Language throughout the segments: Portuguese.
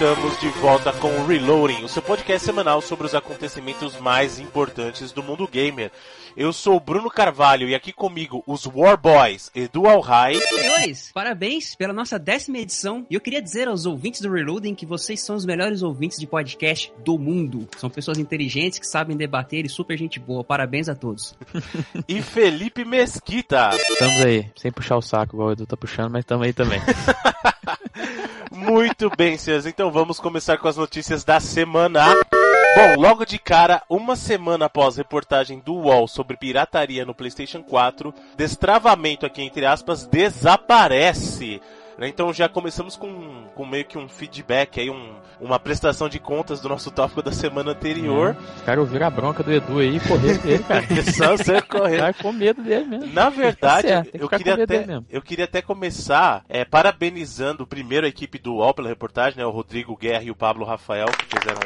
estamos de volta com o Reloading, o seu podcast semanal sobre os acontecimentos mais importantes do mundo gamer. Eu sou o Bruno Carvalho e aqui comigo os War Boys, Edu Alhai. Senhores, parabéns pela nossa décima edição. E eu queria dizer aos ouvintes do Reloading que vocês são os melhores ouvintes de podcast do mundo. São pessoas inteligentes que sabem debater e super gente boa. Parabéns a todos. e Felipe Mesquita. Estamos aí, sem puxar o saco igual o Edu tá puxando, mas estamos aí também. Muito bem, senhores. Então vamos começar com as notícias da semana. Bom, logo de cara, uma semana após reportagem do UOL sobre pirataria no PlayStation 4, destravamento aqui entre aspas desaparece. Então já começamos com, com meio que um feedback aí, um, uma prestação de contas do nosso tópico da semana anterior. Hum, os caras ouviram a bronca do Edu aí e correram dele, cara. Só você correr. Cara, com medo dele mesmo. Na verdade, tá eu, queria até, eu queria até começar é, parabenizando primeiro a equipe do UOL pela reportagem, né, o Rodrigo Guerra e o Pablo Rafael, que fizeram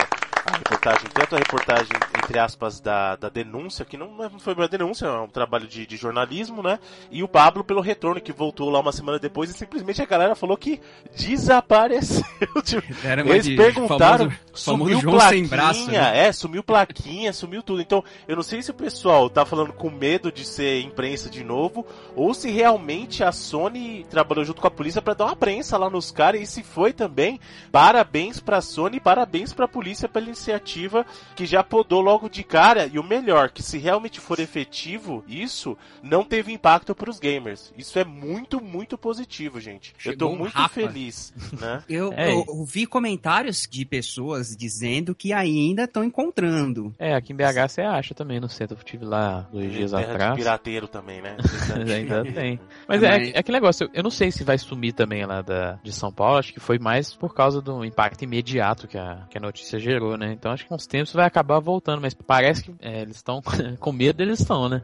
a reportagem, tanto a reportagem, entre aspas, da, da denúncia, que não, não foi uma denúncia, é um trabalho de, de, jornalismo, né? E o Pablo pelo retorno, que voltou lá uma semana depois e simplesmente a galera falou que desapareceu. Tipo, eles de, perguntaram, famoso, sumiu famoso plaquinha, braço, né? é, sumiu plaquinha, sumiu tudo. Então, eu não sei se o pessoal tá falando com medo de ser imprensa de novo, ou se realmente a Sony trabalhou junto com a polícia para dar uma prensa lá nos caras, e se foi também, parabéns pra Sony, parabéns pra polícia pela iniciativa que já podou logo de cara. E o melhor, que se realmente for efetivo, isso não teve impacto para os gamers. Isso é muito, muito positivo, gente. Chegou eu tô muito feliz. Né? eu, é. eu, vi comentários de pessoas dizendo que ainda estão encontrando. É, aqui em BH você acha também no centro. Eu tive lá dois dias terra atrás. De pirateiro também, né? ainda tem. Mas é, é, é aquele negócio, eu não sei se vai sumir também lá da, de São Paulo, acho que foi mais por causa do impacto imediato que a, que a notícia gerou, né? Né? Então acho que com os tempos vai acabar voltando, mas parece que é, eles estão com medo, eles estão, né?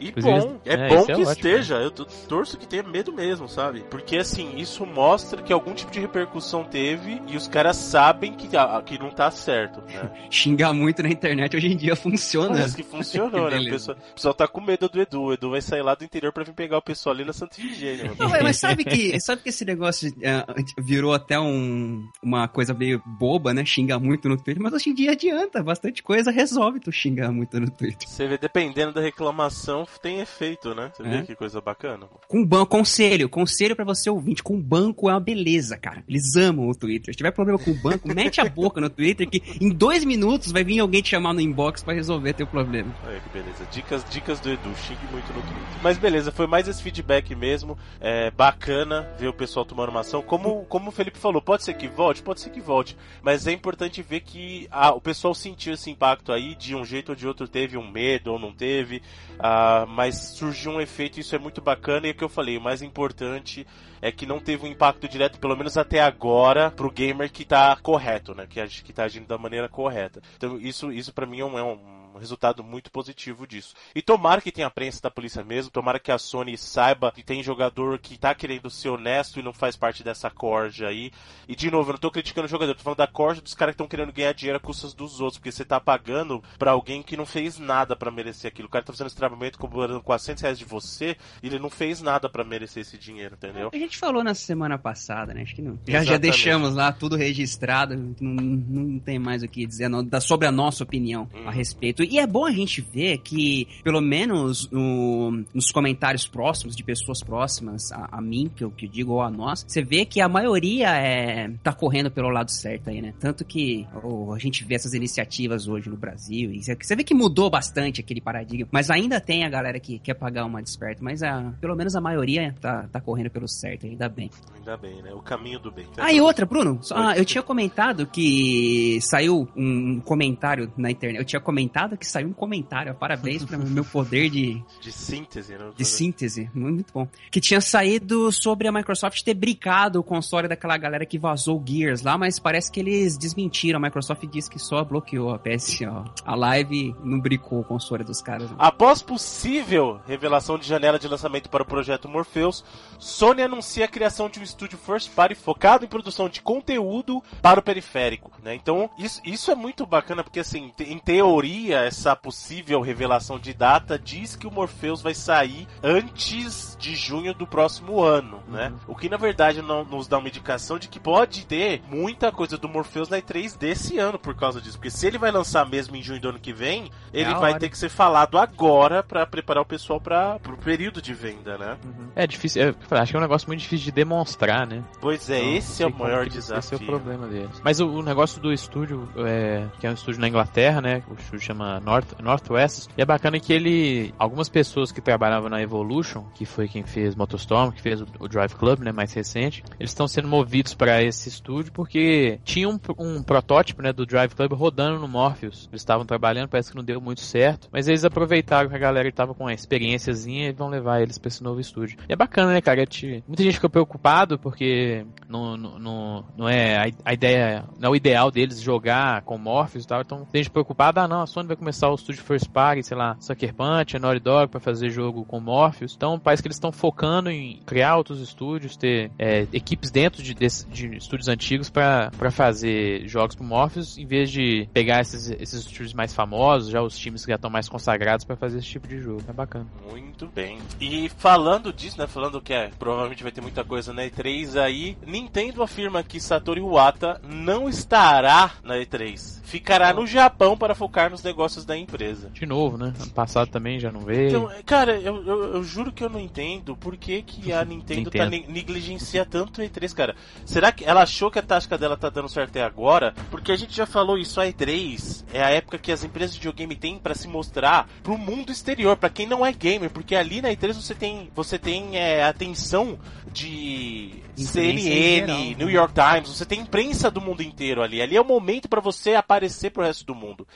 E bom, é, é bom é que ótimo, esteja, né? eu torço que tenha medo mesmo, sabe? Porque assim, isso mostra que algum tipo de repercussão teve e os caras sabem que, ah, que não tá certo, né? Xingar muito na internet hoje em dia funciona. Parece que funcionou, né? O pessoal, o pessoal tá com medo do Edu, o Edu vai sair lá do interior pra vir pegar o pessoal ali na Santa Efigênia. Não, mas sabe que, sabe que esse negócio uh, virou até um, uma coisa meio boba, né? Xingar muito no Twitter, mas hoje em dia adianta, bastante coisa resolve tu xingar muito no Twitter. Você vê, dependendo da reclamação, tem efeito, né? Você é. vê que coisa bacana. Com banco, conselho, conselho para você ouvinte, com banco é uma beleza, cara. Eles amam o Twitter. Se tiver problema com o banco, mete a boca no Twitter que em dois minutos vai vir alguém te chamar no inbox para resolver teu problema. Olha que beleza. Dicas, dicas do Edu, xingue muito no Twitter. Mas beleza, foi mais esse feedback mesmo. É bacana ver o pessoal tomando uma ação. Como, como o Felipe falou, pode ser que volte, pode ser que volte. Mas é importante ver que a, o pessoal sentiu esse impacto aí, de um jeito ou de outro teve um medo ou não teve, uh, mas surgiu um efeito isso é muito bacana. E é o que eu falei, o mais importante é que não teve um impacto direto, pelo menos até agora, pro gamer que tá correto, né? Que, que tá agindo da maneira correta. Então isso, isso para mim é um, é um um resultado muito positivo disso. E tomara que tenha a prensa da polícia mesmo, tomara que a Sony saiba que tem jogador que tá querendo ser honesto e não faz parte dessa corja aí. E de novo, eu não tô criticando o jogador, tô falando da corja dos caras que estão querendo ganhar dinheiro a custas dos outros, porque você tá pagando para alguém que não fez nada para merecer aquilo. O cara tá fazendo esse trabalhamento cobrando 400 reais de você e ele não fez nada para merecer esse dinheiro, entendeu? A gente falou na semana passada, né? Acho que não. Já, já deixamos lá tudo registrado, não, não tem mais o que dizer não, sobre a nossa opinião hum. a respeito. E é bom a gente ver que, pelo menos no, nos comentários próximos, de pessoas próximas a, a, mim, que eu, que eu digo, ou a nós, você vê que a maioria é, tá correndo pelo lado certo aí, né? Tanto que oh, a gente vê essas iniciativas hoje no Brasil, e você vê que mudou bastante aquele paradigma, mas ainda tem a galera que quer pagar uma desperta, mas a, pelo menos a maioria tá, tá correndo pelo certo, ainda bem. Ainda bem, né? O caminho do bem. Ah, e outra, Bruno, ah, eu tinha comentado que saiu um comentário na internet, eu tinha comentado que saiu um comentário. Parabéns para meu poder de. De síntese, né? De síntese. Muito bom. Que tinha saído sobre a Microsoft ter brincado o console daquela galera que vazou o Gears lá, mas parece que eles desmentiram. A Microsoft disse que só bloqueou a PSO. A live não brincou o console dos caras. Né? Após possível revelação de janela de lançamento para o projeto Morpheus, Sony anuncia a criação de um estúdio first party focado em produção de conteúdo para o periférico. Né? Então, isso, isso é muito bacana, porque assim, em teoria, essa possível revelação de data diz que o Morpheus vai sair antes de junho do próximo ano, né? Uhum. O que na verdade não nos dá uma indicação de que pode ter muita coisa do Morpheus na E3 desse ano por causa disso. Porque se ele vai lançar mesmo em junho do ano que vem, é ele vai hora. ter que ser falado agora para preparar o pessoal para o período de venda, né? Uhum. É difícil, é, acho que é um negócio muito difícil de demonstrar, né? Pois é, então, esse é o maior desafio. Esse é o problema deles. Mas o, o negócio do estúdio, é, que é um estúdio na Inglaterra, né? O estúdio chama North, Northwest. E é bacana que ele. Algumas pessoas que trabalhavam na Evolution, que foi quem fez Motostorm, que fez o, o Drive Club, né? Mais recente, eles estão sendo movidos para esse estúdio porque tinha um, um, protótipo, né? Do Drive Club rodando no Morpheus. Eles estavam trabalhando, parece que não deu muito certo. Mas eles aproveitaram que a galera estava com a experiênciazinha e vão levar eles para esse novo estúdio. E é bacana, né, cara? Muita gente ficou preocupado porque não, não, não é a, a ideia, não é o ideal deles jogar com Morpheus e tal. Então tem gente preocupada, ah não, a Sony vai começar o estúdio First Party, sei lá, Sucker Punch, Naughty Dog para fazer jogo com Morpheus. Então parece que eles estão focando em criar outros estúdios, ter é, equipes dentro de, de, de estúdios antigos para fazer jogos pro Morpheus, em vez de pegar esses, esses estúdios mais famosos, já os times que já estão mais consagrados para fazer esse tipo de jogo. É bacana. Muito bem. E falando disso, né, falando que é, provavelmente vai ter muita coisa na E3 aí, Nintendo afirma que Satoru Iwata não estará na E3. Ficará no Japão para focar nos negócios da empresa. De novo, né? Ano passado também já não veio. Então, cara, eu, eu, eu juro que eu não entendo por que, que a Nintendo, Nintendo. tá negligencia tanto o E3, cara. Será que ela achou que a tática dela tá dando certo até agora? Porque a gente já falou isso, a E3 é a época que as empresas de videogame têm para se mostrar pro mundo exterior, para quem não é gamer, porque ali na E3 você tem, você tem é, atenção de CNN, New York Times, você tem imprensa do mundo inteiro ali. Ali é o momento para você aparecer pro resto do mundo.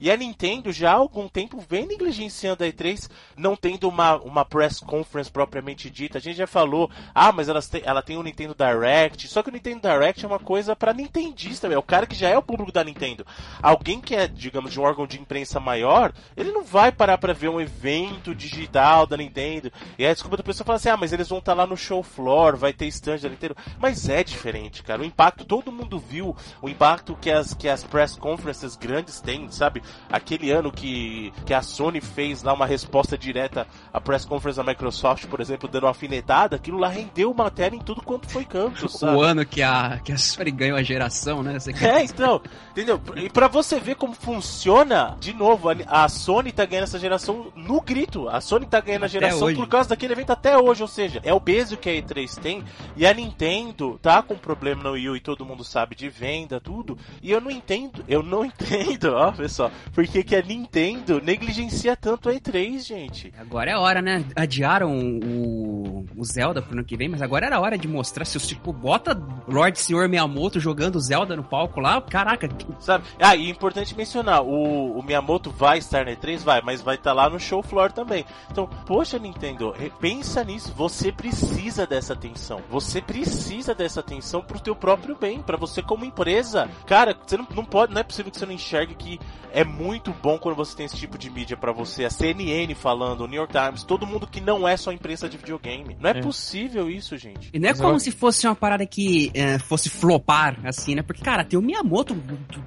E a Nintendo já há algum tempo vem negligenciando a E3, não tendo uma, uma press conference propriamente dita. A gente já falou, ah, mas ela tem, ela tem o Nintendo Direct. Só que o Nintendo Direct é uma coisa para nintendista, é o cara que já é o público da Nintendo. Alguém que é, digamos, de um órgão de imprensa maior, ele não vai parar para ver um evento digital da Nintendo. E a desculpa da pessoa fala assim: "Ah, mas eles vão estar tá lá no show floor, vai ter stand da Nintendo". Mas é diferente, cara. O impacto todo mundo viu, o impacto que as que as press conferences grandes têm, sabe? Aquele ano que que a Sony fez lá uma resposta direta à press conference da Microsoft, por exemplo, dando uma afinetada, aquilo lá rendeu matéria em tudo quanto foi canto, sabe? O ano que a que a Sony ganhou a geração, né? Você é, então, entendeu? E para você ver como funciona, de novo, a, a Sony tá ganhando essa geração no grito. A Sony tá ganhando até a geração hoje. por causa daquele evento até hoje, ou seja, é o peso que a E3 tem e a Nintendo tá com problema no Wii U e todo mundo sabe de venda, tudo. E eu não entendo, eu não entendo, ó, pessoal, por que, que a Nintendo negligencia tanto a E3, gente. Agora é a hora, né? Adiaram o, o Zelda pro ano que vem, mas agora era a hora de mostrar se os tipo, bota Lord Senhor Miyamoto jogando Zelda no palco lá, caraca. Sabe? Ah, e é importante mencionar, o, o Miyamoto vai estar na E3, vai, mas vai estar tá lá no show floor também. Então, poxa, Nintendo, pensa nisso, você precisa dessa atenção. Você precisa dessa atenção pro teu próprio bem, para você como empresa. Cara, você não, não pode, não é possível que você não enxergue que é muito bom quando você tem esse tipo de mídia para você. A CNN falando, o New York Times, todo mundo que não é só imprensa de videogame. Não é, é. possível isso, gente. E não é como se fosse uma parada que é, fosse flopar, assim, né? Porque, cara, tem o Miyamoto,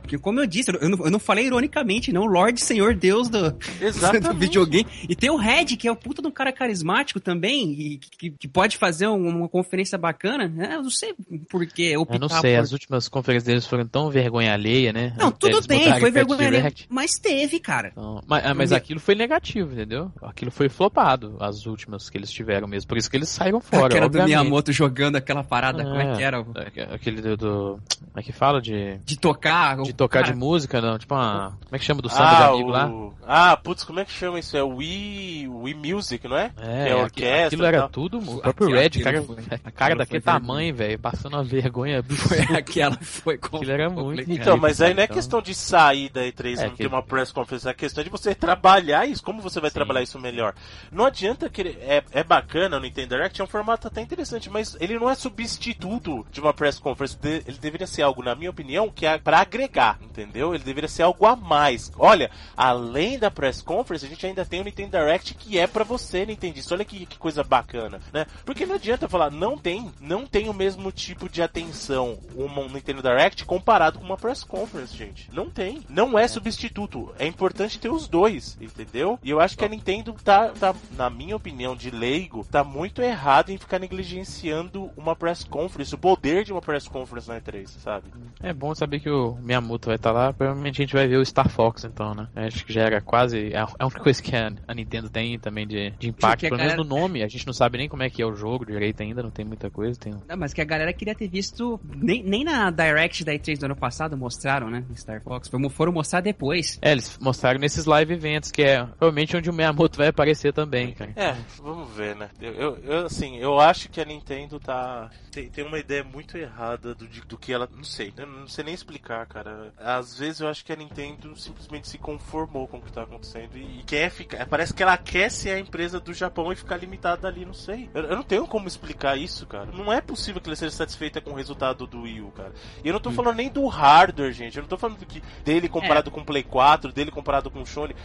que como eu disse, eu não, eu não falei ironicamente, não, Lorde Senhor Deus do, do videogame. E tem o Red, que é o puta de um cara carismático também, e que, que pode fazer uma conferência bacana. Né? Eu não sei por que. Eu não sei, por... as últimas conferências deles foram tão vergonha alheia, né? Não, tudo bem, foi vergonha alheia. Mas teve, cara. Então, mas, mas aquilo foi negativo, entendeu? Aquilo foi flopado, as últimas que eles tiveram mesmo. Por isso que eles saíram fora. Aquela do Miyamoto jogando aquela parada, como é que era? É, aquele do, do. Como é que fala? De. De tocar. De tocar cara... de música, não. Tipo uma. Como é que chama do samba ah, de amigo o... lá? Ah, putz, como é que chama isso? É o Wii, Wii Music, não é? É, que é orquestra. Aquilo era tudo. O próprio Red, cara, a cara daquele tamanho, velho, passando uma vergonha. Foi aquela foi Aquilo era muito. Então, mas aí não é então. questão de sair da E3 é, não que... ter uma press conference, é questão de você trabalhar isso. Como você vai Sim. trabalhar isso melhor? Não adianta querer. É, é bacana o Nintendo Direct, é um formato até interessante, mas ele não é substituto de uma press conference. Ele deveria ser algo, na minha opinião, que é para agregar, entendeu? Ele deveria ser algo a mais. Olha, além da press conference, a gente ainda tem o Nintendo Direct que é para você, Nintendista. Olha que, que coisa bacana, né? Porque não adianta falar, não tem, não tem o mesmo tipo de atenção um Nintendo Direct comparado com uma press conference, gente. Não tem. Não é substituto. É importante ter os dois, entendeu? E eu acho que a Nintendo tá, tá na minha opinião, de leigo, tá muito errado em ficar negligenciando uma press conference, o poder de uma press conference na E3, sabe? É bom saber que o Miyamoto vai estar tá lá, provavelmente a gente vai ver o Star Fox então, né? Acho que já era quase. É a única coisa que a, Nintendo tem também de, de impacto, pelo menos galera... no nome. A gente não sabe nem como é que é o jogo direito ainda, não tem muita coisa. Tem... Não, mas que a galera queria ter visto. Nem, nem na Direct da E3 do ano passado mostraram, né? Star Fox. Foram mostrar depois. É, eles mostraram nesses live events, que é provavelmente onde o Miyamoto vai aparecer também, cara. É, vamos ver, né? Eu, eu, eu assim, eu acho que a Nintendo tá. Tem, tem uma ideia muito errada do, do que ela. Não sei, né? não sei nem explicar, cara. Às vezes eu acho que a Nintendo simplesmente se conformou com o que tá acontecendo e, e quer ficar. Parece que ela quer ser a empresa do Japão e ficar limitada ali, não sei. Eu, eu, não tenho como explicar isso, cara. Não é possível que ela seja satisfeita com o resultado do Wii U, cara. E eu não tô hum. falando nem do hardware, gente. Eu não tô falando que dele comparado é. com o Play 4, dele comparado com o Sony.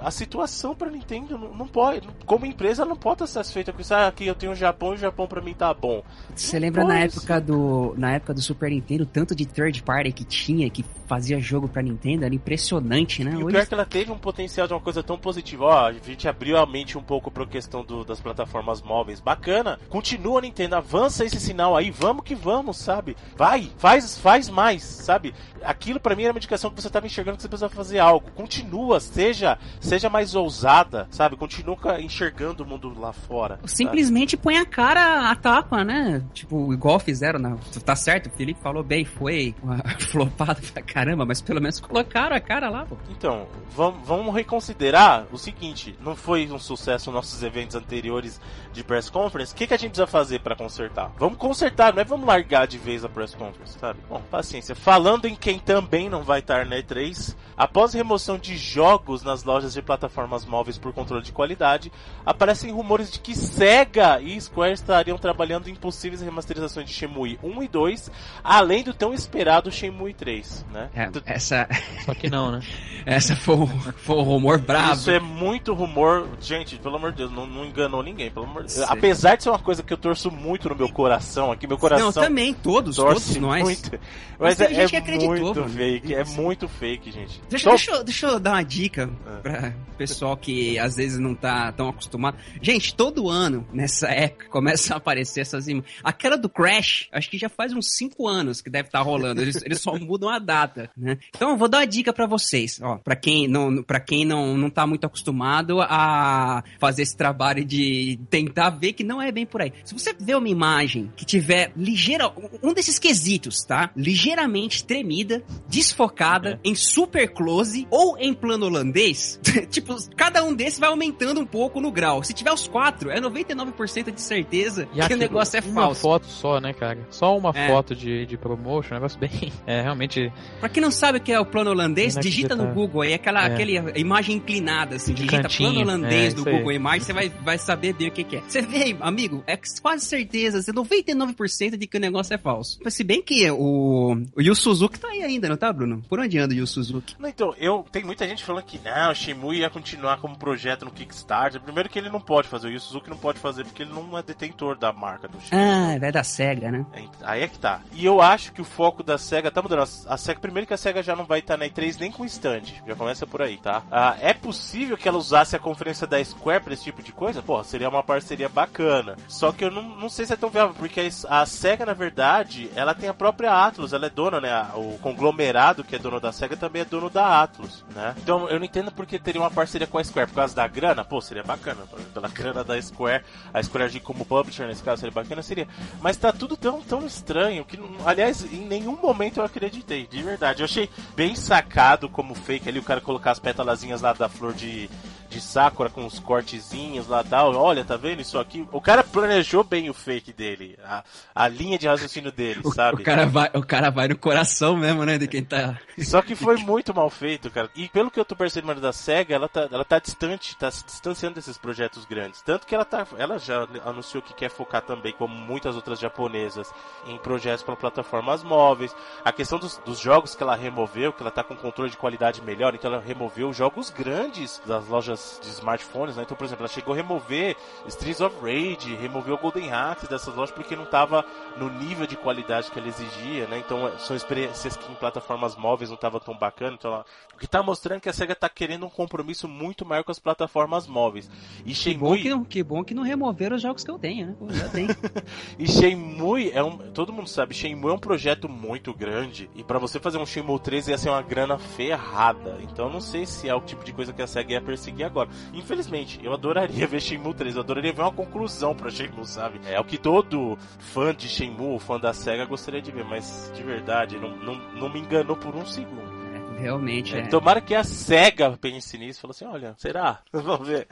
A situação pra Nintendo não, não pode. Como empresa, ela não pode estar satisfeita com isso. Ah, aqui eu tenho o Japão e o Japão pra mim tá bom. Você lembra na época do na época do Super Nintendo, tanto de third party que tinha, que fazia jogo pra Nintendo, era impressionante, né? E Hoje... o pior é que ela teve um potencial de uma coisa tão positiva. Ó, a gente abriu a mente um pouco pra questão do, das plataformas móveis. Bacana. Continua, Nintendo. Avança esse sinal aí. Vamos que vamos, sabe? Vai, faz, faz mais, sabe? Aquilo para mim era uma indicação que você tava enxergando que você precisava fazer algo. Continua, seja, seja mais ousada, sabe? Continua enxergando o mundo lá fora. Simplesmente sabe? põe a cara a tapa, né? Tipo, igual fizeram na. Tá certo, o Felipe falou bem, foi uma flopada pra caramba, mas pelo menos colocaram a cara lá, pô. Então, vamos, vamos reconsiderar o seguinte: não foi um sucesso nossos eventos anteriores de press conference. O que, que a gente precisa fazer para consertar? Vamos consertar, não é vamos largar de vez a press conference, sabe? Bom, paciência. Falando em quem também não vai estar na E3, após remoção de jogos nas lojas de plataformas móveis por controle de qualidade, aparecem rumores de que Sega e Square estariam trabalhando em possíveis remasterizações de Shenmue 1 e 2, além do tão esperado Shenmue 3, né? É, essa... Só que não, né? essa foi um, foi um rumor bravo. Isso é muito rumor. Gente, pelo amor de Deus, não, não enganou ninguém, pelo amor de Deus. Apesar de ser uma coisa que eu torço muito no meu coração aqui, meu coração... Não, também, todos, todos nós. Muito, mas, mas é, é muito fake, é muito fake, gente. Deixa, deixa, deixa eu dar uma dica é. pra pessoal que às vezes não tá tão acostumado. Gente, todo ano, nessa época, começa a aparecer essas imagens. Aquela do Crash, acho que já faz uns 5 anos que deve estar tá rolando. Eles, eles só mudam a data, né? Então eu vou dar uma dica para vocês, ó, para quem não para quem não não tá muito acostumado a fazer esse trabalho de tentar ver que não é bem por aí. Se você vê uma imagem que tiver ligeira um desses quesitos, tá? Ligeiramente tremida, desfocada, é. em super close ou em plano holandês, tipo, cada um desses vai aumentando um pouco no grau. Se tiver os quatro, é 99% de certeza e que o negócio é uma falso. Uma foto só, né, cara? Só uma é. foto de, de promotion, negócio bem. É, realmente. Pra quem não sabe o que é o plano holandês, digita no Google aí aquela, é. aquela imagem inclinada, assim. De digita cantinho. plano holandês é, do Google Imagens, você vai, vai saber bem o que, que é. Você vê, amigo, é quase certeza, você 99% de que o negócio é falso. Se bem que o, o Yu Suzuki tá aí ainda, não tá, Bruno? Por onde anda o Yu Suzuki? Não, então, eu tem muita gente falando que não, o Shimu ia continuar como projeto no Kickstarter. Primeiro que ele não pode fazer, o Yu Suzuki não pode fazer porque ele não é detentor da marca do Shimu. Ah, é da SEGA, né? É, aí é que tá. E eu acho que o foco da SEGA tá mudando. A SEGA, primeiro que a SEGA já não vai estar tá na E3 nem com stand. Já começa por aí, tá? Ah, é possível que ela usasse a conferência da Square pra esse tipo de coisa? Pô, seria uma parceria bacana. Só que eu não, não sei se é tão viável, porque a SEGA, na verdade, ela tem a própria Atlus, ela é dona, né? O conglomerado que é dono da SEGA também é dono da Atlus, né? Então eu não entendo porque teria uma parceria com a Square. Por causa da grana, pô, seria bacana. Pela grana da Square, a Square Square agir como publisher nesse caso seria bacana, seria. Mas tá tudo tão, tão estranho que, aliás, em nenhum momento eu acreditei, de verdade. Eu achei bem sacado como fake ali o cara colocar as pétalazinhas lá da flor de de Sakura com uns cortezinhos lá tal. Olha, tá vendo isso aqui? O cara planejou bem o fake dele, a, a linha de raciocínio dele, o, sabe? O cara, vai, o cara vai no coração mesmo, né, de quem tá. Só que foi muito mal feito, cara. E pelo que eu tô percebendo da SEGA, ela tá, ela tá distante, tá se distanciando desses projetos grandes. Tanto que ela tá, ela já anunciou que quer focar também, como muitas outras japonesas, em projetos para plataformas móveis. A questão dos, dos jogos que ela removeu, que ela tá com controle de qualidade melhor, então ela removeu jogos grandes das lojas de smartphones, né? Então, por exemplo, ela chegou a remover Streets of Rage, removeu Golden Axe dessas lojas porque não estava no nível de qualidade que ela exigia, né? Então, são experiências que em plataformas móveis não estava tão bacana. Então, ela... o que está mostrando que a SEGA está querendo um compromisso muito maior com as plataformas móveis. E Shenmue... Que bom que, que, bom que não removeram os jogos que eu tenho, né? Eu já tenho. e Shenmue é um... Todo mundo sabe, Shenmue é um projeto muito grande e para você fazer um Shenmue 3 ia ser uma grana ferrada. Então, não sei se é o tipo de coisa que a SEGA ia perseguir agora. Infelizmente, eu adoraria ver Shenmue 3, eu adoraria ver uma conclusão pra Shenmue, sabe? É o que todo fã de Shenmue, fã da SEGA, gostaria de ver, mas de verdade, não, não, não me enganou por um segundo. Realmente é. é. Tomara que a SEGA pense nisso. Falou assim, olha, será? Vamos ver.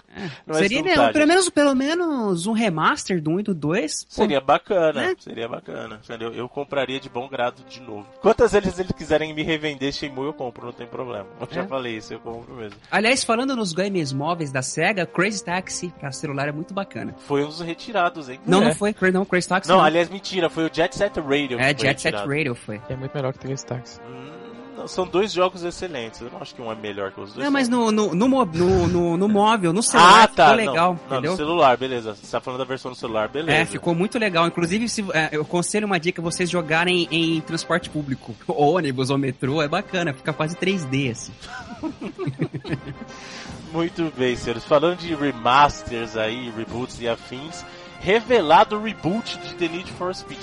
É. Seria, né, pelo, menos, pelo menos um remaster do 1 e do 2. Seria pô. bacana, é. seria bacana. Eu, eu compraria de bom grado de novo. Quantas vezes eles quiserem me revender Shenmue, eu compro, não tem problema. Eu já é. falei isso, eu compro mesmo. Aliás, falando nos games móveis da SEGA, Crazy Taxi, que é celular é muito bacana. Foi um dos retirados, hein? Não, não é. foi, não, Crazy Taxi. Não, não, aliás, mentira, foi o Jet Set Radio. É, Jet Set Radio foi. É muito melhor que Crazy Taxi. Hum são dois jogos excelentes. Eu não acho que um é melhor que os dois. Não, mas no, no, no, no, no, móvel, no celular, ah, tá. ficou legal, não? Não, no celular, beleza. Você tá falando da versão do celular, beleza. É, ficou muito legal. Inclusive, se, é, eu aconselho uma dica vocês jogarem em transporte público. Ônibus ou metrô, é bacana, fica quase 3D, assim. muito bem, senhores. Falando de remasters aí, reboots e afins, revelado o reboot de The Need for Speed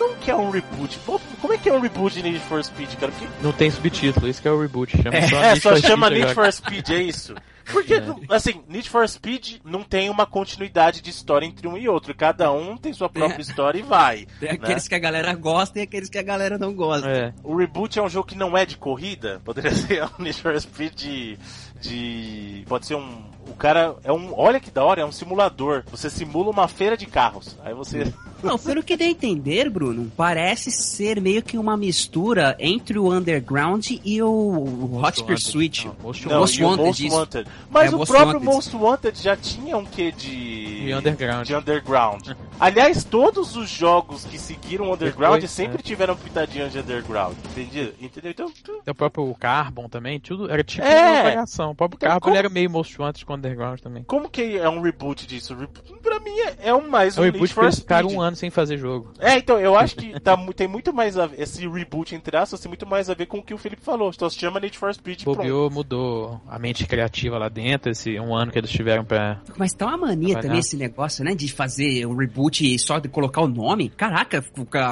como que é um reboot? Como é que é um reboot de Need for Speed, cara? Porque... Não tem subtítulo, isso que é o reboot. Chama é, só, é, só chama Need for Speed, é isso. Porque, é. assim, Need for Speed não tem uma continuidade de história entre um e outro. Cada um tem sua própria é. história e vai. Tem né? aqueles que a galera gosta e aqueles que a galera não gosta. É. O reboot é um jogo que não é de corrida. Poderia ser um Need for Speed de, de. Pode ser um. O cara é um. Olha que da hora, é um simulador. Você simula uma feira de carros. Aí você. Não, pelo que deu a entender, Bruno, parece ser meio que uma mistura entre o Underground e o Hot Pursuit. Não, Most, não, Most Wanted. Most Wanted. Mas é, o Most próprio Wanted. Most Wanted já tinha um quê de... de Underground. De underground. Aliás, todos os jogos que seguiram o Underground Depois, sempre é. tiveram pitadinhas de Underground. Entendi? Entendeu? Então, o próprio Carbon também, tudo era tipo é. uma variação. O próprio então, Carbon como... era meio Most Wanted com Underground também. Como que é um reboot disso? Pra mim é, é um mais é um, um reboot for Speed. um ano sem fazer jogo. É, então, eu acho que tá, tem muito mais a, esse reboot, entre aspas, tem muito mais a ver com o que o Felipe falou. Então se chama Need for Speed. Bobeou, mudou a mente criativa lá dentro, esse um ano que eles tiveram pra. Mas tá uma mania também esse negócio, né? De fazer o um reboot só de colocar o nome. Caraca,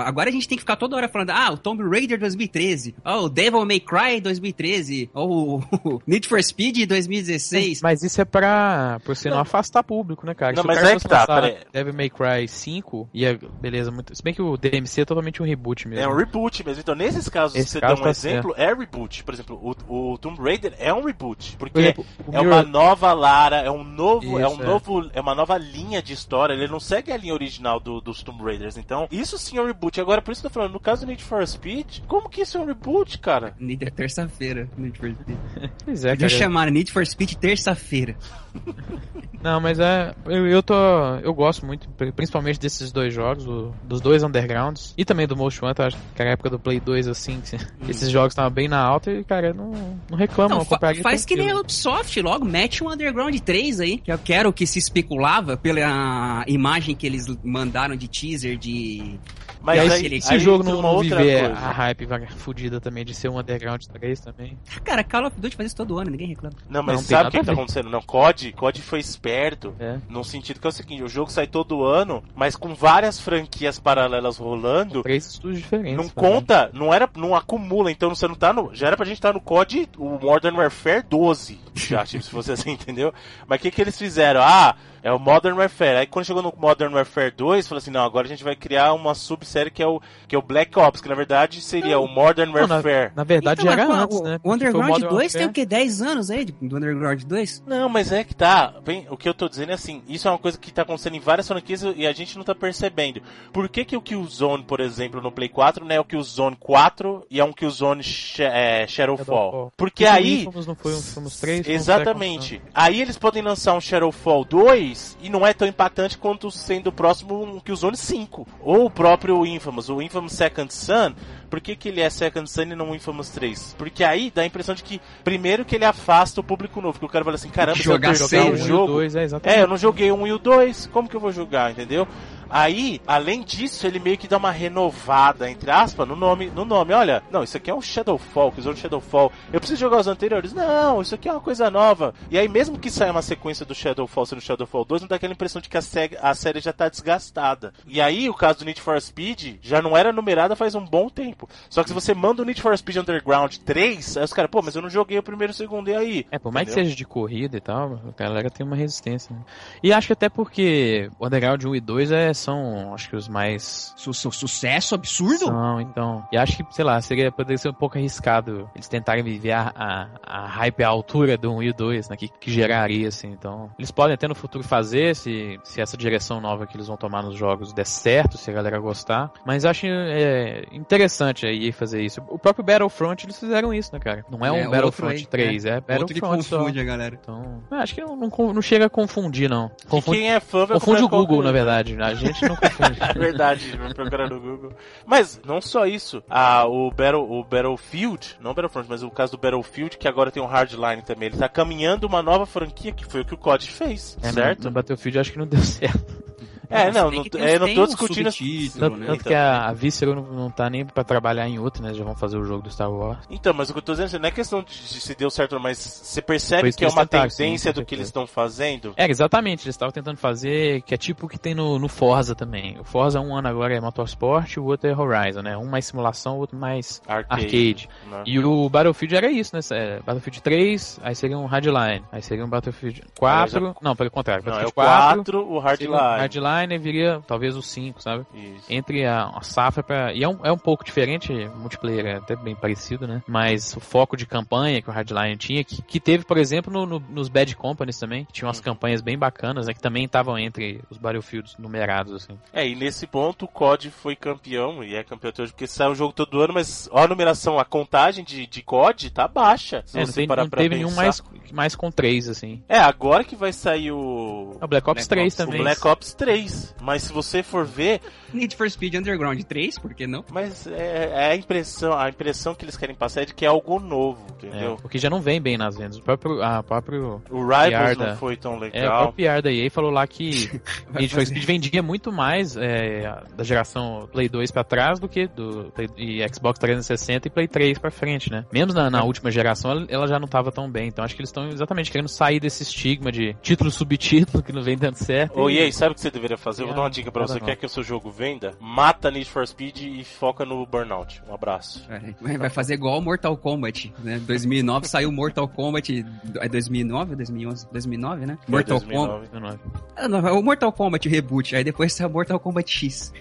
agora a gente tem que ficar toda hora falando, ah, o Tomb Raider 2013, oh, o Devil May Cry 2013, ou oh, Need for Speed 2016. Mas isso é pra, pra você não, não afastar público, né, cara? Não, Se mas é que tá, Devil May Cry 5, ia, beleza, muito. Se bem que o DMC é totalmente um reboot mesmo. É um reboot mesmo. Então, nesses casos, Esse você caso dá um tá exemplo, certo. é reboot. Por exemplo, o, o Tomb Raider é um reboot. Porque Por exemplo, é Mirror... uma nova Lara, é um novo. Isso, é um é. novo. É uma nova linha de história. Ele não segue a linha original do, dos Tomb Raiders. Então, isso sim é um reboot. Agora, por isso que eu tô falando, no caso do Need for Speed, como que isso é um reboot, cara? Need é terça-feira, Need for Speed. pois é, Podia chamar Need for Speed terça-feira. Não, mas é. Eu, eu tô. Eu gosto muito, principalmente desses dois jogos, o, dos dois Undergrounds e também do Most Wanted, acho que era a época do Play 2, assim, que, hum. esses jogos estavam bem na alta e, cara, não, não reclamam. Não, fa faz que nem a Ubisoft, logo, mete um Underground 3 aí, que eu quero que se especulava pela imagem que eles mandaram de teaser de Mas aí, aí, esse aí jogo não, não viver coisa. a hype fudida também de ser um Underground 3 também. Cara, Call of Duty faz isso todo ano, ninguém reclama. Não, mas não, sabe o que tá acontecendo? Não, COD, COD foi esperto, é. num sentido que é o seguinte, o jogo sai todo ano, mas com várias franquias paralelas rolando. Três estúdios diferentes. Não conta, não era, não acumula, então você não tá no, já era pra gente estar tá no COD, o Modern Warfare 12, já, tipo, se fosse assim, entendeu? Mas o que que eles fizeram? Ah, é o Modern Warfare. Aí quando chegou no Modern Warfare 2, falou assim: não, agora a gente vai criar uma subsérie que é o, que é o Black Ops, que na verdade seria não. o Modern Warfare. Na, na, verdade então, era antes, o, né? O Underground o 2 Warfare. tem o quê? 10 anos aí do Underground 2? Não, mas é que tá. Bem, o que eu tô dizendo é assim: isso é uma coisa que tá acontecendo em várias franquias e a gente não tá percebendo. Por que, que o Killzone, por exemplo, no Play 4 não é o Killzone 4 e é um Killzone sh é, Shadowfall? Shadowfall? Porque aí. não foi um, fomos 3, exatamente. Aí eles podem lançar um Shadowfall 2 e não é tão impactante quanto sendo o próximo que o Zone 5. Ou o próprio Infamous, o Infamous Second Son. Por que, que ele é Second Son e não o Infamous 3? Porque aí dá a impressão de que, primeiro, que ele afasta o público novo. Que o cara fala assim: caramba, se eu jogar um jogo. Dois, é, é, eu não joguei um e o 2, como que eu vou jogar, entendeu? Aí, além disso, ele meio que dá uma renovada, entre aspas, no nome. No nome. Olha, não, isso aqui é um Shadowfall, que usou Shadowfall. Eu preciso jogar os anteriores. Não, isso aqui é uma coisa nova. E aí, mesmo que saia uma sequência do Shadowfall sendo Shadowfall 2, não dá aquela impressão de que a, a série já tá desgastada. E aí, o caso do Need for Speed já não era numerada faz um bom tempo. Só que se você manda o Need for Speed Underground 3, aí os caras, pô, mas eu não joguei o primeiro e o segundo, e aí? É, por mais Entendeu? que seja de corrida e tal, a galera tem uma resistência. Né? E acho que até porque o Underground 1 e 2 é, são, acho que os mais. Su su sucesso absurdo? Não, então. E acho que, sei lá, seria, poderia ser um pouco arriscado eles tentarem viver a, a, a hype à altura do 1 e 2, né? Que, que geraria, assim. Então, eles podem até no futuro fazer, se, se essa direção nova que eles vão tomar nos jogos der certo, se a galera gostar. Mas acho é, interessante aí fazer isso. O próprio Battlefront, eles fizeram isso, né, cara? Não é um é, Battlefront 3, é, é Battlefront. confunde só. a galera. Então, acho que não, não, não, chega a confundir, não. Confunde, quem é fã vai Confunde o Google, na verdade. A gente não confunde. Verdade, procurar no Google. Mas não só isso. Ah, o, Battle, o Battlefield, não Battlefront, mas o caso do Battlefield, que agora tem um hardline também. Ele tá caminhando uma nova franquia, que foi o que o COD fez, é, certo? No, no Battlefield acho que não deu certo. É, não, não, é, eu não tô discutindo. Um tanto, né? tanto que a, a Visceral não, não tá nem pra trabalhar em outro, né? Já vão fazer o jogo do Star Wars. Então, mas o que eu tô dizendo assim, não é questão de, de se deu certo, mas você percebe que é uma tendência sim, do que eles estão fazendo? É, exatamente. Eles estavam tentando fazer, que é tipo o que tem no, no Forza também. O Forza um ano agora é Motorsport, o outro é Horizon, né? Um mais simulação, o outro mais arcade. arcade. Né? E o Battlefield era isso, né? É, Battlefield 3, aí seria um Hardline, aí seria um Battlefield 4. Já... Não, pelo contrário. Battlefield não, é o 4, 4 o Hardline. Hardline viria talvez o 5, sabe? Isso. Entre a, a safra pra. E é um, é um pouco diferente, multiplayer é até bem parecido, né? Mas o foco de campanha que o Hardline tinha, que, que teve, por exemplo, no, no, nos Bad Companies também, tinha umas hum. campanhas bem bacanas, né? Que também estavam entre os Battlefields numerados, assim. É, e nesse ponto o COD foi campeão, e é campeão até hoje, porque sai um jogo todo ano, mas ó, a numeração, a contagem de, de COD tá baixa. Se é, você não, tem, parar não teve nenhum mais, mais com 3, assim. É, agora que vai sair o. O Black Ops Black 3 Ops, também. O Black Ops 3. Mas se você for ver. Need for Speed Underground 3, por que não? Mas é, é, a impressão, a impressão que eles querem passar é de que é algo novo, entendeu? É, porque já não vem bem nas vendas. O próprio, a próprio o Rivals não foi tão legal. É, o próprio PR da EA falou lá que Need for Speed vendia muito mais é, da geração Play 2 pra trás do que do e Xbox 360 e Play 3 pra frente, né? Mesmo na, na última geração, ela, ela, já não tava tão bem. Então acho que eles estão exatamente querendo sair desse estigma de título subtítulo que não vem dando certo. Ô, e... EA, sabe o que você deveria fazer? Eu vou dar uma dica pra você. Quer que o seu jogo venda? Mata Need for Speed e foca no Burnout. Um abraço. É, vai fazer igual Mortal Kombat, né? 2009 saiu Mortal Kombat. É 2009 ou 2011? 2009, né? Foi Mortal Kombat. Ah, o Mortal Kombat Reboot. Aí depois saiu Mortal Kombat X.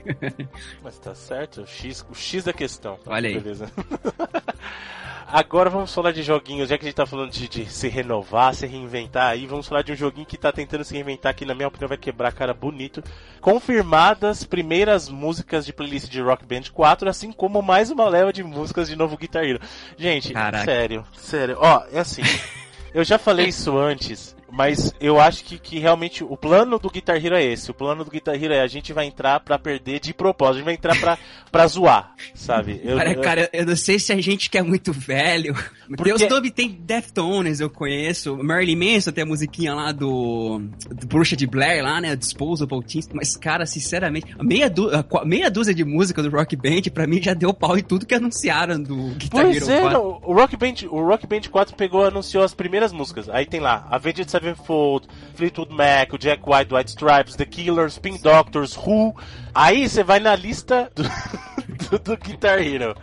Mas tá certo. O X, o X da questão. Olha aí. Beleza. Agora vamos falar de joguinhos, já que a gente tá falando de, de, se renovar, se reinventar aí, vamos falar de um joguinho que tá tentando se reinventar, que na minha opinião vai quebrar cara bonito. Confirmadas primeiras músicas de playlist de Rock Band 4, assim como mais uma leva de músicas de novo Guitar Hero. Gente, Caraca. sério, sério, ó, é assim. Eu já falei isso antes Mas eu acho que, que realmente o plano do Guitar Hero é esse. O plano do Guitar Hero é a gente vai entrar pra perder de propósito. A gente vai entrar pra, pra zoar, sabe? Eu, cara, eu... cara, eu não sei se a gente que é muito velho. Porque... Deus Dove tem Deftones, eu conheço. Marilyn Manson tem a musiquinha lá do, do Bruxa de Blair lá, né? Disposable Teens. Mas, cara, sinceramente, meia, du meia dúzia de música do Rock Band, pra mim, já deu pau em tudo que anunciaram do Guitar pois Hero é, 4. o Rock Band, o Rock Band 4 pegou anunciou as primeiras músicas. Aí tem lá, Avenged Sevenfold, Fleetwood Mac, o Jack White, White Stripes, The Killers, Pink Doctors, Who. Aí você vai na lista do, do, do Guitar Hero.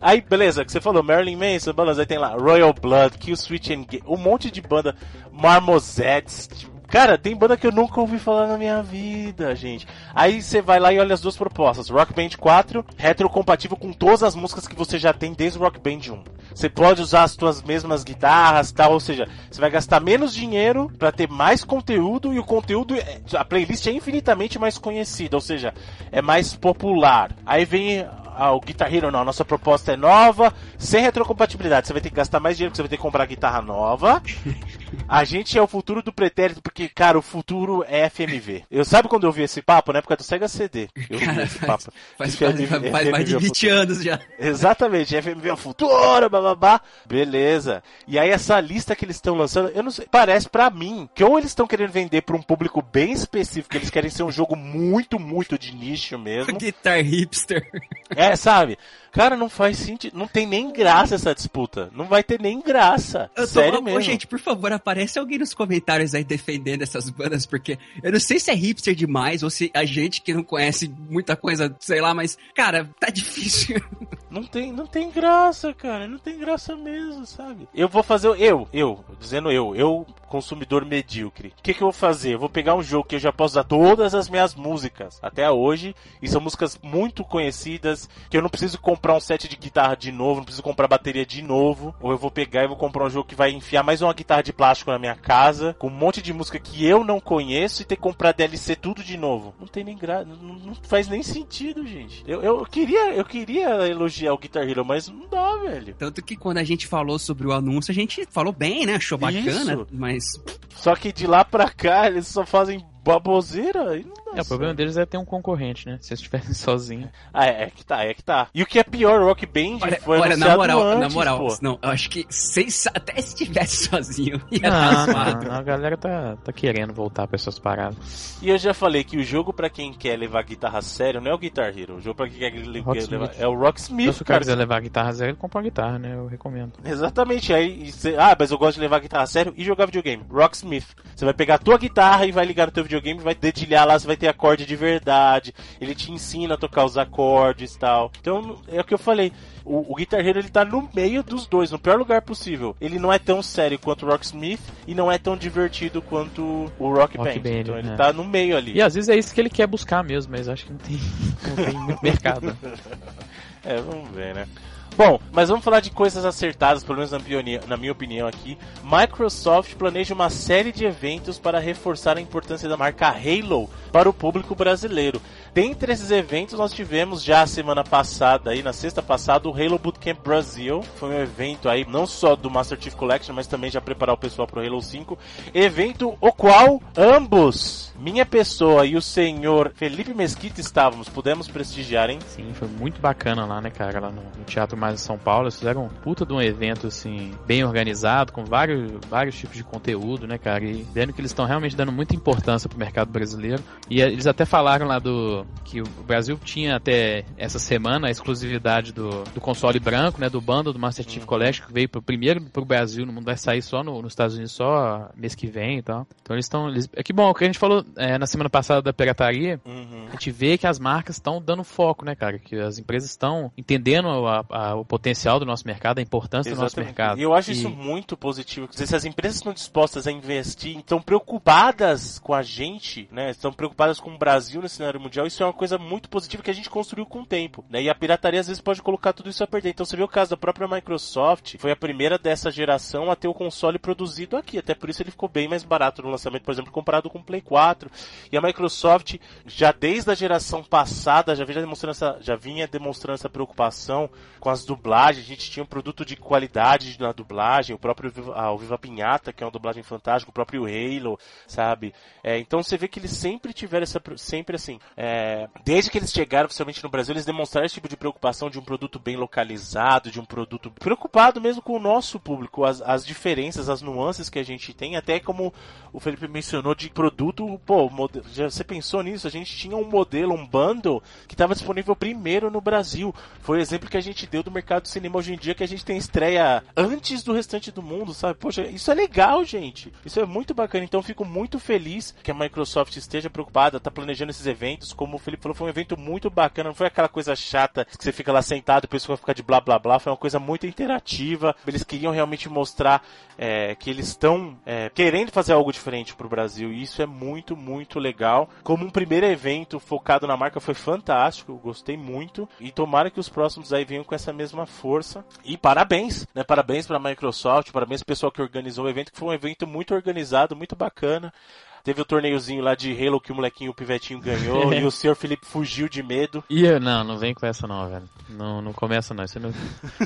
Aí, beleza, que você falou, Marilyn Manson, beleza, aí tem lá Royal Blood, Kill Switch and um monte de banda, Marmosettes, Cara, tem banda que eu nunca ouvi falar na minha vida, gente. Aí você vai lá e olha as duas propostas. Rock Band 4, retrocompatível com todas as músicas que você já tem desde o Rock Band 1. Você pode usar as suas mesmas guitarras, tal, ou seja, você vai gastar menos dinheiro para ter mais conteúdo e o conteúdo, é, a playlist é infinitamente mais conhecida, ou seja, é mais popular. Aí vem ah, o Guitar Hero não, a nossa proposta é nova, sem retrocompatibilidade. Você vai ter que gastar mais dinheiro, porque você vai ter que comprar guitarra nova. A gente é o futuro do pretérito, porque, cara, o futuro é FMV. Eu sabe quando eu vi esse papo? Na época do Sega CD. Eu cara, vi esse papo. Faz, faz, FMV, faz, faz mais de 20 é anos já. Exatamente, FMV é o futuro, bababá. Beleza. E aí essa lista que eles estão lançando, eu não sei, parece para mim que ou eles estão querendo vender para um público bem específico, eles querem ser um jogo muito, muito de nicho mesmo. Guitar hipster. É, sabe? Cara, não faz sentido. Não tem nem graça essa disputa. Não vai ter nem graça. Eu tô, Sério mesmo. gente, por favor, aparece alguém nos comentários aí defendendo essas bandas, porque eu não sei se é hipster demais ou se a gente que não conhece muita coisa, sei lá, mas, cara, tá difícil. Não tem, não tem graça, cara. Não tem graça mesmo, sabe? Eu vou fazer. Eu, eu, dizendo eu, eu, consumidor medíocre. O que, que eu vou fazer? Eu vou pegar um jogo que eu já posso usar todas as minhas músicas até hoje, e são músicas muito conhecidas, que eu não preciso comprar um set de guitarra de novo, não preciso comprar bateria de novo, ou eu vou pegar e vou comprar um jogo que vai enfiar mais uma guitarra de plástico na minha casa, com um monte de música que eu não conheço e ter que comprar DLC tudo de novo. Não tem nem graça, não, não, faz nem sentido, gente. Eu, eu queria, eu queria elogiar o Guitar Hero, mas não dá, velho. Tanto que quando a gente falou sobre o anúncio, a gente falou bem, né? Achou bacana, Isso. mas só que de lá pra cá eles só fazem baboseira. E não é, o problema deles é ter um concorrente, né? Se eles estivessem sozinhos. Ah, é, é, que tá, é que tá. E o que é pior, o Rock Band olha, foi olha, na moral, antes, na moral, pô. não, eu acho que se, até se estivesse sozinho, ia não, não, não, a galera tá, tá querendo voltar pra essas paradas. E eu já falei que o jogo pra quem quer levar guitarra a sério não é o Guitar Hero. O jogo pra quem quer levar é o Rocksmith. Então, se o cara quiser levar a guitarra a sério, ele compra uma guitarra, né? Eu recomendo. Exatamente. Aí, cê, ah, mas eu gosto de levar a guitarra a sério e jogar videogame. Rocksmith. Você vai pegar a tua guitarra e vai ligar no teu videogame, vai dedilhar lá, você vai ter acorde de verdade ele te ensina a tocar os acordes e tal. Então, é o que eu falei. O, o Guitar Hero ele tá no meio dos dois, no pior lugar possível. Ele não é tão sério quanto o Rocksmith e não é tão divertido quanto o Rock, Rock Band. Band. Então ele é. tá no meio ali. E às vezes é isso que ele quer buscar mesmo, mas acho que não tem, não tem muito mercado. é, vamos ver, né? Bom, mas vamos falar de coisas acertadas, pelo menos na minha opinião aqui. Microsoft planeja uma série de eventos para reforçar a importância da marca Halo para o público brasileiro. Dentre esses eventos, nós tivemos já a semana passada, aí na sexta passada, o Halo Bootcamp Brasil. Foi um evento aí, não só do Master Chief Collection, mas também já preparar o pessoal para o Halo 5. Evento o qual ambos, minha pessoa e o senhor Felipe Mesquita estávamos, pudemos prestigiar, hein? Sim, foi muito bacana lá, né, cara, lá no, Teatro Mais de São Paulo. Eles fizeram um puta de um evento, assim, bem organizado, com vários, vários tipos de conteúdo, né, cara, e vendo que eles estão realmente dando muita importância pro mercado brasileiro. E eles até falaram lá do que o Brasil tinha até essa semana a exclusividade do, do console branco, né, do bundle do Master Chief uhum. Collection, que veio pro, primeiro pro Brasil, no mundo vai sair só no, nos Estados Unidos só mês que vem e tal. Então eles estão... É que bom, o que a gente falou é, na semana passada da pirataria, uhum. a gente vê que as marcas estão dando foco, né, cara, que as empresas estão entendendo a, a, o potencial do nosso mercado, a importância Exatamente. do nosso mercado. E eu acho e... isso muito positivo, dizer, se as empresas estão dispostas a investir, estão preocupadas com a gente, né, estão preocupadas com o Brasil no cenário mundial, isso é uma coisa muito positiva que a gente construiu com o tempo, né? E a pirataria às vezes pode colocar tudo isso a perder. Então você vê o caso da própria Microsoft, foi a primeira dessa geração a ter o console produzido aqui, até por isso ele ficou bem mais barato no lançamento, por exemplo, comparado com o Play 4. E a Microsoft já desde a geração passada já vinha demonstrando essa, já vinha demonstrando essa preocupação com as dublagens. A gente tinha um produto de qualidade na dublagem, o próprio a, o Viva Pinhata, que é uma dublagem fantástica, o próprio Halo, sabe? É, então você vê que eles sempre tiveram essa, sempre assim, é, desde que eles chegaram oficialmente no Brasil, eles demonstraram esse tipo de preocupação de um produto bem localizado, de um produto preocupado mesmo com o nosso público, as, as diferenças, as nuances que a gente tem, até como o Felipe mencionou de produto, pô, já, você pensou nisso? A gente tinha um modelo, um bundle que estava disponível primeiro no Brasil. Foi o exemplo que a gente deu do mercado do cinema hoje em dia, que a gente tem estreia antes do restante do mundo, sabe? Poxa, isso é legal, gente. Isso é muito bacana. Então fico muito feliz que a Microsoft esteja preocupada, tá planejando esses eventos. Como o Felipe falou, foi um evento muito bacana. Não foi aquela coisa chata que você fica lá sentado e o pessoal fica de blá blá blá. Foi uma coisa muito interativa. Eles queriam realmente mostrar é, que eles estão é, querendo fazer algo diferente pro Brasil. E isso é muito, muito legal. Como um primeiro evento focado na marca foi fantástico. Eu gostei muito. E tomara que os próximos aí venham com essa mesma força. E parabéns, né? Parabéns pra Microsoft, parabéns pro pessoal que organizou o evento, que foi um evento muito organizado, muito bacana. Teve o torneiozinho lá de Halo que o molequinho, o pivetinho ganhou e o senhor Felipe fugiu de medo. E eu, não, não vem com essa não, velho. Não, não começa não. não...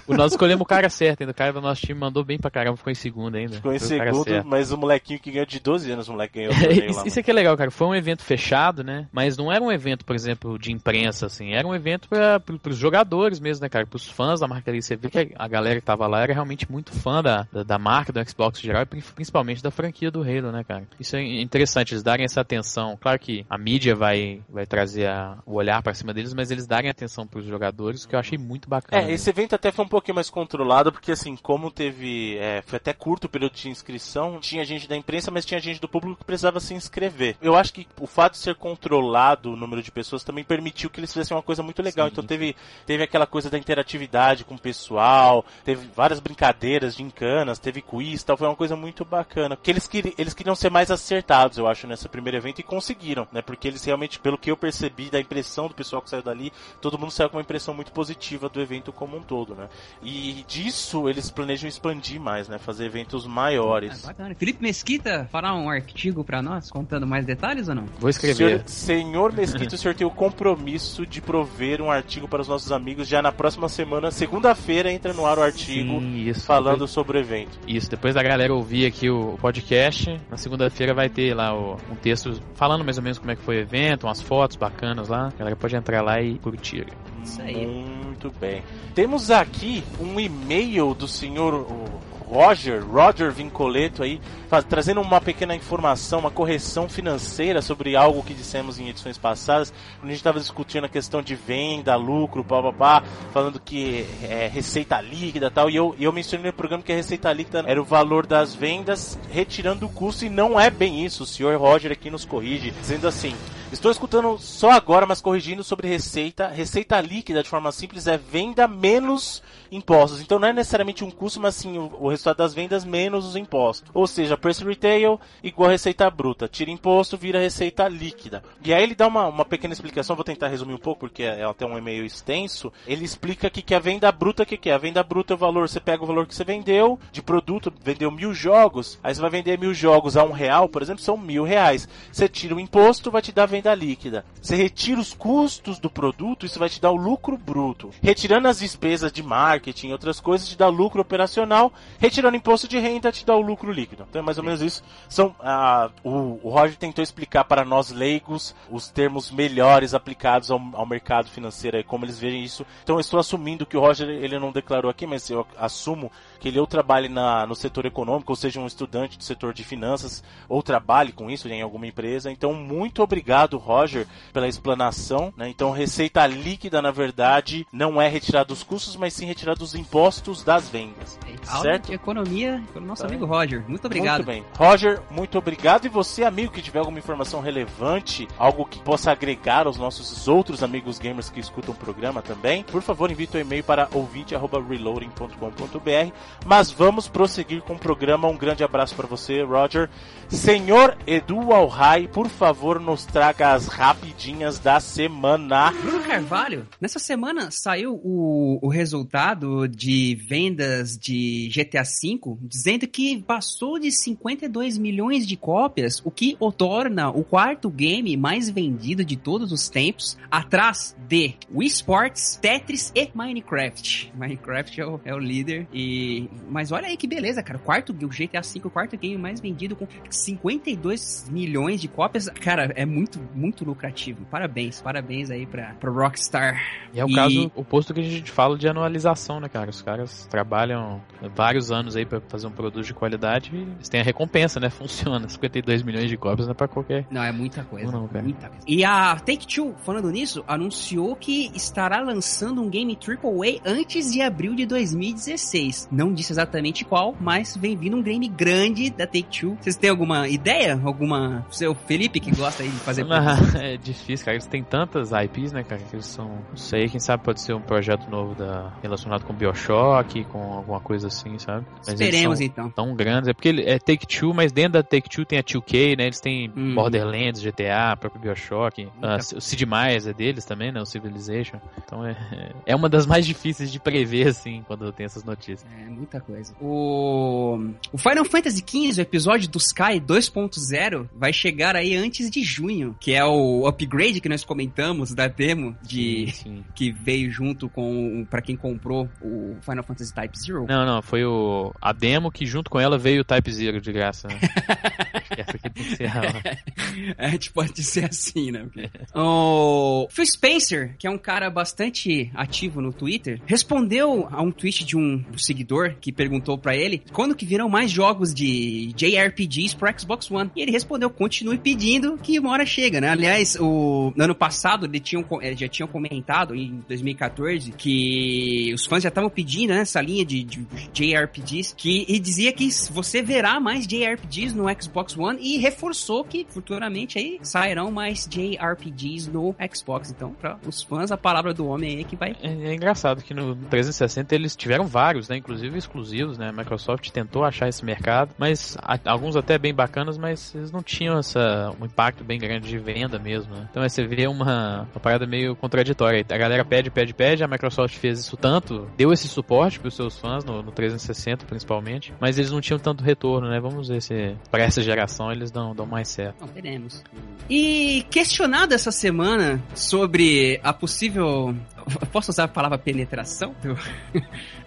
o nós escolhemos o cara certo ainda. O cara do nosso time mandou bem pra caramba, ficou em segundo ainda. Ficou em Foi segundo, mas o molequinho que ganhou de 12 anos, o moleque ganhou. É, isso, lá, isso aqui é legal, cara. Foi um evento fechado, né? Mas não era um evento, por exemplo, de imprensa, assim. Era um evento pra, pros jogadores mesmo, né, cara? Pros fãs da marca ali. Você vê que a galera que tava lá era realmente muito fã da, da, da marca do Xbox em geral e principalmente da franquia do Halo, né, cara? Isso é interessante, eles darem essa atenção. Claro que a mídia vai, vai trazer a, o olhar para cima deles, mas eles darem atenção para os jogadores, que eu achei muito bacana. É, esse evento até foi um pouquinho mais controlado, porque assim, como teve. É, foi até curto o período de inscrição, tinha gente da imprensa, mas tinha gente do público que precisava se inscrever. Eu acho que o fato de ser controlado o número de pessoas também permitiu que eles fizessem uma coisa muito legal. Sim. Então teve, teve aquela coisa da interatividade com o pessoal, teve várias brincadeiras de encanas, teve quiz tal, foi uma coisa muito bacana. Porque eles, queri, eles queriam ser mais acertados, eu acho, nessa primeira primeiro evento e conseguiram, né? Porque eles realmente, pelo que eu percebi da impressão do pessoal que saiu dali, todo mundo saiu com uma impressão muito positiva do evento como um todo, né? E disso eles planejam expandir mais, né? Fazer eventos maiores. Ah, bacana. Felipe Mesquita fará um artigo para nós contando mais detalhes ou não? Vou escrever. Senhor, senhor Mesquita, o senhor tem o compromisso de prover um artigo para os nossos amigos já na próxima semana, segunda-feira entra no ar o artigo Sim, isso, falando depois... sobre o evento. Isso, depois da galera ouvir aqui o podcast, na segunda-feira vai ter lá o, um texto falando mais ou menos como é que foi o evento, umas fotos bacanas lá. A galera pode entrar lá e curtir. Isso aí. Muito bem. Temos aqui um e-mail do senhor Roger, Roger Vincoleto aí, faz, trazendo uma pequena informação, uma correção financeira sobre algo que dissemos em edições passadas, quando a gente estava discutindo a questão de venda, lucro, pá, falando que é receita líquida tal, e eu, eu mencionei no programa que a receita líquida era o valor das vendas retirando o custo, e não é bem isso, o senhor Roger aqui nos corrige, dizendo assim, Estou escutando só agora, mas corrigindo sobre receita. Receita líquida, de forma simples, é venda menos impostos. Então não é necessariamente um custo, mas sim o, resultado das vendas menos os impostos. Ou seja, preço retail igual receita bruta. Tira imposto, vira receita líquida. E aí ele dá uma, uma pequena explicação, vou tentar resumir um pouco, porque é, é até um e-mail extenso. Ele explica que, que a venda bruta, o que, que é? A venda bruta é o valor, você pega o valor que você vendeu, de produto, vendeu mil jogos, aí você vai vender mil jogos a um real, por exemplo, são mil reais. Você tira o imposto, vai te dar venda venda líquida. Você retira os custos do produto, isso vai te dar o lucro bruto. Retirando as despesas de marketing e outras coisas, te dá lucro operacional. Retirando imposto de renda, te dá o lucro líquido. Então é mais ou menos isso. São, ah, o, o Roger tentou explicar para nós leigos os termos melhores aplicados ao, ao mercado financeiro e como eles veem isso. Então eu estou assumindo que o Roger ele não declarou aqui, mas eu assumo que ele ou trabalhe na, no setor econômico, ou seja um estudante do setor de finanças, ou trabalhe com isso em alguma empresa. Então, muito obrigado, Roger, pela explanação. Né? Então, receita líquida, na verdade, não é retirar dos custos, mas sim retirar dos impostos das vendas. É, certo? de economia pelo nosso tá. amigo Roger. Muito obrigado. Muito bem. Roger, muito obrigado. E você, amigo, que tiver alguma informação relevante, algo que possa agregar aos nossos outros amigos gamers que escutam o programa também, por favor, envie o e-mail para ouvinte.reloading.com.br mas vamos prosseguir com o programa. Um grande abraço para você, Roger. Senhor Edu Alhai, por favor, nos traga sagas rapidinhas da semana. Bruno Carvalho, nessa semana saiu o, o resultado de vendas de GTA V, dizendo que passou de 52 milhões de cópias, o que o torna o quarto game mais vendido de todos os tempos, atrás de Wii Sports, Tetris e Minecraft. Minecraft é o, é o líder e mas olha aí que beleza, cara. O quarto, o GTA V, o quarto game mais vendido com 52 milhões de cópias. Cara, é muito, muito lucrativo. Parabéns, parabéns aí pra, pra Rockstar. E é o e... caso oposto que a gente fala de anualização, né, cara? Os caras trabalham vários anos aí pra fazer um produto de qualidade e eles têm a recompensa, né? Funciona. 52 milhões de cópias não é pra qualquer. Não, é muita coisa. Não, não, muita coisa. E a Take-Two, falando nisso, anunciou que estará lançando um game AAA antes de abril de 2016. Não disse exatamente qual, mas vem vindo um game grande da Take-Two. Vocês têm alguma ideia? Alguma. Seu Felipe que gosta aí de fazer. Ah, é difícil, cara. Eles têm tantas IPs, né, cara? Que eles são. Não sei, quem sabe pode ser um projeto novo da... relacionado com Bioshock, com alguma coisa assim, sabe? Mas Esperemos então. Tão grandes. É porque é Take-Two, mas dentro da Take-Two tem a 2K, né? Eles têm hum. Borderlands, GTA, próprio Bioshock. Ah, o Sid Meier's é deles também, né? O Civilization. Então é, é uma das mais difíceis de prever, assim, quando tem essas notícias. É, muita coisa. O, o Final Fantasy XV, o episódio do Sky 2.0, vai chegar aí antes de junho, que é o upgrade que nós comentamos da demo de sim, sim. que veio junto com para quem comprou o Final Fantasy Type Zero. Não, não, foi o a demo que junto com ela veio o Type Zero de graça. Né? A... É, tipo, pode ser assim, né? o Phil Spencer, que é um cara bastante ativo no Twitter, respondeu a um tweet de um seguidor que perguntou para ele quando que virão mais jogos de JRPGs pro Xbox One. E ele respondeu, continue pedindo que uma hora chega, né? Aliás, o no ano passado ele tinha, já tinham comentado em 2014 que os fãs já estavam pedindo né, essa linha de, de JRPGs que e dizia que você verá mais JRPGs no Xbox One e reforçou que futuramente aí sairão mais JRPGs no Xbox. Então, para os fãs, a palavra do homem aí é que vai. É, é engraçado que no 360 eles tiveram vários, né? Inclusive exclusivos, né? A Microsoft tentou achar esse mercado, mas a, alguns até bem bacanas, mas eles não tinham essa, um impacto bem grande de venda mesmo, né? Então é, você vê uma, uma parada meio contraditória. A galera pede, pede, pede, a Microsoft fez isso tanto, deu esse suporte para os seus fãs no, no 360 principalmente, mas eles não tinham tanto retorno, né? Vamos ver se para essa geração eles dão, dão mais certo. Não, teremos. E questionado essa semana sobre a possível posso usar a palavra penetração do,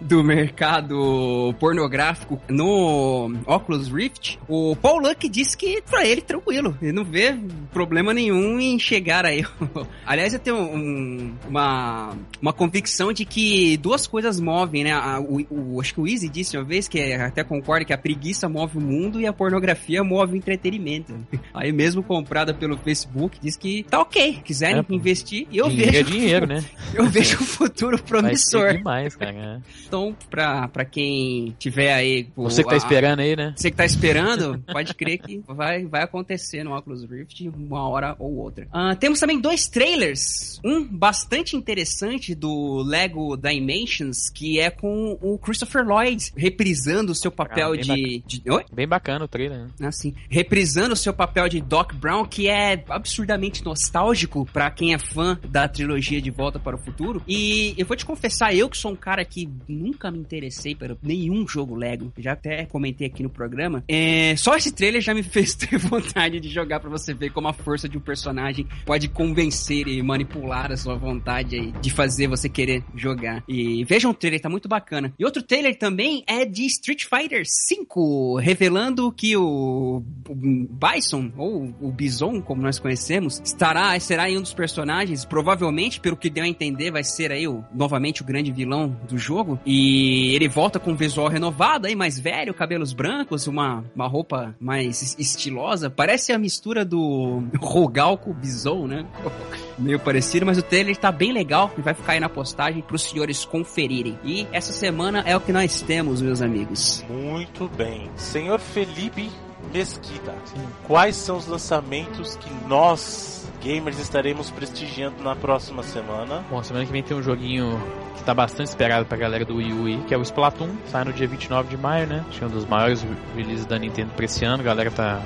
do mercado pornográfico no Oculus Rift, o Paul Luck disse que pra ele tranquilo, ele não vê problema nenhum em chegar aí. Aliás, eu tenho um, uma, uma convicção de que duas coisas movem, né? O, o, acho que o Easy disse uma vez, que até concorda que a preguiça move o mundo e a pornografia move o entretenimento. Aí mesmo comprada pelo Facebook, diz que tá ok, quiserem é, investir, eu dinheiro vejo. É dinheiro, né? Eu vejo um futuro promissor. Vai demais, cara. Então, pra, pra quem tiver aí. O, você que tá a, esperando aí, né? Você que tá esperando, pode crer que vai, vai acontecer no Oculus Rift uma hora ou outra. Uh, temos também dois trailers. Um bastante interessante do Lego Dimensions, que é com o Christopher Lloyd reprisando o seu papel ah, de, bacana. de. Oi? Bem bacana o trailer, né? Ah, sim. Reprisando o seu papel de Doc Brown, que é absurdamente nostálgico para quem é fã da trilogia De Volta para o Futuro. E eu vou te confessar, eu que sou um cara que nunca me interessei por nenhum jogo Lego, já até comentei aqui no programa, é, só esse trailer já me fez ter vontade de jogar para você ver como a força de um personagem pode convencer e manipular a sua vontade de fazer você querer jogar. E vejam o trailer, tá muito bacana. E outro trailer também é de Street Fighter V, revelando que o, Bison, ou o Bison, como nós conhecemos, estará, será um dos personagens, provavelmente, pelo que deu a entender, vai ser aí o, novamente o grande vilão do jogo. E ele volta com um visual renovado aí, mais velho, cabelos brancos, uma, uma roupa mais estilosa. Parece a mistura do Rogal com o Bison, né? Meio parecido, mas o trailer tá bem legal e vai ficar aí na postagem pros senhores conferirem. E essa semana é o que nós temos, meus amigos. Muito bem. Senhor Felipe Mesquita, Sim. quais são os lançamentos que nós gamers estaremos prestigiando na próxima semana? Bom, semana que vem tem um joguinho que tá bastante esperado pra galera do Wii U que é o Splatoon, sai no dia 29 de maio, né? Acho que é um dos maiores releases da Nintendo pra esse ano, a galera tá...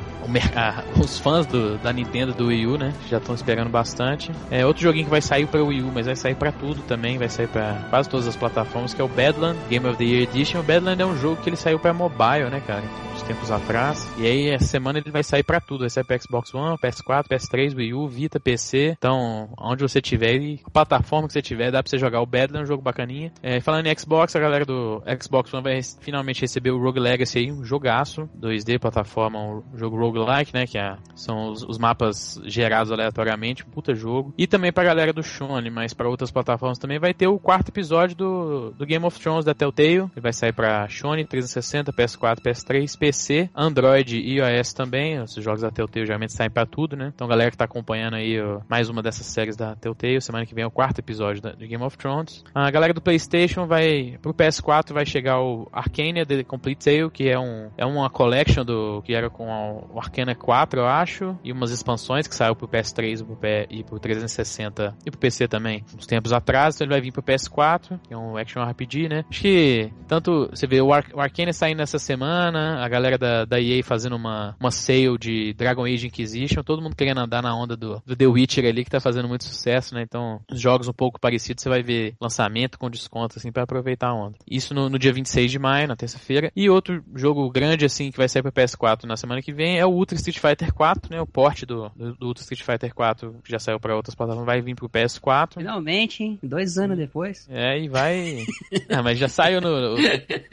os fãs do, da Nintendo do Wii U, né? Já estão esperando bastante. É outro joguinho que vai sair pra Wii U, mas vai sair pra tudo também, vai sair pra quase todas as plataformas, que é o Badland Game of the Year Edition. O Badland é um jogo que ele saiu pra mobile, né, cara? Uns tempos atrás. E aí, essa semana ele vai sair pra tudo. Vai sair pra Xbox One, PS4, PS3, Wii U, Vita, PC. Então, onde você tiver e plataforma que você tiver, dá pra você jogar o Badland, um jogo bacaninha. É, falando em Xbox, a galera do Xbox One vai finalmente receber o Rogue Legacy aí, um jogaço, 2D, plataforma, um jogo roguelike, né, que é, são os, os, mapas gerados aleatoriamente, um puta jogo. E também pra galera do Shone, mas para outras plataformas também vai ter o quarto episódio do, do Game of Thrones da Telltale. Ele vai sair pra Shone, 360, PS4, PS3, PC, Android e iOS também. Os jogos da Telltale geralmente saem pra tudo, né? Então, galera que tá acompanhando aí ó, mais uma dessas séries da Telltale, semana que vem é o quarto episódio da, de Game of Thrones. A galera do PlayStation vai pro PS4 vai chegar o Arcania The Complete Tale, que é um é uma collection do que era com o Arcana 4, eu acho, e umas expansões que saiu pro PS3 pro P, e pro 360 e pro PC também, uns tempos atrás. Então ele vai vir pro PS4, que é um action RPG, né? Acho que tanto você vê o, Ar o saindo essa semana, a galera da, da EA fazendo uma uma sale de Dragon Age Inquisition, todo mundo querendo andar na onda do, do The Witcher ali que tá fazendo muito sucesso, né? Então, os jogos um pouco parecidos você vai ver lançamento com desconto assim para aproveitar a onda. Isso no, no dia 26 de maio, na terça-feira. E outro jogo grande assim que vai sair para PS4 na semana que vem é o Ultra Street Fighter 4, né? O porte do, do, do Ultra Street Fighter 4 que já saiu para outras plataformas vai vir pro PS4. Finalmente, hein? Dois anos depois. É, e vai. ah, mas já saiu no.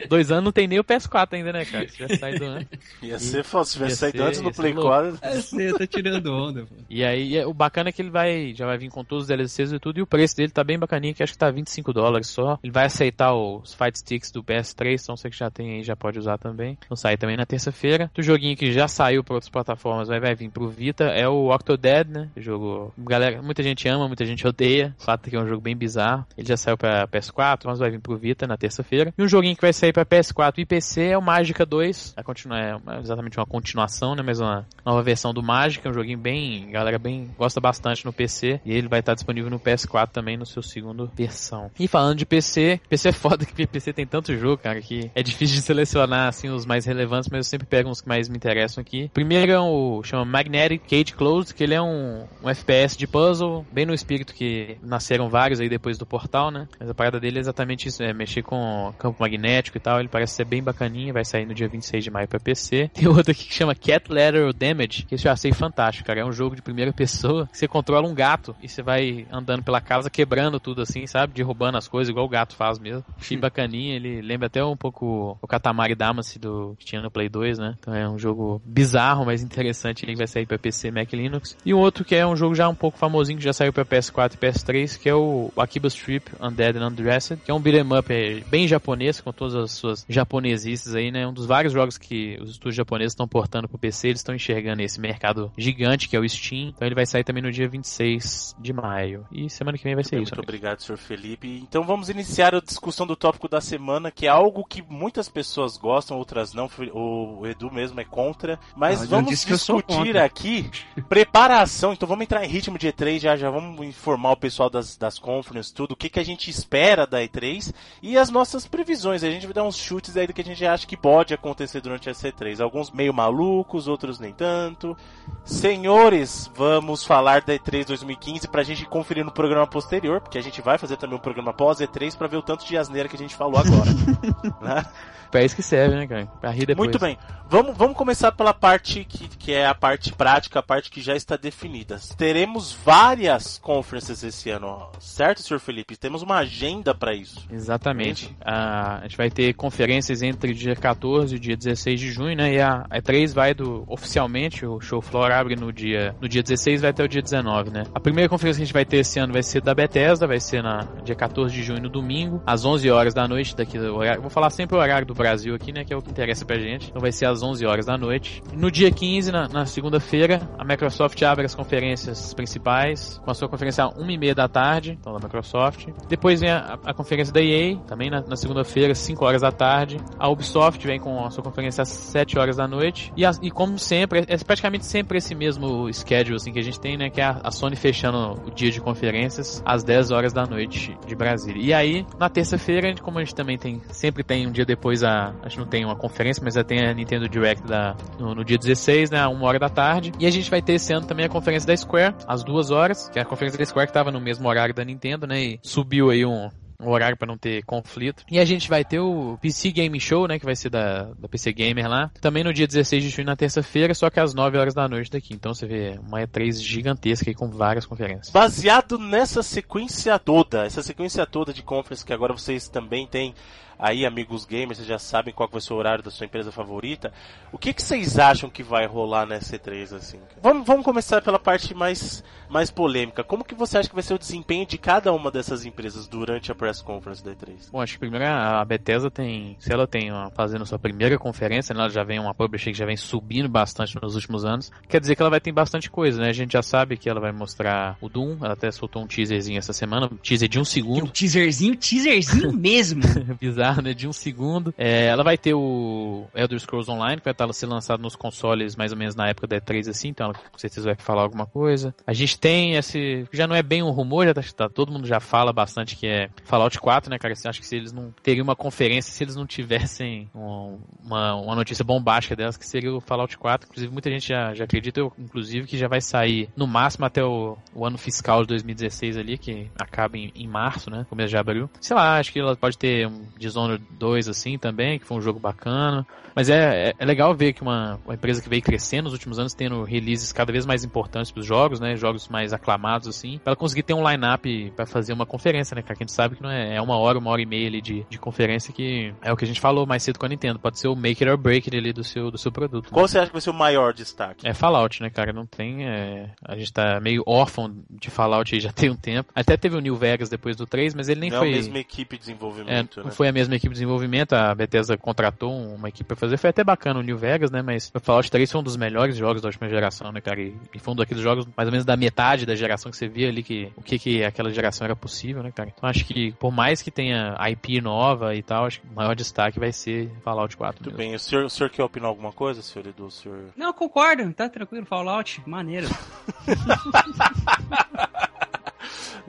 Dois anos não tem nem o PS4 ainda, né, cara? Se tivesse saído antes. Ia ser foda, se tivesse saído antes no Play 4. É, você tá tirando onda, pô. E aí, o bacana é que ele vai. Já vai vir com todos os DLCs e tudo. E o preço dele tá bem bacaninha, que acho que tá 25 dólares só. Ele vai aceitar os Fight Sticks do PS3, então você que já tem aí já pode usar também. Então sai também na terça-feira. O joguinho que já saiu para outras plataformas vai, vai vir pro Vita é o Octodad, né? O jogo. Galera, muita gente ama, muita gente odeia. O fato é que é um jogo bem bizarro. Ele já saiu para PS4, mas vai vir pro Vita na terça-feira. E um joguinho que vai sair para PS4 e PC é o Mágica 2. Vai continuar, é exatamente uma continuação, né? Mas uma nova versão do Mágica, um joguinho bem. Galera bem gosta bastante no PC. E ele vai estar disponível no PS4 também no seu segundo versão. E falando de PC, PC é foda que PC tem tanto jogo, cara, que é difícil de selecionar assim os mais relevantes, mas eu sempre pego uns que mais me interessam aqui. Primeiro é o chama Magnetic Cage Closed, que ele é um, um FPS de puzzle, bem no espírito que nasceram vários aí depois do Portal, né? Mas a parada dele é exatamente isso, é mexer com campo magnético e tal. Ele parece ser bem bacaninha, vai sair no dia 26 de maio para PC. Tem outro aqui que chama Cat Lateral Damage, que esse eu achei fantástico, cara. É um jogo de primeira pessoa que você controla um gato e você vai andando pela casa quebrando tudo assim, sabe? Derrubando as coisas, igual o gato faz mesmo. Achei bacaninha, ele lembra até um pouco o Katamari Damacy do que tinha no Play 2, né? Então é um jogo bizarro, mas interessante que vai sair para PC, Mac Linux. E um outro que é um jogo já um pouco famosinho que já saiu para PS4 e PS3, que é o Akiba Strip Undead and Undressed, que é um beat'em up bem japonês, com todas as suas japonesices aí, né? Um dos vários jogos que os estúdios japoneses estão portando pro PC, eles estão enxergando esse mercado gigante que é o Steam. Então ele vai sair também no dia 26 de maio. E semana que vem vai muito ser bem, isso. Muito obrigado, senhor Felipe. Então vamos iniciar a discussão do tópico da semana, que é algo que muitas pessoas gostam, outras não. O Edu mesmo é contra. Mas vamos discutir aqui preparação. Então vamos entrar em ritmo de E3, já, já vamos informar o pessoal das, das conferences, tudo, o que, que a gente espera da E3 e as nossas previsões. A gente vai dar uns chutes aí do que a gente acha que pode acontecer durante essa E3. Alguns meio malucos, outros nem tanto. Senhores, vamos falar da E3 2015 pra gente conferir no programa posterior, porque a gente vai fazer também um programa pós E3 pra ver o tanto de asneira que a gente falou agora. né? Pra isso que serve, né, cara? Pra rir depois. Muito bem. Vamos, vamos começar pela parte que, que é a parte prática, a parte que já está definida. Teremos várias conferences esse ano, certo, senhor Felipe? Temos uma agenda para isso. Exatamente. A, a gente vai ter conferências entre dia 14 e dia 16 de junho, né? E a E3 vai do oficialmente, o show floor abre no dia no dia 16 vai até o dia 19, né? A primeira conferência que a gente vai ter esse ano vai ser da Bethesda, vai ser na dia 14 de junho no domingo, às 11 horas da noite daqui do horário. Vou falar sempre o horário do Brasil aqui, né, que é o que interessa pra gente. Então vai ser às 11 horas da noite. No dia 15, na, na segunda-feira, a Microsoft abre as conferências principais, com a sua conferência às 1h30 da tarde, então da Microsoft. Depois vem a, a conferência da EA, também na, na segunda-feira, 5 horas da tarde. A Ubisoft vem com a sua conferência às 7 horas da noite. E, as- e como sempre, é praticamente sempre esse mesmo schedule assim, que a gente tem, né, que é a Sony fechando o dia de conferências às 10 horas da noite de Brasília. E aí, na terça-feira, como a gente também tem, sempre tem um dia depois a, a gente não tem uma conferência, mas já tem a Nintendo Direct da, no, no dia 16, né, a 1 hora da tarde. E a gente vai ter esse ano também a conferência da Square, às 2 horas, que é a conferência da Square que tava no mesmo horário da Nintendo, né, e subiu aí um, um horário para não ter conflito. E a gente vai ter o PC Game Show, né, que vai ser da, da PC Gamer lá, também no dia 16 de junho, na terça-feira, só que às 9 horas da noite daqui. Então você vê uma E3 gigantesca aí com várias conferências. Baseado nessa sequência toda, essa sequência toda de conferências que agora vocês também têm aí, amigos gamers, vocês já sabem qual vai ser o horário da sua empresa favorita. O que, que vocês acham que vai rolar na C3 assim? Vamos, vamos começar pela parte mais, mais polêmica. Como que você acha que vai ser o desempenho de cada uma dessas empresas durante a press conference da E3? Bom, acho que primeiro a Bethesda tem, se ela tem uma, fazendo sua primeira conferência, né, ela já vem uma publisher que já vem subindo bastante nos últimos anos. Quer dizer que ela vai ter bastante coisa, né? A gente já sabe que ela vai mostrar o Doom, ela até soltou um teaserzinho essa semana, um teaser de um segundo. Um teaserzinho, teaserzinho mesmo. Bizarro né, de um segundo. É, ela vai ter o Elder Scrolls Online, que vai estar ser lançado nos consoles mais ou menos na época da E3, assim, então ela com certeza vai falar alguma coisa. A gente tem esse, já não é bem um rumor, já tá, tá todo mundo já fala bastante que é Fallout 4, né, cara? Você acha que se eles não teriam uma conferência, se eles não tivessem um, uma, uma notícia bombástica delas, que seria o Fallout 4. Inclusive, muita gente já, já acredita, eu, inclusive, que já vai sair no máximo até o, o ano fiscal de 2016 ali, que acaba em, em março, né? Começo de abril. Sei lá, acho que ela pode ter um Dishonored 2 assim também, que foi um jogo bacana. Mas é, é, é, legal ver que uma, uma, empresa que veio crescendo nos últimos anos, tendo releases cada vez mais importantes para os jogos, né? Jogos mais aclamados, assim, para ela conseguir ter um line-up para fazer uma conferência, né? Que a gente sabe que não é, é uma hora, uma hora e meia ali de, de conferência que é o que a gente falou mais cedo com a Nintendo. Pode ser o make it or break it ali do seu, do seu produto. Né? Qual você acha que vai ser o maior destaque? É Fallout, né, cara? Não tem. É... A gente tá meio órfão de Fallout aí já tem um tempo. Até teve o New Vegas depois do 3, mas ele nem não foi. Não é a mesma equipe de desenvolvimento. É, né? Não foi a mesma equipe de desenvolvimento. A Bethesda contratou uma equipe para fazer. Foi até bacana o New Vegas, né? Mas o Fallout 3 foi um dos melhores jogos da última geração, né, cara? E, e foi um daqueles jogos mais ou menos da metade da geração que você via ali que o que, que aquela geração era possível, né, cara? Então acho que por mais que tenha IP nova e tal, acho que o maior destaque vai ser Fallout 4. Muito mesmo. bem. O senhor, o senhor quer opinar alguma coisa, senhor Edu? Senhor... Não, concordo. Tá tranquilo. Fallout, maneiro.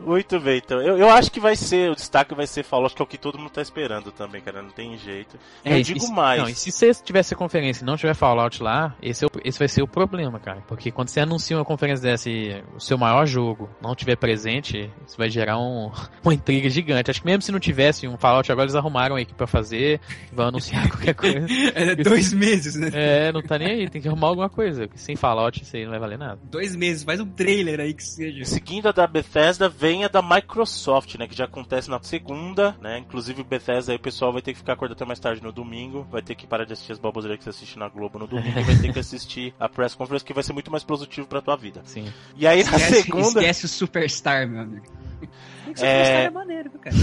Muito bem, então. Eu, eu acho que vai ser, o destaque vai ser Fallout, que é o que todo mundo tá esperando também, cara. Não tem jeito. É, eu digo mais. Não, e se você tivesse conferência e não tiver Fallout lá, esse, é o, esse vai ser o problema, cara. Porque quando você anuncia uma conferência dessa e o seu maior jogo não tiver presente, isso vai gerar um, uma intriga gigante. Acho que mesmo se não tivesse um Fallout, agora eles arrumaram a equipe pra fazer, vão anunciar qualquer coisa. É dois meses, né? É, não tá nem aí, tem que arrumar alguma coisa. Sem Fallout isso aí não vai valer nada. Dois meses, faz um trailer aí que seja. Seguindo a da Bethesda, vem a da Microsoft, né? Que já acontece na segunda, né? Inclusive o Bethesda aí o pessoal vai ter que ficar acordado até mais tarde no domingo, vai ter que parar de assistir as baboseiras que você assiste na Globo no domingo e vai ter que assistir a press conference que vai ser muito mais produtivo pra tua vida. Sim. E aí na esquece, segunda... Esquece o Superstar, meu amigo. É... Superstar é maneiro, cara.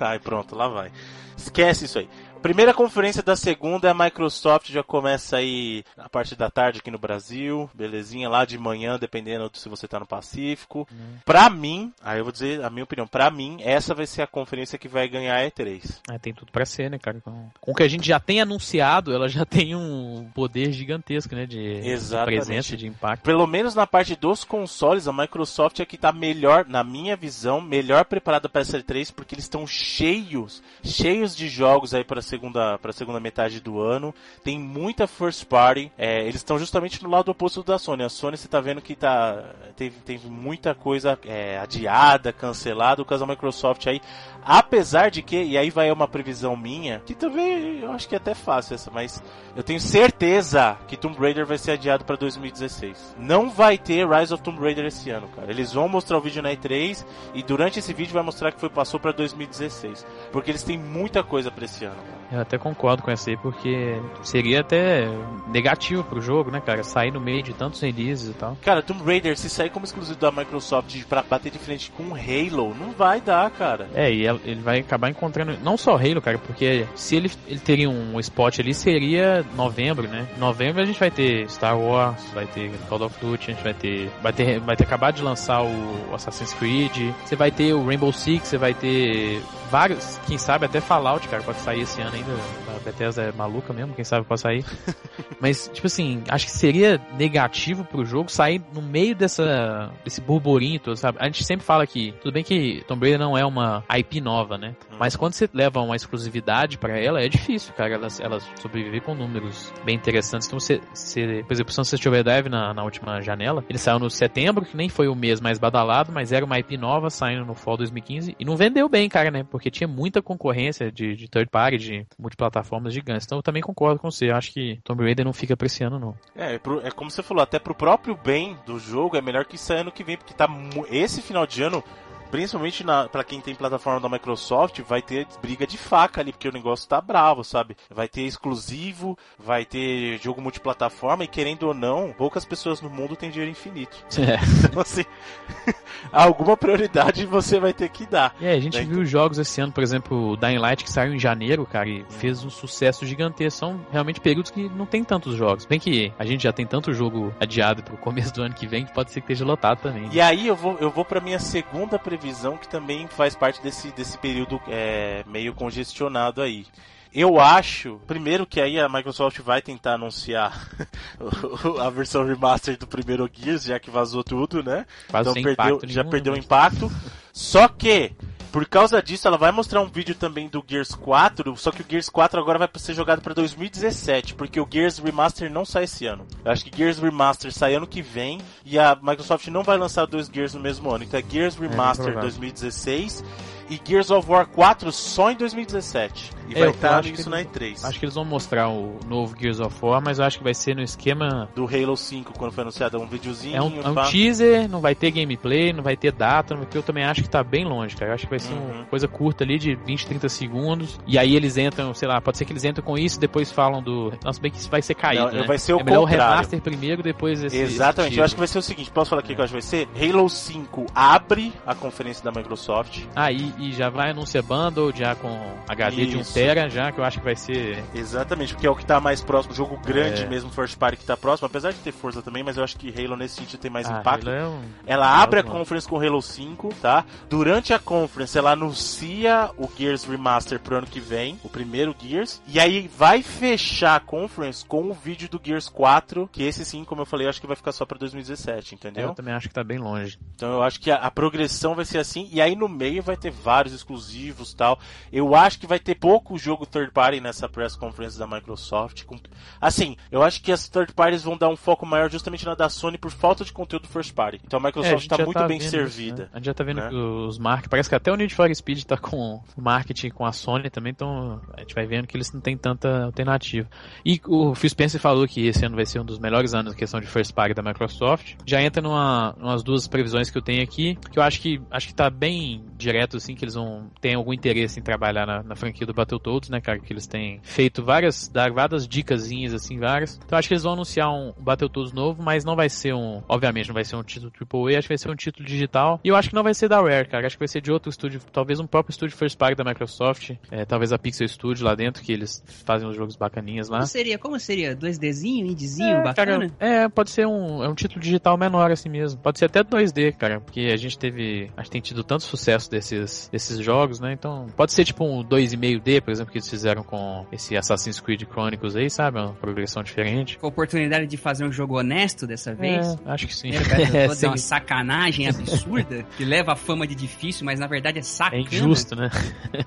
Ai, pronto, lá vai. Esquece isso aí. Primeira conferência da segunda, a Microsoft já começa aí a parte da tarde aqui no Brasil, belezinha, lá de manhã, dependendo se você tá no Pacífico. Uhum. Pra mim, aí eu vou dizer a minha opinião, pra mim, essa vai ser a conferência que vai ganhar a E3. É, tem tudo pra ser, né, cara? Com, com o que a gente já tem anunciado, ela já tem um poder gigantesco, né, de, de presença, de impacto. Pelo menos na parte dos consoles, a Microsoft é que tá melhor, na minha visão, melhor preparada para essa E3, porque eles estão cheios, cheios de jogos aí para segunda para a segunda metade do ano. Tem muita first party. É, eles estão justamente no lado oposto da Sony. A Sony você está vendo que tá teve, teve muita coisa é, adiada, cancelada. O caso da Microsoft aí, apesar de que e aí vai uma previsão minha que também eu acho que é até fácil essa, mas eu tenho certeza que Tomb Raider vai ser adiado para 2016. Não vai ter Rise of Tomb Raider esse ano, cara. Eles vão mostrar o vídeo na E3 e durante esse vídeo vai mostrar que foi passou para 2016, porque eles têm muita coisa para esse ano. Cara. Eu até concordo com essa aí, porque seria até negativo pro jogo, né, cara? Sair no meio de tantos releases e tal. Cara, Tomb Raider, se sair como exclusivo da Microsoft pra bater de frente com Halo, não vai dar, cara. É, e ele vai acabar encontrando. Não só Halo, cara, porque se ele, ele teria um spot ali, seria novembro, né? Novembro a gente vai ter Star Wars, vai ter Call of Duty, a gente vai ter. Vai ter, vai ter acabado de lançar o Assassin's Creed, você vai ter o Rainbow Six, você vai ter vários, quem sabe até Fallout, cara, pode sair esse ano 一个人。Ainda, Bethesda é maluca mesmo, quem sabe pode sair. Mas, tipo assim, acho que seria negativo pro jogo sair no meio dessa, desse burburinho todo, sabe? A gente sempre fala que, tudo bem que Tomb Raider não é uma IP nova, né? Hum. Mas quando você leva uma exclusividade para ela, é difícil, cara, ela, ela sobreviver com números bem interessantes. Então, você, você por exemplo, Sunset Overdrive na, na última janela, ele saiu no setembro, que nem foi o mês mais badalado, mas era uma IP nova saindo no Fall 2015 e não vendeu bem, cara, né? Porque tinha muita concorrência de, de third party, de multiplataformas gigantes. Então eu também concordo com você. Acho que Tomb Raider não fica pra esse ano, não. É, é como você falou, até pro próprio bem do jogo é melhor que saia ano que vem, porque tá esse final de ano principalmente para quem tem plataforma da Microsoft, vai ter briga de faca ali, porque o negócio tá bravo, sabe? Vai ter exclusivo, vai ter jogo multiplataforma e querendo ou não, poucas pessoas no mundo têm dinheiro infinito. É. Então, assim, alguma prioridade você vai ter que dar. É, a gente né? viu jogos esse ano, por exemplo, o Dying Light que saiu em janeiro, cara, e fez um sucesso gigantesco. São realmente períodos que não tem tantos jogos. Bem que a gente já tem tanto jogo adiado pro começo do ano que vem que pode ser que esteja lotado também. E aí eu vou, eu vou pra minha segunda previsão visão que também faz parte desse, desse período é, meio congestionado aí. Eu acho, primeiro que aí a Microsoft vai tentar anunciar a versão remaster do primeiro Gears, já que vazou tudo, né? Quase então perdeu, já perdeu o impacto. Só que por causa disso, ela vai mostrar um vídeo também do Gears 4, só que o Gears 4 agora vai ser jogado para 2017, porque o Gears Remaster não sai esse ano. Eu acho que Gears Remaster sai ano que vem e a Microsoft não vai lançar dois Gears no mesmo ano. Então é Gears é, Remaster é 2016 e Gears of War 4 só em 2017. E é, vai estar isso na E3. Acho que eles vão mostrar o novo Gears of War, mas eu acho que vai ser no esquema. Do Halo 5, quando foi anunciado, um videozinho. É um, é um teaser, não vai ter gameplay, não vai ter data, porque eu também acho que tá bem longe, cara. Eu acho que vai ser uhum. uma coisa curta ali de 20, 30 segundos. E aí eles entram, sei lá, pode ser que eles entram com isso depois falam do. Nossa, bem que isso vai ser caído. Não, né? Vai ser o é melhor contrário. o remaster primeiro, depois esse. Exatamente, esse eu acho que vai ser o seguinte: posso falar aqui é. que eu acho que vai ser? Halo 5 abre a conferência da Microsoft. Ah, e, e já vai anunciar bundle já com HD Isso. de 1 tera já, que eu acho que vai ser... Exatamente, porque é o que tá mais próximo, jogo grande é. mesmo, First Party que tá próximo, apesar de ter força também, mas eu acho que Halo nesse sentido tem mais ah, impacto. É um... Ela abre a conference com Halo 5, tá? Durante a conference ela anuncia o Gears Remaster pro ano que vem, o primeiro Gears, e aí vai fechar a conference com o vídeo do Gears 4, que esse sim, como eu falei, eu acho que vai ficar só pra 2017, entendeu? Eu também acho que tá bem longe. Então eu acho que a, a progressão vai ser assim, e aí no meio vai ter vários exclusivos tal. Eu acho que vai ter pouco jogo third party nessa press conference da Microsoft. Assim, eu acho que as third parties vão dar um foco maior justamente na da Sony por falta de conteúdo first party. Então a Microsoft está é, tá muito tá bem servida. Isso, né? A gente já tá vendo né? que os marketing, parece que até o Need for Speed tá com marketing com a Sony também, então a gente vai vendo que eles não têm tanta alternativa. E o Phil Spencer falou que esse ano vai ser um dos melhores anos na questão de first party da Microsoft. Já entra numa umas duas previsões que eu tenho aqui, que eu acho que acho que tá bem direto assim que eles vão ter algum interesse em trabalhar na, na franquia do Battletoads, né, cara? Que eles têm feito várias, dar várias dicasinhas, assim, várias. Então acho que eles vão anunciar um Battletoads novo, mas não vai ser um, obviamente, não vai ser um título AAA, acho que vai ser um título digital. E eu acho que não vai ser da Rare, cara. Acho que vai ser de outro estúdio, talvez um próprio estúdio first party da Microsoft, é, talvez a Pixel Studio lá dentro, que eles fazem os jogos bacaninhas lá. Como seria? Como seria? 2Dzinho, indiezinho, é, bacana? Cara, é, pode ser um, é um título digital menor assim mesmo. Pode ser até 2D, cara, porque a gente teve, a gente tem tido tanto sucesso desses, desses jogos, né? Então, pode ser tipo um 2,5D, por exemplo, que eles fizeram com esse Assassin's Creed Chronicles aí, sabe? Uma progressão diferente. Com a oportunidade de fazer um jogo honesto dessa vez? É, acho que sim. É, é, uma sacanagem absurda que leva a fama de difícil, mas na verdade é sacana. É injusto, né?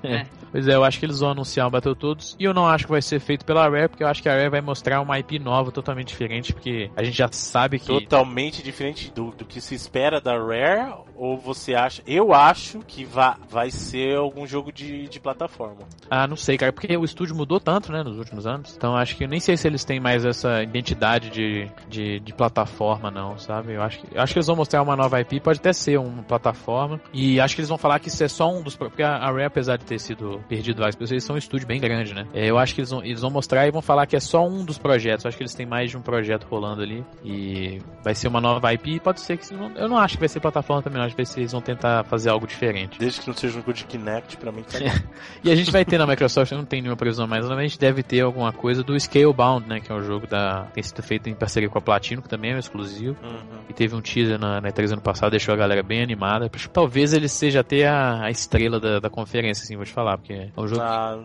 É. pois é, eu acho que eles vão anunciar o Battletoads e eu não acho que vai ser feito pela Rare, porque eu acho que a Rare vai mostrar uma IP nova totalmente diferente, porque a gente já sabe que... Totalmente diferente do, do que se espera da Rare, ou você acha... Eu acho que vai, vai ser algum jogo de de, plataforma. Ah, não sei, cara, porque o estúdio mudou tanto, né, nos últimos anos. Então acho que eu nem sei se eles têm mais essa identidade de, de, de plataforma, não, sabe? Eu acho, que, eu acho que eles vão mostrar uma nova IP, pode até ser uma plataforma. E acho que eles vão falar que isso é só um dos. Porque a Rare, apesar de ter sido perdido várias pessoas, eles são um estúdio bem grande, né? É, eu acho que eles vão, eles vão mostrar e vão falar que é só um dos projetos. Eu acho que eles têm mais de um projeto rolando ali. E vai ser uma nova IP. Pode ser que. Eu não acho que vai ser plataforma também, eu acho que eles vão tentar fazer algo diferente. Desde que não seja um jogo de Kinect, pra mim tá E a gente vai ter na Microsoft, não tem nenhuma previsão mais, mas a gente deve ter alguma coisa do Scalebound, né? Que é um jogo da. tem sido feito em parceria com a Platino, que também é um exclusivo. Uhum. E teve um teaser na, na E3 ano passado, deixou a galera bem animada. Talvez ele seja até a, a estrela da, da conferência, assim, vou te falar, porque é um jogo. Ah,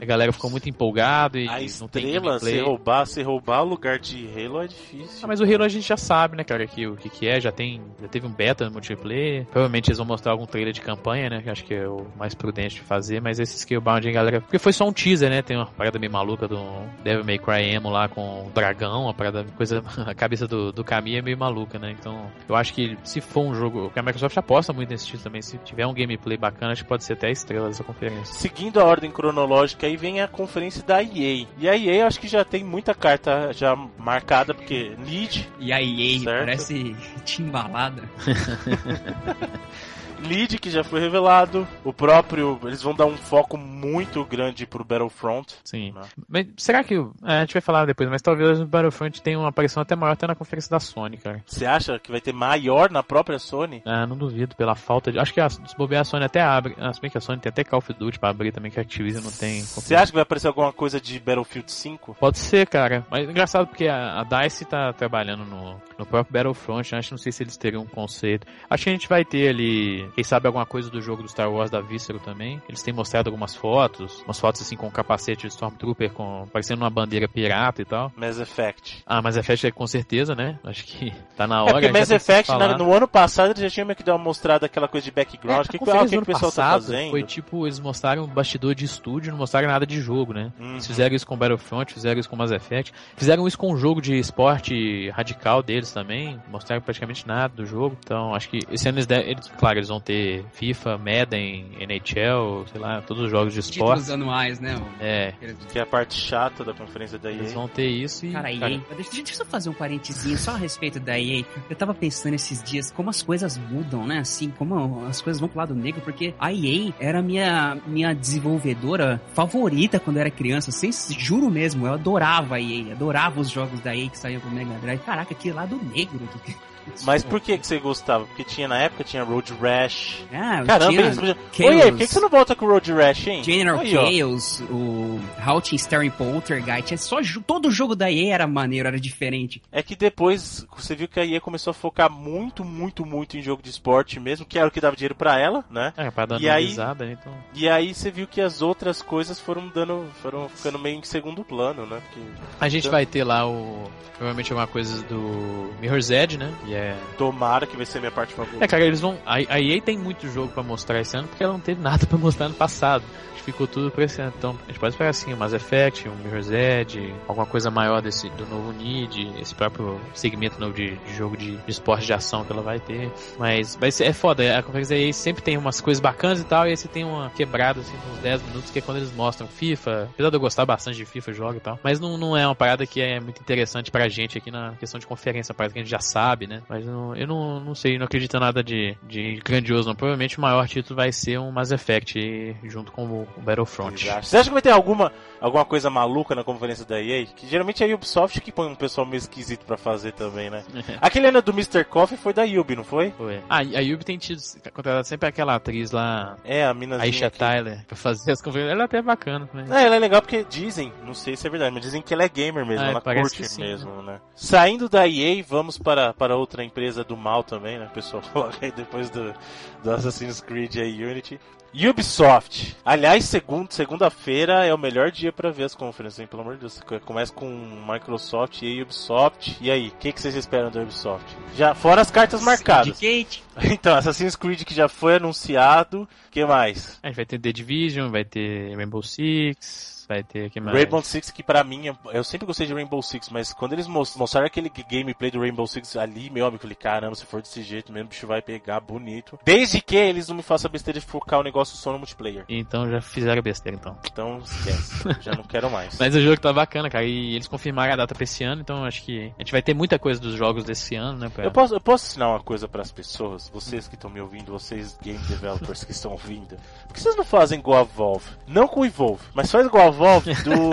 a galera ficou muito empolgada e. A estrela, se roubar, se roubar o lugar de Halo é difícil. Ah, mas o Halo a gente já sabe, né, cara, que, o que, que é, já tem. Já teve um beta no multiplayer. Provavelmente eles vão mostrar algum trailer de campanha, né? Que acho que é o mais prudente de fazer, mas esse Scalebound, galera. Porque foi só um teaser, né? Tem uma parada meio maluca do Devil May Cry Emo lá com o dragão, a parada, coisa. A cabeça do, do Kami é meio maluca, né? Então, eu acho que se for um jogo. que a Microsoft aposta muito nesse título também. Se tiver um gameplay bacana, acho que pode ser até a estrela dessa conferência. Seguindo a ordem cronológica, aí vem a conferência da EA. E a EA acho que já tem muita carta já marcada, porque lead. E a EA certo? parece timbalada. Lead, que já foi revelado. O próprio. Eles vão dar um foco muito grande pro Battlefront. Sim. Né? Mas será que. É, a gente vai falar depois, mas talvez o Battlefront tenha uma aparição até maior até na conferência da Sony, cara. Você acha que vai ter maior na própria Sony? Ah, não duvido, pela falta de. Acho que a, se bobear a Sony até abre. Ah, se bem que a Sony tem até Call of Duty pra abrir também, que a Activision não tem. Você acha que vai aparecer alguma coisa de Battlefield 5? Pode ser, cara. Mas engraçado porque a, a DICE tá trabalhando no, no próprio Battlefront. Acho que não sei se eles teriam um conceito. Acho que a gente vai ter ali quem sabe alguma coisa do jogo do Star Wars da Visceral também. Eles têm mostrado algumas fotos, umas fotos assim com um capacete de Stormtrooper com parecendo uma bandeira pirata e tal. Mass Effect. Ah, Mass Effect é com certeza, né? Acho que tá na hora. É porque Mass Effect na, no ano passado eles já tinham meio que dado uma mostrada aquela coisa de background. É, que, que, ah, o que, que o pessoal tá passado tá fazendo? Foi tipo, eles mostraram um bastidor de estúdio, não mostraram nada de jogo, né? Uhum. Eles fizeram isso com Battlefront, fizeram isso com Mass Effect, fizeram isso com o jogo de esporte radical deles também, mostraram praticamente nada do jogo. Então, acho que esse ano eles, eles claro, eles vão ter FIFA, Madden, NHL, sei lá, todos os jogos de esporte. Títulos anuais, né? É. Que é a parte chata da conferência da EA. Eles vão ter isso e... Cara, EA... Deixa, deixa eu só fazer um parentezinho só a respeito da EA. Eu tava pensando esses dias como as coisas mudam, né? Assim, como as coisas vão pro lado negro, porque a EA era minha, minha desenvolvedora favorita quando eu era criança. Sem, juro mesmo, eu adorava a EA, adorava os jogos da EA que saíam pro Mega Drive. Caraca, que lado negro do mas por que, que você gostava? Porque tinha na época tinha Road Rash. Ah, Caramba, tinha eles... Oi, por que, que você não volta com o Road Rash, hein? General Aí, Chaos, ó. o Halting Staring Poltergeist, é só todo jogo da EA era maneiro, era diferente. É que depois você viu que a EA começou a focar muito, muito, muito em jogo de esporte mesmo, que era o que dava dinheiro para ela, né? É, pra dar e aí, risada, né, então. E aí você viu que as outras coisas foram dando, foram ficando meio em segundo plano, né? Porque... A gente então... vai ter lá o provavelmente alguma coisa do Mirror's Edge, né? E é Tomara que vai ser minha parte favorita. É, cara, eles vão. A, a EA tem muito jogo para mostrar esse ano porque ela não teve nada para mostrar no passado ficou tudo ano. Então, a gente pode esperar assim, um Mass Effect, um Mirror's Edge, alguma coisa maior desse, do novo Need, esse próprio segmento novo de, de jogo de, de, esporte de ação que ela vai ter. Mas vai ser, é foda, a conferência aí sempre tem umas coisas bacanas e tal, e aí você tem uma quebrada assim, uns 10 minutos, que é quando eles mostram FIFA. Apesar de eu gostar bastante de FIFA, jogo e tal. Mas não, não é uma parada que é muito interessante pra gente aqui na questão de conferência, parada que a gente já sabe, né? Mas não, eu não, não sei, não acredito em nada de, de grandioso, não. Provavelmente o maior título vai ser um Mass Effect junto com o o Battlefront. Você acha que vai ter alguma, alguma coisa maluca na conferência da EA? Que geralmente é a Ubisoft que põe um pessoal meio esquisito pra fazer também, né? Aquele ano do Mr. Coffee foi da Ubi, não foi? Foi. Ah, a Ubi tem tido contratado sempre aquela atriz lá. É, a mina Aisha aqui. Tyler, pra fazer as conferências. Ela é até bacana. Né? É, ela é legal porque dizem, não sei se é verdade, mas dizem que ela é gamer mesmo, ah, ela curte sim, mesmo, né? né? Saindo da EA, vamos para, para outra empresa do mal também, né? O pessoal coloca aí depois do, do Assassin's Creed aí, Unity. Ubisoft. Aliás, segundo, segunda-feira é o melhor dia para ver as conferências, hein? Pelo amor de Deus. Começa com Microsoft e Ubisoft. E aí, o que, que vocês esperam da Ubisoft? Já, fora as cartas marcadas. Syndicate. Então, Assassin's Creed que já foi anunciado. O que mais? A gente vai ter The Division, vai ter Rainbow Six vai ter que mais? Rainbow Six, que pra mim, eu sempre gostei de Rainbow Six, mas quando eles mostraram aquele gameplay do Rainbow Six ali, meu amigo, eu falei, caramba, se for desse jeito mesmo, o bicho vai pegar bonito. Desde que eles não me façam besteira de focar o negócio só no multiplayer. Então já fizeram besteira, então. Então esquece, já não quero mais. Mas o jogo tá bacana, cara, e eles confirmaram a data pra esse ano, então acho que a gente vai ter muita coisa dos jogos desse ano, né? Pra... Eu, posso, eu posso ensinar uma coisa para as pessoas, vocês que estão me ouvindo, vocês game developers que estão ouvindo, por que vocês não fazem igual a Valve? Não com o Evolve, mas faz igual a Valve do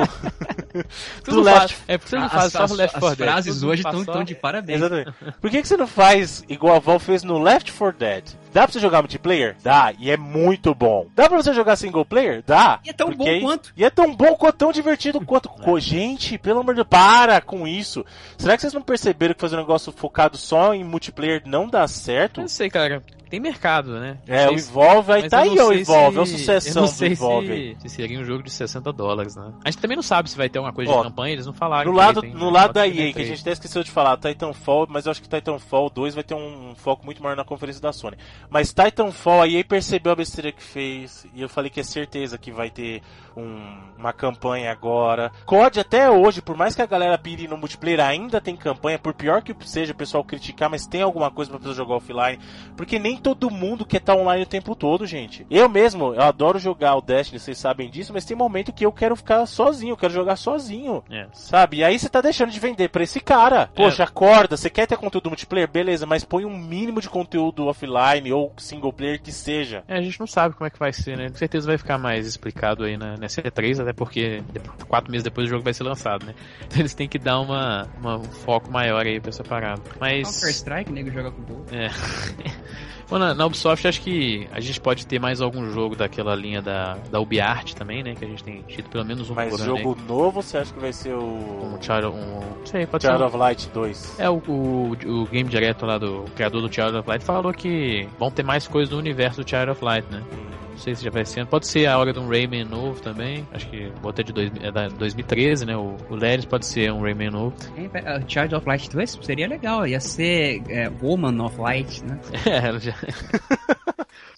do Left. é porque você não faz só Left 4 Dead. As frases hoje estão de parabéns. Exatamente. Por que, que você não faz igual a Valve fez no Left 4 Dead? Dá pra você jogar multiplayer? Dá, e é muito bom. Dá pra você jogar single player? Dá. E é tão bom quanto. E é tão bom quanto, tão divertido quanto. É. Gente, pelo amor de Deus, para com isso. Será que vocês não perceberam que fazer um negócio focado só em multiplayer não dá certo? Eu sei, cara tem mercado, né? É, o Evolve aí tá aí, o Evolve, é o sucessão eu não sei do Evolve. Se, se seria um jogo de 60 dólares, né? A gente também não sabe se vai ter uma coisa Ó, de campanha, eles não falaram. No lado, no lado da EA, que a gente até esqueceu de falar, Titanfall, mas eu acho que Titanfall 2 vai ter um foco muito maior na conferência da Sony. Mas Titanfall, a EA percebeu a besteira que fez, e eu falei que é certeza que vai ter um, uma campanha agora. COD até hoje, por mais que a galera pire no multiplayer, ainda tem campanha, por pior que seja o pessoal criticar, mas tem alguma coisa pra pessoa jogar offline, porque nem todo mundo quer estar tá online o tempo todo, gente. Eu mesmo, eu adoro jogar o Destiny, vocês sabem disso, mas tem momento que eu quero ficar sozinho, eu quero jogar sozinho, é. sabe? E aí você tá deixando de vender pra esse cara. É. Poxa, acorda, você quer ter conteúdo multiplayer? Beleza, mas põe um mínimo de conteúdo offline ou single player que seja. É, a gente não sabe como é que vai ser, né? Com certeza vai ficar mais explicado aí na, nessa E3, até porque quatro meses depois o jogo vai ser lançado, né? Então eles têm que dar uma, uma um foco maior aí pra essa parada. Mas. Counter Strike, nego joga com gol. É. Bom, na, na, Ubisoft acho que a gente pode ter mais algum jogo daquela linha da, da UbiArt também, né? Que a gente tem tido pelo menos um Mas jogo aí. novo você acha que vai ser o. Um Child, um, sei, pode Child ser um... of Light 2. É, o, o, o game direto lá do criador do Child of Light falou que vão ter mais coisas do universo do Child of Light, né? Hum. Não sei se já vai ser. Pode ser a hora de um Rayman novo também. Acho que botei de dois, é da 2013, né? O, o Leris pode ser um Rayman novo. É, uh, Child of Light 2 seria legal. Ia ser é, Woman of Light, né? É, já...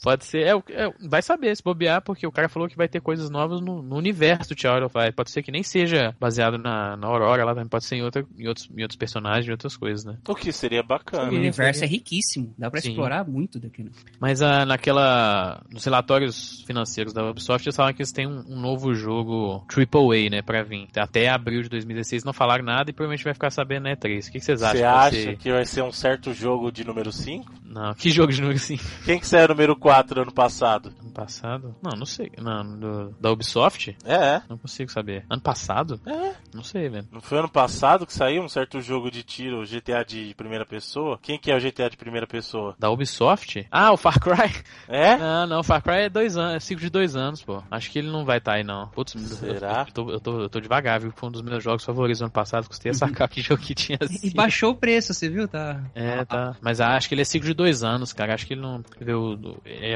Pode ser. É, é, vai saber se bobear, porque o cara falou que vai ter coisas novas no, no universo do Child of Light. Pode ser que nem seja baseado na, na Aurora lá também. Pode ser em, outra, em, outros, em outros personagens, em outras coisas, né? O que seria bacana. O universo seria... é riquíssimo. Dá pra Sim. explorar muito daquilo. Mas a, ah, naquela. Nos relatórios financeiros da Ubisoft, falaram que eles têm um, um novo jogo AAA, né? Pra vir. Até abril de 2016 não falaram nada e provavelmente vai ficar sabendo na E3. O que, vocês acham? Você acha que vai ser um certo jogo de número 5? Não, que jogo de número 5? Quem que saiu número 4? 4 ano passado. Ano passado? Não, não sei. Não, do, da Ubisoft? É. Não consigo saber. Ano passado? É. Não sei, velho. Não foi ano passado que saiu um certo jogo de tiro, GTA de primeira pessoa? Quem que é o GTA de primeira pessoa? Da Ubisoft? Ah, o Far Cry? É? Não, o Far Cry é dois anos, é ciclo de dois anos, pô. Acho que ele não vai estar tá aí, não. Putz, Será? Eu, tô, eu, tô, eu tô devagar, viu? Foi um dos meus jogos favoritos do ano passado, custei a sacar que jogo que tinha assim. E baixou o preço, você viu? Tá. É, tá. Mas acho que ele é ciclo de dois anos, cara. Acho que ele não. Viu,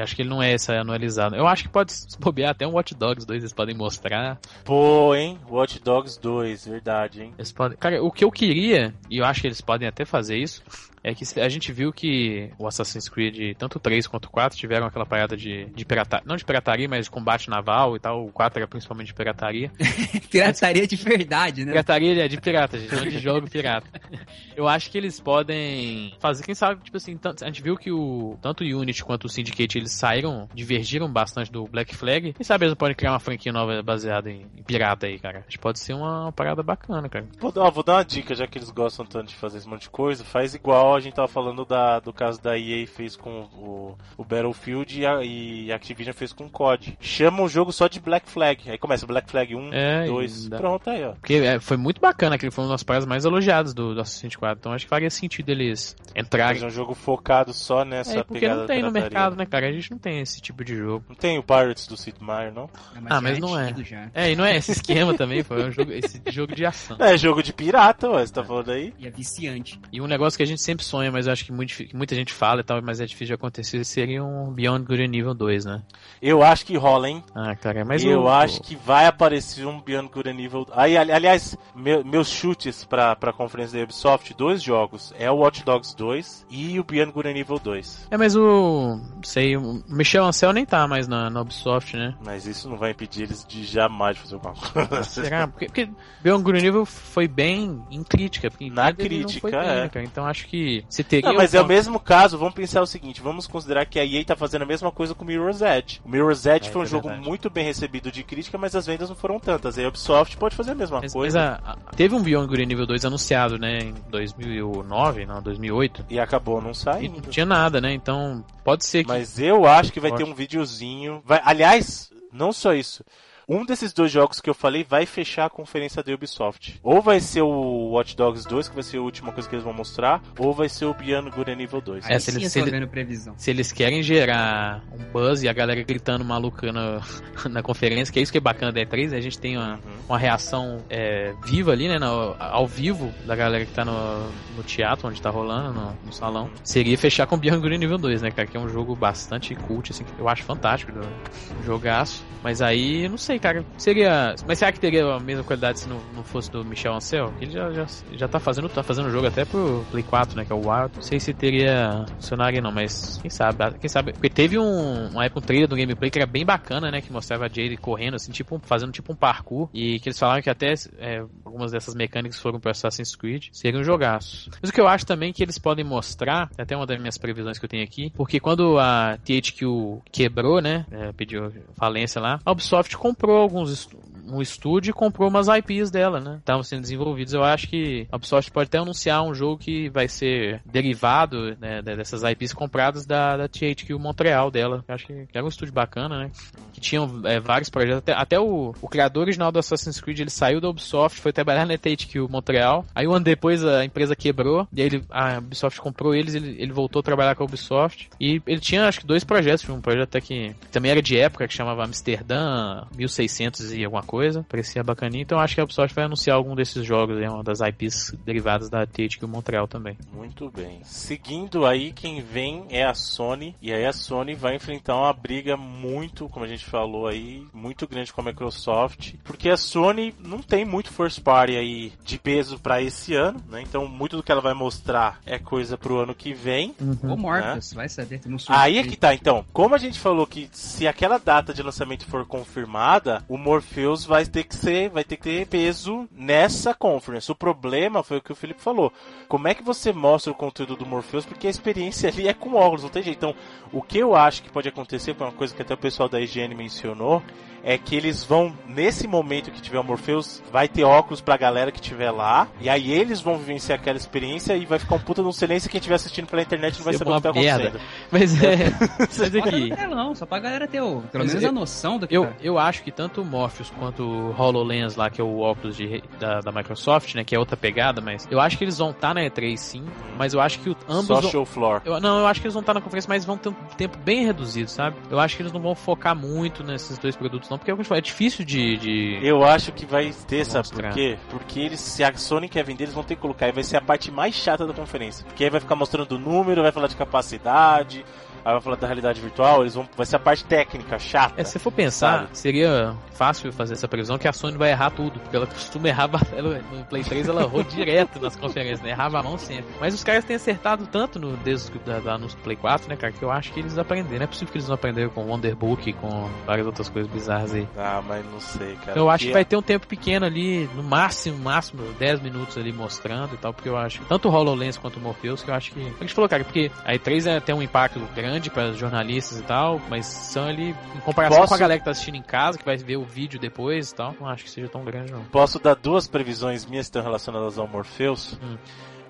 acho que ele não é essa anualizado. Eu acho que pode se bobear até um Watch Dogs 2, eles podem mostrar. Pô, hein? Watch Dogs 2, verdade, hein? Eles podem... Cara, o que eu queria, e eu acho que eles podem até fazer isso, é que a gente viu que o Assassin's Creed, tanto o 3 quanto o 4, tiveram aquela parada de, de pirataria, não de pirataria, mas de combate naval e tal. O 4 era principalmente de pirataria. pirataria de verdade, né? Pirataria de pirata, gente, não de jogo pirata. Eu acho que eles podem fazer, quem sabe, tipo assim, a gente viu que o tanto o Unity quanto o Syndicate eles saíram, divergiram bastante do Black Flag. Quem sabe eles podem criar uma franquia nova baseada em, em pirata aí, cara. Acho que pode ser uma, uma parada bacana, cara. Vou, ó, vou dar uma dica, já que eles gostam tanto de fazer esse monte de coisa, faz igual a gente tava falando da, do caso da EA fez com o, o Battlefield e a, e Activision fez com o COD. Chama um jogo só de Black Flag. Aí começa Black Flag 1, é, 2, pronto aí, ó. Porque é, foi muito bacana, que ele foi uma das paradas mais elogiadas do, do Assassin's 4. Então acho que faria sentido eles entrarem. Fazer um jogo focado só nessa é, porque não tem no mercado, né, cara? A gente não tem esse tipo de jogo. Não tem o Pirates do Sid Meier, não? mas ah, mas não é. Já. É, e não é esse esquema também, foi um jogo, esse jogo de ação. É, jogo de pirata, ué, você tá falando aí? E é viciante. E um negócio que a gente sempre sonha, mas eu acho que muito, muita gente fala e tal, mas é difícil de acontecer, seria um Beyond Good nível 2, né? Eu acho que rola, hein? Ah, cara, mas Eu o... acho que vai aparecer um Beyond Good nível... Aí, aliás, meu, meus chutes pra, pra conferência da Ubisoft, dois jogos, é o Watch Dogs 2 e o Beyond Good nível 2. É, mas o... sei, o Michel Ancel nem tá mais na, na Ubisoft, né? Mas isso não vai impedir eles de jamais fazer alguma coisa. Ah, será? Porque, porque Beyond Good nível foi bem em crítica. Na crítica, bem, é. Então acho que se teria... Não, mas é o mesmo caso, vamos pensar o seguinte, vamos considerar que a EA tá fazendo a mesma coisa com Mirror's Edge. O Mirror's Edge é, foi um é jogo muito bem recebido de crítica, mas as vendas não foram tantas. A Ubisoft pode fazer a mesma mas, coisa. Mas a, a, teve um Beyond Good nível 2 anunciado, né, em 2009, não, 2008. E acabou não saindo. E não tinha nada, né, então pode ser que... Mas eu acho que vai ter um videozinho... Vai, aliás, não só isso um desses dois jogos que eu falei vai fechar a conferência da Ubisoft. Ou vai ser o Watch Dogs 2, que vai ser a última coisa que eles vão mostrar, ou vai ser o Beyond Good and Evil 2. É, se, eles, se, ele, se eles querem gerar um buzz e a galera gritando maluca na, na conferência, que é isso que é bacana da E3, né? a gente tem uma, uhum. uma reação é, viva ali, né, no, ao vivo da galera que tá no, no teatro, onde tá rolando, no, no salão. Seria fechar com Beyond Good and Evil 2, né, cara, que é um jogo bastante cult, assim, eu acho fantástico, do, jogaço. Mas aí, não sei, cara, seria... Mas será que teria a mesma qualidade se não, não fosse do Michel Ancel? Ele já, já, já tá fazendo, tá fazendo jogo até pro Play 4, né, que é o Wild. Não sei se teria funcionaria não, mas quem sabe, quem sabe. Porque teve um, uma época um trailer do gameplay que era bem bacana, né, que mostrava a Jade correndo, assim, tipo, fazendo tipo um parkour, e que eles falaram que até é, algumas dessas mecânicas foram pro Assassin's Creed, seria um jogaço. Mas o que eu acho também que eles podem mostrar, é até uma das minhas previsões que eu tenho aqui, porque quando a THQ quebrou, né, é, pediu falência lá, a Ubisoft comprou alguns um estúdio e comprou umas IPs dela, né? Estavam sendo desenvolvidos. Eu acho que a Ubisoft pode até anunciar um jogo que vai ser derivado né, dessas IPs compradas da, da THQ Montreal dela. Eu acho que era um estúdio bacana, né? Que tinham é, vários projetos. Até, até o, o, criador original do Assassin's Creed, ele saiu da Ubisoft, foi trabalhar na THQ Montreal. Aí um ano depois a empresa quebrou, e aí ele, a Ubisoft comprou eles, ele, ele voltou a trabalhar com a Ubisoft. E ele tinha, acho que, dois projetos. Um projeto até que também era de época, que chamava Amsterdã 1600 e alguma coisa. Parecia bacaninha. Então acho que a Ubisoft vai anunciar algum desses jogos, é uma das IPs derivadas da THQ Montreal também. Muito bem. Seguindo aí, quem vem é a Sony. E aí a Sony vai enfrentar uma briga muito, como a gente falou aí, muito grande com a Microsoft. Porque a Sony não tem muito first party aí de peso para esse ano, né? Então muito do que ela vai mostrar é coisa pro ano que vem. Uhum. Ou Morpheus, né? vai saber. Aí é que tá, então. Como a gente falou que se aquela data de lançamento for confirmada, o Morpheus vai ter que ser, vai ter que ter peso nessa conference. O problema foi o que o Felipe falou. Como é que você mostra o conteúdo do Morpheus? Porque a experiência ali é com óculos, não tem jeito. Então, o que eu acho que pode acontecer, foi uma coisa que até o pessoal da IGN mencionou, é que eles vão, nesse momento que tiver o Morpheus, vai ter óculos pra galera que tiver lá, e aí eles vão vivenciar aquela experiência e vai ficar um puta no silêncio e quem estiver assistindo pela internet não vai saber o que tá acontecendo. Mas é. Mas aqui. Não, só pra galera ter o, pelo menos eu, a noção do que eu, tá. eu acho que tanto o Morpheus quanto o HoloLens lá, que é o óculos de, da, da Microsoft, né, que é outra pegada, mas eu acho que eles vão estar tá na E3 sim, mas eu acho que o, ambos. Só vão, show floor. Eu, não, eu acho que eles vão estar tá na conferência, mas vão ter um tempo bem reduzido, sabe? Eu acho que eles não vão focar muito nesses dois produtos, não, porque é, é difícil de, de. Eu acho que vai ter, sabe por quê? Porque eles, se a Sony quer vender, eles vão ter que colocar, e vai ser a parte mais chata da conferência. Porque aí vai ficar mostrando o número, vai falar de capacidade Aí vai falar da realidade virtual, eles vão. Vai ser a parte técnica, chata. É, se for pensar, sabe? seria fácil fazer essa previsão que a Sony vai errar tudo, porque ela costuma errar ela, no Play 3, ela errou direto nas conferências, né? Errava a mão sempre. Mas os caras têm acertado tanto no, desde da, da, no Play 4, né, cara, que eu acho que eles aprenderam. Não é possível que eles não aprenderam com Wonderbook e com várias outras coisas bizarras aí. Ah, mas não sei, cara. Eu acho que vai ter um tempo pequeno ali, no máximo, máximo, 10 minutos ali mostrando e tal, porque eu acho, tanto o HoloLens quanto o Morpheus, que eu acho que. A gente falou, cara, porque a E3 é, tem um impacto grande para jornalistas jornalistas e tal, mas são ali, em comparação Posso... com a galera que tá assistindo em casa, que vai ver o vídeo depois e tal, não acho que seja tão grande não. Posso dar duas previsões minhas que estão relacionadas ao Morpheus? Hum.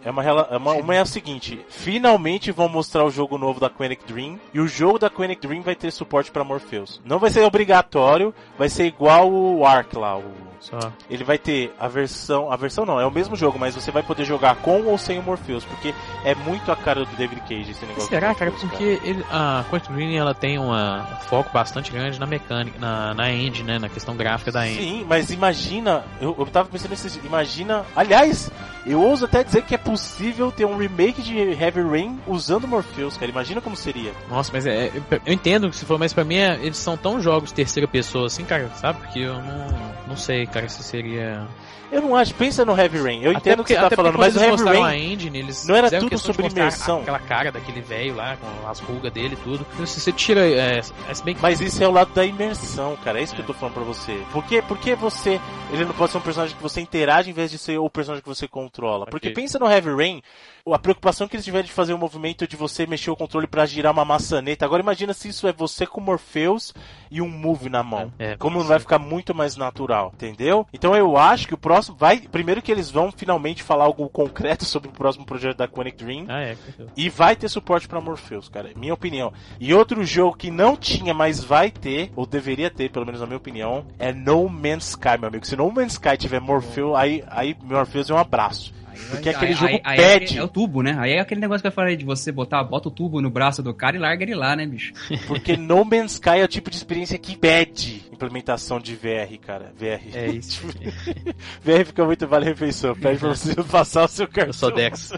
É uma, é uma, uma é a seguinte: finalmente vão mostrar o jogo novo da Quenic Dream e o jogo da Quenic Dream vai ter suporte para Morpheus. Não vai ser obrigatório, vai ser igual o Ark lá, o só. Ele vai ter a versão. A versão não, é o mesmo jogo, mas você vai poder jogar com ou sem o Morpheus, porque é muito a cara do David Cage esse negócio. Será, cara? Porque ele, a Quantum Green ela tem uma, um foco bastante grande na mecânica, na, na engine, né? Na questão gráfica da engine. Sim, mas imagina. Eu, eu tava pensando nisso. Imagina. Aliás, eu ouso até dizer que é possível ter um remake de Heavy Rain usando Morpheus, cara. Imagina como seria. Nossa, mas é, eu entendo que se for, mas pra mim é, eles são tão jogos terceira pessoa assim, cara, sabe? Porque eu não, não sei, cara, se seria. Eu não acho, pensa no Heavy Rain. Eu até entendo o que você tá falando, mas o Heavy Rain. A engine, eles não era tudo sobre imersão. Aquela cara daquele velho lá, com as rugas dele e tudo. Então, se você tira. É, é bem... Mas isso é o lado da imersão, cara. É isso é. que eu tô falando pra você. Por que, por que você. Ele não pode ser um personagem que você interage em vez de ser o personagem que você controla? Porque okay. pensa no Heavy Rain, a preocupação que eles tiveram de fazer o movimento de você mexer o controle para girar uma maçaneta. Agora imagina se isso é você com Morpheus e um move na mão. É, Como não vai ficar muito mais natural, entendeu? Então eu acho que o próximo próximo vai. Primeiro que eles vão finalmente falar algo concreto sobre o próximo projeto da Quantic Dream. Ah, é. E vai ter suporte para Morpheus, cara. Minha opinião. E outro jogo que não tinha, mas vai ter, ou deveria ter, pelo menos na minha opinião, é No Man's Sky, meu amigo. Se No Man's Sky tiver Morpheus, aí, aí Morpheus é um abraço. Porque aí, aquele aí, jogo aí, pede. É, é, o tubo, né? Aí é aquele negócio que eu falei de você botar, bota o tubo no braço do cara e larga ele lá, né, bicho? Porque No Man's Sky é o tipo de experiência que pede implementação de VR, cara. VR. É isso. VR fica muito vale refeição. Pede pra você passar o seu cartão. Eu sou Dex.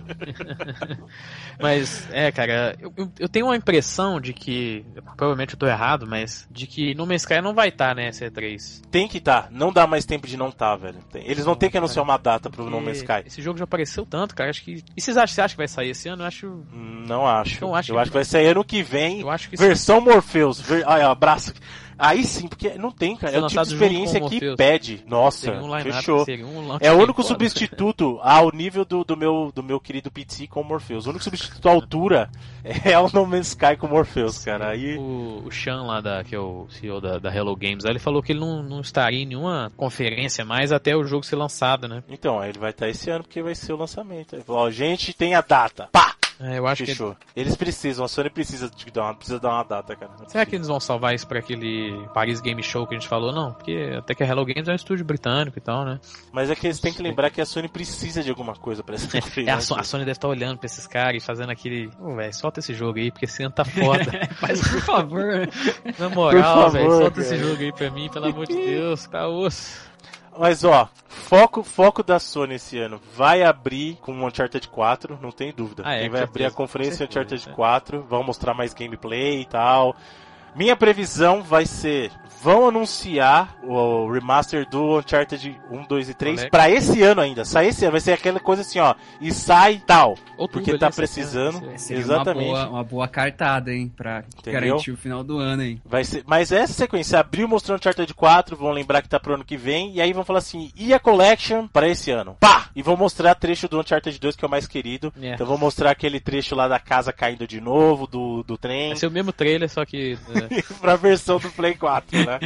mas, é, cara, eu, eu, tenho uma impressão de que, provavelmente eu tô errado, mas de que No Man's Sky não vai estar, tá, né, C3. Tem que estar. Tá. Não dá mais tempo de não estar, tá, velho. Eles vão ter que anunciar uma data pro No Man's Sky. Esse jogo já apareceu tanto, cara. Acho que. E vocês acham, você acha que vai sair esse ano? Eu acho. Não acho. Eu acho, eu que... acho que vai sair ano que vem. Eu acho que versão sim. Morpheus. Ver... Ai, abraço. Aí sim, porque não tem, cara. é o tipo de experiência que pede. Nossa, um fechou. Um é o único substituto ao nível do, do, meu, do meu querido PT com o Morpheus. O único substituto à altura é o No Man's Sky com o Morpheus, cara. Aí... O, o Sean lá, da, que é o CEO da, da Hello Games, ele falou que ele não, não estaria em nenhuma conferência mais até o jogo ser lançado, né? Então, ele vai estar esse ano porque vai ser o lançamento. Ele falou, ó, gente, tem a data. Pá! É, eu acho Fechou. que. Eles precisam, a Sony precisa de dar uma, precisa dar uma data, cara. Será que eles vão salvar isso pra aquele Paris Game Show que a gente falou? Não, porque até que a Hello Games é um estúdio britânico e tal, né? Mas é que eles têm que lembrar que a Sony precisa de alguma coisa pra essa é, a, a, Sony deve estar olhando pra esses caras e fazendo aquele. Ô, velho, solta esse jogo aí, porque esse ano tá foda. Mas por favor. Na moral, velho, solta esse jogo aí pra mim, pelo amor de Deus, tá osso. Mas ó, foco, foco da Sony esse ano vai abrir com o Uncharted 4, não tem dúvida. Ah, é, Quem vai abrir a conferência Uncharted 4, é. vão mostrar mais gameplay e tal. Minha previsão vai ser: vão anunciar o remaster do Uncharted 1, 2 e 3 para esse ano ainda. Sai esse ano, vai ser aquela coisa assim, ó, e sai tal. Outubro, porque tá precisando. Exatamente. Uma boa, uma boa cartada, hein, pra Entendeu? garantir o final do ano, hein. Vai ser, mas essa sequência abriu mostrando Uncharted 4, vão lembrar que tá pro ano que vem, e aí vão falar assim: e a Collection para esse ano? Pá! E vão mostrar trecho do Uncharted 2, que é o mais querido. Yeah. Então vão mostrar aquele trecho lá da casa caindo de novo, do, do trem. Vai ser o mesmo trailer, só que. Né, pra versão do Play 4, né?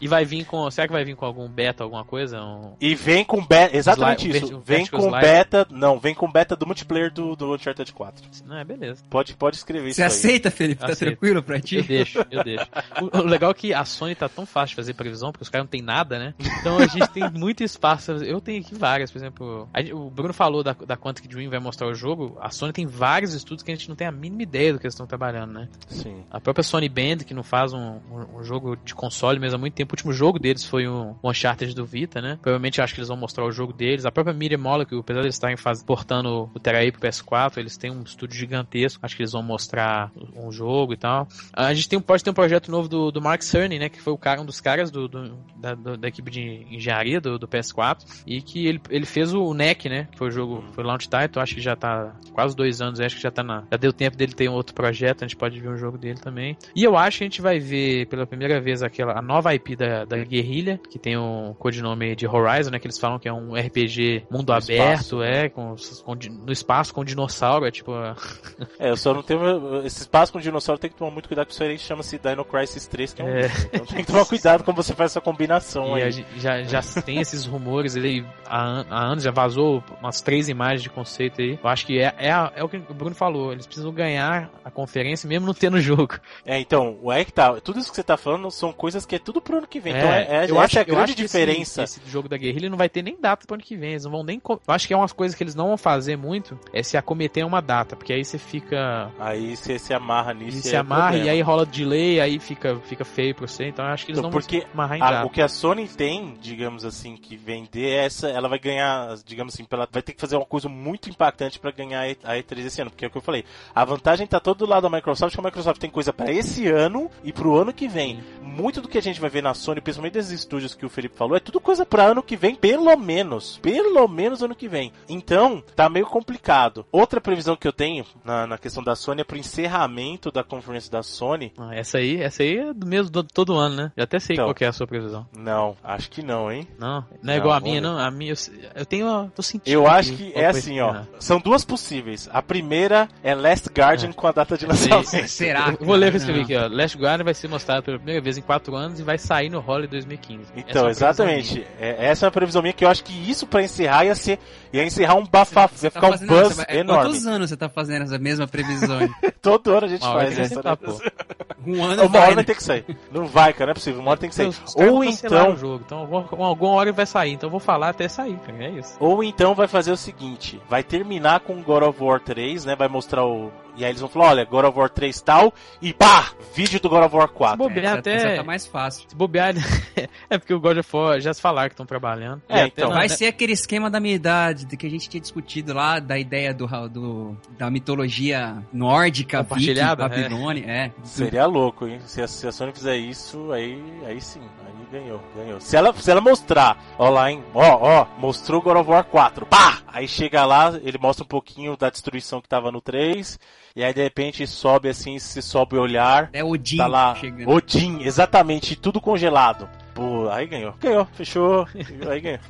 e vai vir com. Será que vai vir com algum beta, alguma coisa? Um... E vem com beta. Exatamente isso. vem com slide. beta. Não, vem com beta do multiplayer do, do Uncharted 4. Não, é beleza. Pode, pode escrever Você isso. Você aceita, aí. Felipe? Tá Aceito. tranquilo pra ti? Eu deixo, eu deixo. O, o, legal é que a Sony tá tão fácil de fazer previsão, porque os caras não tem nada, né? Então a gente tem muito espaço. Eu tenho aqui várias, por exemplo. A, o Bruno falou da, da Quantic Dream vai mostrar o jogo. A Sony tem vários estudos que a gente não tem a mínima ideia do que eles estão trabalhando, né? Sim. A própria Sony Band, que não faz um, um, um jogo de console mesmo há muito tempo. O último jogo deles foi o um Uncharted do Vita, né? Provavelmente acho que eles vão mostrar o jogo deles. A própria Media Molecule, apesar de eles estarem faz, portando o Terra pro PS4, eles têm um estúdio gigantesco. Acho que eles vão mostrar um jogo e tal. A gente tem, pode ter um projeto novo do, do Mark Cerny, né? Que foi o cara, um dos caras do, do da, do, da, equipe de engenharia do, do, PS4. E que ele, ele fez o NEC, né? Que foi o jogo, foi o launch title. Acho que já tá quase dois anos. Acho que já tá na. Já deu tempo dele ter um outro projeto. A gente pode ver um jogo dele também. E eu acho que a gente vai ver pela primeira vez aquela a nova IP da, da Guerrilha, que tem o codinome de Horizon, né? Que eles falam que é um RPG mundo no aberto, espaço, é, com, com, no espaço com dinossauro, é tipo. é, eu só não tenho. Esse espaço com dinossauro tem que tomar muito cuidado, porque isso aí chama-se Dino Crisis 3, que é um. É. Então tem que tomar cuidado como você faz essa combinação e aí. já, já tem esses rumores, ele há, há, anos já vazou umas três imagens de conceito aí. Eu acho que é, é, é o que o Bruno falou, eles precisam ganhar a conferência mesmo não tendo jogo. É, então, o é que tá. Tudo isso que você tá falando são coisas que é tudo pro ano que vem. É, então é, é eu acho, é a grande diferença. Esse, esse, jogo da guerrilha não vai ter nem data pro ano que vem. Eles não vão nem. Eu acho que é umas coisas que eles não vão fazer muito é se acometer uma data, porque aí você fica. Aí você se amarra nisso. E se é amarra problema. e aí rola delay, aí fica, fica feio pra você. Então eu acho que eles então, não porque vão amarrar em a, data. O que a Sony tem, digamos assim, que vender é essa, ela vai ganhar, digamos assim, ela vai ter que fazer uma coisa muito impactante para ganhar a E3 esse ano, porque é o que eu falei. A vantagem tá todo do lado da Microsoft, que a Microsoft tem coisa para esse ano e pro ano que vem. Muito do que a gente vai ver na Sony, principalmente desses estúdios que o Felipe falou, é tudo coisa para ano que vem, pelo menos. Pelo menos ano que vem. Então, tá, meio complicado. Outra previsão que eu tenho na, na questão da Sony é pro encerramento da conferência da Sony. Ah, essa aí, essa aí é do mesmo do, todo ano, né? Já até sei então, qual é a sua previsão. Não, acho que não, hein? Não, não é não, igual a minha, ver. não. A minha, eu, eu tenho, tô sentindo. Eu acho que é assim, ó. São duas possíveis. A primeira é Last Guardian é. com a data de lançamento. Será? Eu vou ler o que escrevi aqui, ó. Last Guardian vai ser mostrado pela primeira vez em 4 anos e vai sair no Holiday 2015. Então, exatamente. É, essa é uma previsão minha que eu acho que isso pra encerrar ia ser. ia encerrar um bafafá, ia tá ficar um buzz não, enorme. Quantos anos você tá fazendo essa mesma previsão? Todo ano a gente uma faz essa. Tá, um ano Uma hora vai né? ter que sair. Não vai, cara, não é possível. Uma hora tem que sair. Ou então. Jogo, então alguma hora vai sair, então eu vou falar até sair, cara. É isso. Ou então vai fazer o seguinte: vai terminar com God of War 3, né? Vai mostrar o e aí eles vão falar, olha, God of War 3 tal, e pá! Vídeo do God of War 4. Se bobear é, até... tá mais fácil. Se bobear... é porque o God of War já se falaram que estão trabalhando. É, então... Vai ser aquele esquema da minha idade, de que a gente tinha discutido lá, da ideia do, do da mitologia nórdica, Viking, Babilônia, é. é. Seria louco, hein? Se a, se a Sony fizer isso, aí, aí sim, aí ganhou, ganhou. Se ela, se ela mostrar, ó lá, hein, ó, ó, mostrou God of War 4, pá! Aí chega lá, ele mostra um pouquinho da destruição que tava no 3, e aí de repente sobe assim, se sobe o olhar. É Odin tá lá. Chegando. Odin, exatamente, tudo congelado. Pô, aí ganhou. Ganhou, fechou. aí ganhou.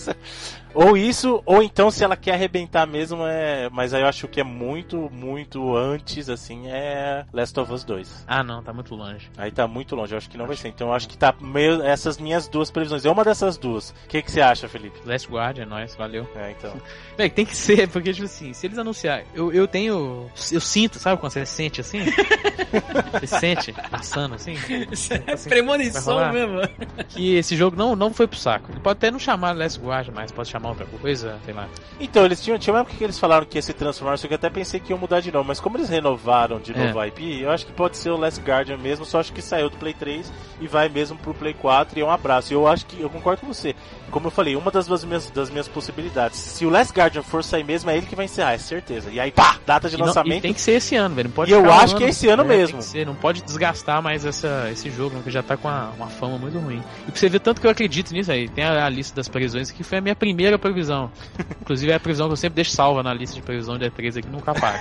ou isso, ou então se ela quer arrebentar mesmo, é. Mas aí eu acho que é muito, muito antes, assim, é Last of Us 2. Ah, não, tá muito longe. Aí tá muito longe, eu acho que não vai ser. Então eu acho que tá meio. Essas minhas duas previsões. É uma dessas duas. O que, que você acha, Felipe? Last Guard, é nóis, valeu. É, então. Bem, tem que ser, porque, tipo assim, se eles anunciarem. Eu, eu tenho. Eu sinto, sabe quando você sente assim? você sente passando assim? É assim, premonição mesmo que esse jogo não, não foi pro saco. Ele pode até não chamar Last Guard, mas pode chamar outra coisa, sei lá. Então, eles tinham, tinha uma época que eles falaram que ia se transformar, só que eu até pensei que iam mudar de novo, mas como eles renovaram de novo é. a IP, eu acho que pode ser o Last Guardian mesmo, só acho que saiu do Play 3 e vai mesmo pro Play 4 e é um abraço. Eu acho que, eu concordo com você. Como eu falei, uma das minhas, das minhas possibilidades, se o Last Guardian for sair mesmo, é ele que vai encerrar, é certeza. E aí, pá, data de e lançamento. Não, tem que ser esse ano, velho. Não pode e eu acho ano, que é esse ano é, mesmo. Ser, não pode desgastar mais essa, esse jogo, que já tá com uma, uma fama muito ruim. E pra você ver tanto que eu acredito nisso aí. Tem a, a, lista das previsões que foi a minha primeira previsão. Inclusive é a previsão que eu sempre deixo salva na lista de previsão de E3 aqui nunca paga.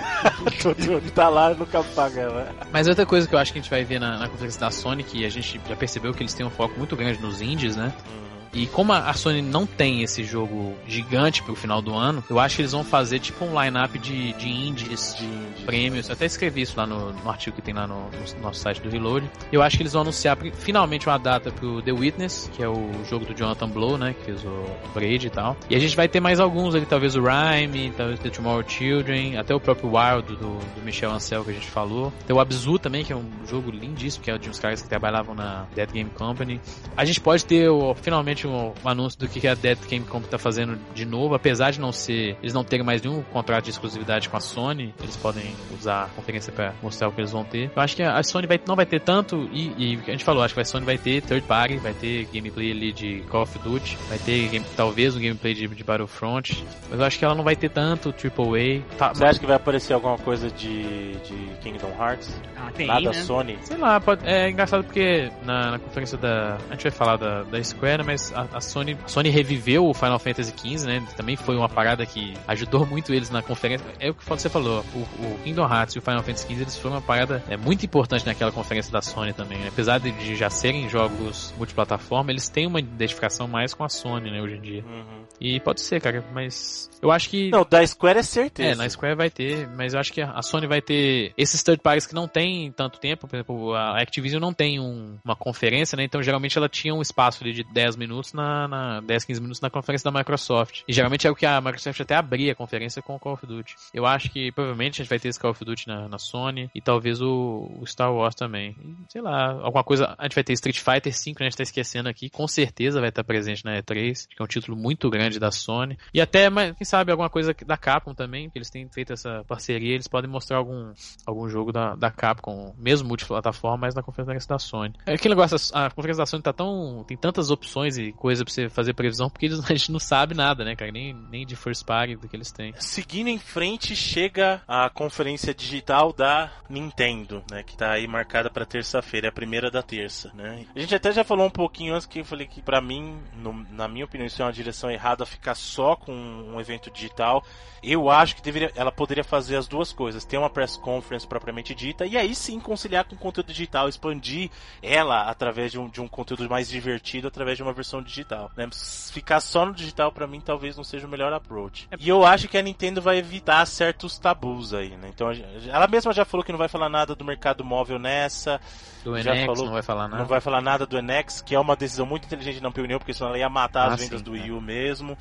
tá lá nunca paga, né? Mas outra coisa que eu acho que a gente vai ver na, na conferência da Sony, que a gente já percebeu que eles têm um foco muito grande nos indies, né? Hum. E como a Sony não tem esse jogo gigante pro final do ano, eu acho que eles vão fazer tipo um line-up de, de indies, de indies. prêmios. Eu até escrevi isso lá no, no artigo que tem lá no, no, nosso site do Reload. Eu acho que eles vão anunciar finalmente uma data pro The Witness, que é o jogo do Jonathan Blow, né? Que fez o Braid e tal. E a gente vai ter mais alguns ali, talvez o Rhyme, talvez The Tomorrow Children, até o próprio Wild do, do Michel Ancel que a gente falou. Tem o Abzu também, que é um jogo lindíssimo, que é de uns caras que trabalhavam na Dead Game Company. A gente pode ter o, finalmente anúncio do que a Dead Game Company tá fazendo de novo, apesar de não ser, eles não terem mais nenhum contrato de exclusividade com a Sony, eles podem usar a conferência para mostrar o que eles vão ter. Eu acho que a Sony vai, não vai ter tanto, e, e a gente falou, acho que a Sony vai ter third party, vai ter gameplay ali de Call of Duty, vai ter game, talvez um gameplay de, de Battlefront, mas eu acho que ela não vai ter tanto AAA. Tá, Você mas... acha que vai aparecer alguma coisa de, de Kingdom Hearts? Ah, tem, Nada né? Sony? Sei lá, pode, é engraçado porque na, na conferência da. A gente vai falar da, da Square, mas a, a Sony, Sony reviveu o Final Fantasy XV, né? Também foi uma parada que ajudou muito eles na conferência. É o que você falou, o, o Kingdom Hearts e o Final Fantasy XV eles foram uma parada é, muito importante naquela conferência da Sony também. Né? Apesar de já serem jogos multiplataforma, eles têm uma identificação mais com a Sony, né, hoje em dia. Uhum. E pode ser, cara, mas eu acho que. Não, da Square é certeza. É, na Square vai ter, mas eu acho que a Sony vai ter esses third parties que não tem tanto tempo. Por exemplo, a Activision não tem um, uma conferência, né? Então geralmente ela tinha um espaço ali de 10 minutos na, na 10, 15 minutos na conferência da Microsoft. E geralmente é o que a Microsoft até abria a conferência com o Call of Duty. Eu acho que provavelmente a gente vai ter esse Call of Duty na, na Sony e talvez o, o, Star Wars também. E, sei lá, alguma coisa. A gente vai ter Street Fighter 5, né? A gente tá esquecendo aqui. Com certeza vai estar presente na E3, que é um título muito grande da Sony. E até, quem sabe, alguma coisa da Capcom também, que eles têm feito essa parceria, eles podem mostrar algum, algum jogo da, da Capcom, mesmo multiplataforma, mas na conferência da Sony. É aquele negócio, a conferência da Sony tá tão. tem tantas opções e, coisa pra você fazer previsão, porque eles, a gente não sabe nada, né, cara? Nem, nem de first party do que eles têm. Seguindo em frente, chega a conferência digital da Nintendo, né? Que tá aí marcada para terça-feira, é a primeira da terça, né? A gente até já falou um pouquinho antes que eu falei que para mim, no, na minha opinião, isso é uma direção errada ficar só com um evento digital. Eu acho que deveria, ela poderia fazer as duas coisas, ter uma press conference propriamente dita e aí sim conciliar com conteúdo digital, expandir ela através de um, de um conteúdo mais divertido através de uma versão digital. Né? Ficar só no digital para mim talvez não seja o melhor approach. E eu acho que a Nintendo vai evitar certos tabus aí, né? Então ela mesma já falou que não vai falar nada do mercado móvel nessa. Do já NX falou, não vai falar nada. Não vai falar nada do NX, que é uma decisão muito inteligente na minha opinião, porque senão ela ia matar ah, as vendas sim, do Wii U mesmo.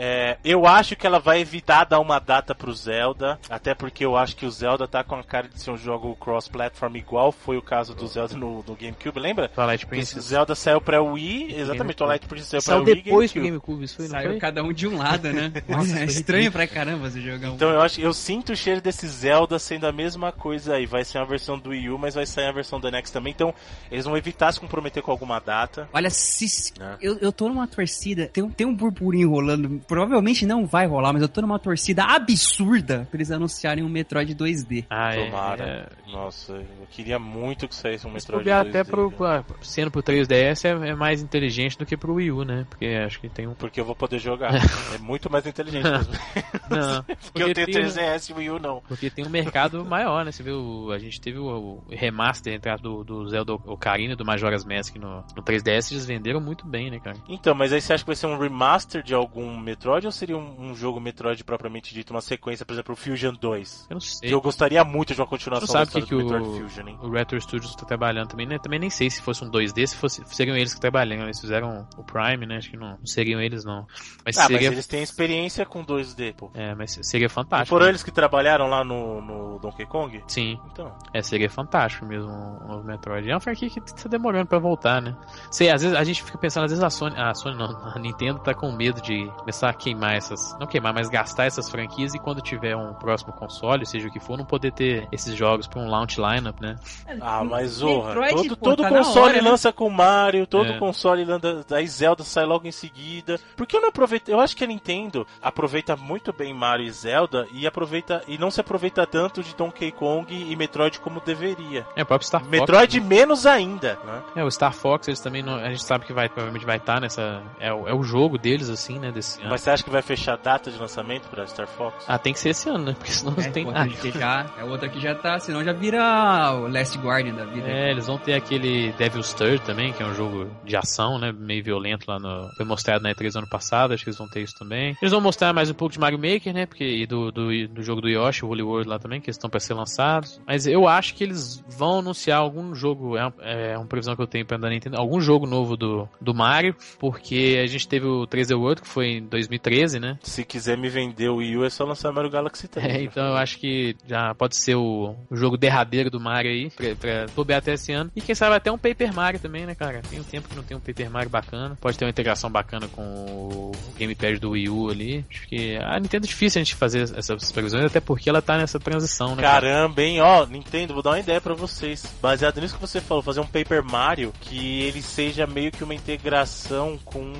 É, eu acho que ela vai evitar dar uma data pro Zelda, até porque eu acho que o Zelda tá com a cara de ser um jogo cross-platform igual foi o caso do Zelda no, no GameCube, lembra? Twilight Princess. Zelda saiu pra Wii, exatamente, Twilight Princess saiu pra Wii. depois do GameCube, isso foi, Saiu foi? cada um de um lado, né? Nossa, é estranho pra caramba esse jogão. Então eu acho, eu sinto o cheiro desse Zelda sendo a mesma coisa aí, vai ser uma versão do Wii U, mas vai sair a versão do NX também, então eles vão evitar se comprometer com alguma data. Olha, se, é. eu, eu tô numa torcida, tem, tem um burburinho rolando, provavelmente não vai rolar, mas eu tô numa torcida absurda pra eles anunciarem um Metroid 2D. Ah, é, Tomara. É... Nossa, eu queria muito que saísse um Metroid 2D. até pro, né? sendo pro 3DS é, é, mais inteligente do que pro Wii U, né? Porque acho que tem um... Porque eu vou poder jogar. é muito mais inteligente mesmo. Não. porque, porque eu tenho tem, 3DS e Wii U não. Porque tem um mercado maior, né? Você viu, a gente teve o, o remaster do, do Zelda Ocarina e do Majora's Mask no, no 3DS, eles venderam muito bem, né, cara? Então, mas aí você acha que vai ser um remaster de algum Metroid ou seria um um jogo Metroid propriamente dito, uma sequência, por exemplo, o Fusion 2. Eu não sei. Que eu gostaria muito de uma continuação sabe da que, que Metroid o, Fusion, hein? O Retro Studios tá trabalhando também, né? Também nem sei se fosse um 2D, se fosse, seriam eles que trabalham. Eles fizeram o Prime, né? Acho que não, não seriam eles, não. Mas, ah, seria... mas eles têm experiência com 2D, pô. É, mas seria fantástico. E foram né? eles que trabalharam lá no, no Donkey Kong? Sim. Então. É, seria fantástico mesmo o Metroid. É uma franquia que tá demorando pra voltar, né? Sei, às vezes a gente fica pensando, às vezes a Sony, a Sony não, a Nintendo tá com medo de começar a queimar essas, não queimar, mas gastar essas franquias e quando tiver um próximo console, seja o que for, não poder ter esses jogos para um launch lineup, né? Ah, mas zorra. todo, todo tá console hora, né? lança né? com Mario, todo é. console lança, aí Zelda sai logo em seguida. Por que eu não aproveito? Eu acho que a Nintendo aproveita muito bem Mario e Zelda e aproveita e não se aproveita tanto de Donkey Kong e Metroid como deveria. É, o próprio Star Fox. Metroid né? menos ainda, né? É, o Star Fox, eles também não, a gente sabe que vai provavelmente vai estar tá nessa é, é o jogo deles assim, né, desse Mas você acha que vai fechar a data de lançamento? pra Star Fox? Ah, tem que ser esse ano, né? Porque senão é, não tem nada. Que já, é outra que já tá, senão já vira o Last Guardian da vida. É, eles vão ter aquele Devil's Third também, que é um jogo de ação, né? Meio violento lá no. Foi mostrado na E3 ano passado, acho que eles vão ter isso também. Eles vão mostrar mais um pouco de Mario Maker, né? Porque, e do, do, do jogo do Yoshi, o Holy World lá também, que estão para ser lançados. Mas eu acho que eles vão anunciar algum jogo, é, é uma previsão que eu tenho pra Nintendo, algum jogo novo do, do Mario, porque a gente teve o 3D World, que foi em 2013, né? Se quiser me vender o Wii U, é só lançar Mario Galaxy 3. É, então eu acho que já pode ser o, o jogo derradeiro do Mario aí, pra, pra bobear até esse ano. E quem sabe até um Paper Mario também, né, cara? Tem um tempo que não tem um Paper Mario bacana. Pode ter uma integração bacana com o Gamepad do Wii U ali. Acho que a Nintendo é difícil a gente fazer essas previsões, até porque ela tá nessa transição, né? Caramba, hein? Ó, Nintendo, vou dar uma ideia pra vocês. Baseado nisso que você falou, fazer um Paper Mario que ele seja meio que uma integração com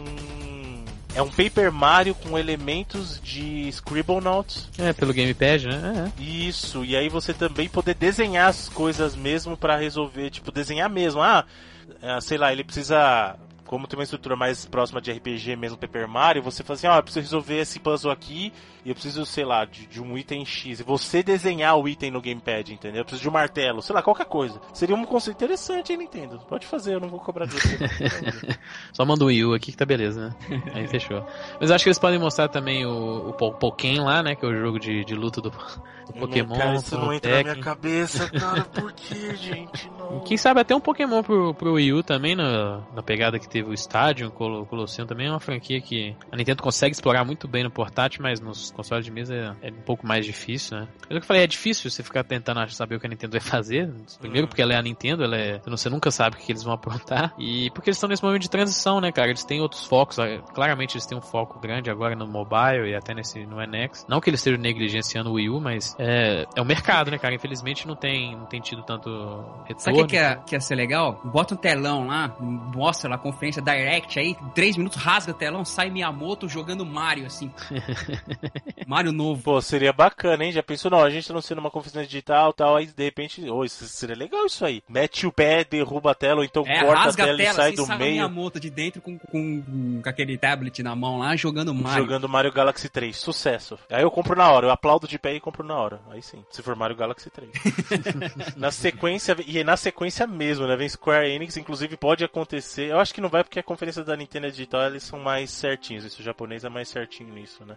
é um Paper Mario com elementos de Scribblenauts. É, pelo gamepad, né? É. Isso, e aí você também poder desenhar as coisas mesmo para resolver, tipo, desenhar mesmo. Ah, é, sei lá, ele precisa como tem uma estrutura mais próxima de RPG mesmo, Paper Mario, você fala assim, ó, eu preciso resolver esse puzzle aqui e eu preciso, sei lá, de, de, um item X. E você desenhar o item no gamepad, entendeu? Eu preciso de um martelo, sei lá, qualquer coisa. Seria um conceito interessante, hein, Nintendo? Pode fazer, eu não vou cobrar você. Só manda o Wii U aqui que tá beleza, né? Aí fechou. Mas acho que eles podem mostrar também o, o Pokémon lá, né? Que é o jogo de, de luta do, do Pokémon. Cara, isso não entra Tekken. na minha cabeça, cara. Por que, gente? Não. Quem sabe até um Pokémon pro, pro Wii U também, na, na pegada que teve o Stadium, o Colosseum também é uma franquia que a Nintendo consegue explorar muito bem no portátil, mas nos consoles de mesa é, é um pouco mais difícil, né? Mas eu falei, é difícil você ficar tentando saber o que a Nintendo vai fazer. Primeiro uhum. porque ela é a Nintendo, ela é, você nunca sabe o que eles vão aprontar. E porque eles estão nesse momento de transição, né, cara? Eles têm outros focos. Claramente eles têm um foco grande agora no mobile e até nesse no NX. Não que eles estejam negligenciando o Wii U, mas é, é o mercado, né, cara? Infelizmente não tem, não tem tido tanto retorno. Sabe o que, que, é, que ia ser legal? Bota um telão lá, mostra lá, conferência conferência Direct aí, três minutos, rasga o telão, sai Miyamoto jogando Mario, assim. Mario novo. Pô, seria bacana, hein? Já pensou, não, a gente não sendo uma conferência digital tal, aí de repente, oh, isso seria legal isso aí. Mete o pé, derruba a tela, ou então é, corta a tela, a tela, e sai assim, do sai meio. Miyamoto de dentro com, com, com, aquele tablet na mão lá, jogando Mario. Jogando Mario Galaxy 3, sucesso. Aí eu compro na hora, eu aplaudo de pé e compro na hora. Aí sim, se for Mario Galaxy 3. na sequência, e na sequência mesmo, né? Vem Square Enix, inclusive pode acontecer. Eu acho que não vai porque a conferência da Nintendo é digital eles são mais certinhos. Isso o japonês é mais certinho nisso, né?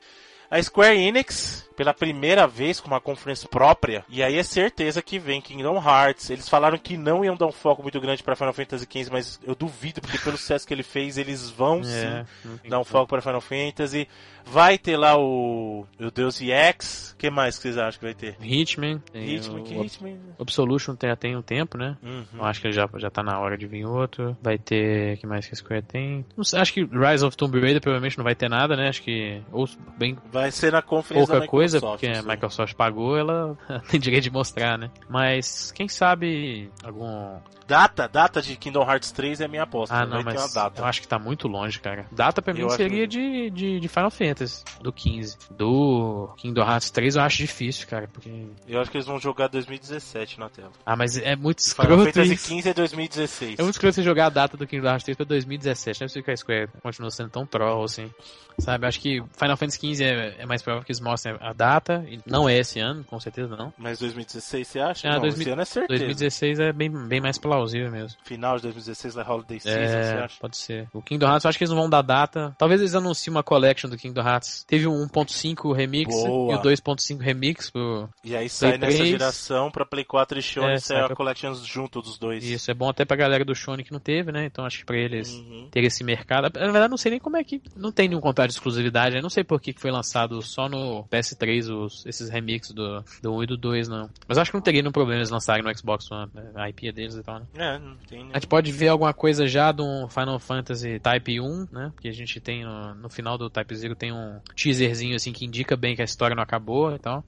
A Square Enix, pela primeira vez com uma conferência própria, e aí é certeza que vem Kingdom Hearts. Eles falaram que não iam dar um foco muito grande para Final Fantasy XV, mas eu duvido, porque pelo sucesso que ele fez, eles vão é, sim dar um foco para Final Fantasy. Vai ter lá o, o Deus EX. O que mais que vocês acham que vai ter? Hitman. Hitman, que Hitman. Absolution tem, tem um tempo, né? Uhum. Eu acho que já, já tá na hora de vir outro. Vai ter. que mais que a Square tem? Sei, acho que Rise of Tomb Raider provavelmente não vai ter nada, né? Acho que. Ou bem. Vai ser na conferência Pouca coisa, porque a Microsoft pagou, ela tem direito de mostrar, né? Mas quem sabe algum Data, data de Kingdom Hearts 3 é minha aposta. Ah, não, mas eu acho que tá muito longe, cara. Data pra mim eu seria que... de, de, de, Final Fantasy, do 15. Do Kingdom Hearts 3 eu acho difícil, cara, porque... Eu acho que eles vão jogar 2017 na tela. Ah, mas é muito escroto Final Fantasy 15 é 2016. É muito escroto você jogar a data do Kingdom Hearts 3 pra 2017, não é possível que a Square continua sendo tão troll, assim. Sabe, acho que Final Fantasy 15 é, é mais provável que eles mostrem a data, não é esse ano, com certeza não. Mas 2016 você acha? Ah, não, 2000, esse ano é certeza. 2016 é bem, bem mais plausível mesmo. Final de 2016 da Holiday Season, é, você acha? Pode ser. O Kingdom Hearts, eu acho que eles não vão dar data. Talvez eles anunciem uma collection do Kingdom Hearts. Teve o 1.5 remix Boa. e o 2.5 remix pro E aí sai Play nessa 3. geração pra Play 4 e Shone é, sai a pra... collection junto dos dois. Isso, é bom até pra galera do Shone que não teve, né? Então acho que pra eles uhum. ter esse mercado. Na verdade, não sei nem como é que. Não tem nenhum contrato de exclusividade. Eu não sei por que foi lançado só no PS3 os, esses remixes do, do 1 e do 2, não. Mas acho que não teria nenhum problema eles lançarem no Xbox One. Né? A IP é deles e tal, né? É, não tem. A gente pode ver alguma coisa já do Final Fantasy Type 1, né? Que a gente tem no, no final do Type 0 tem um teaserzinho assim que indica bem que a história não acabou e tal.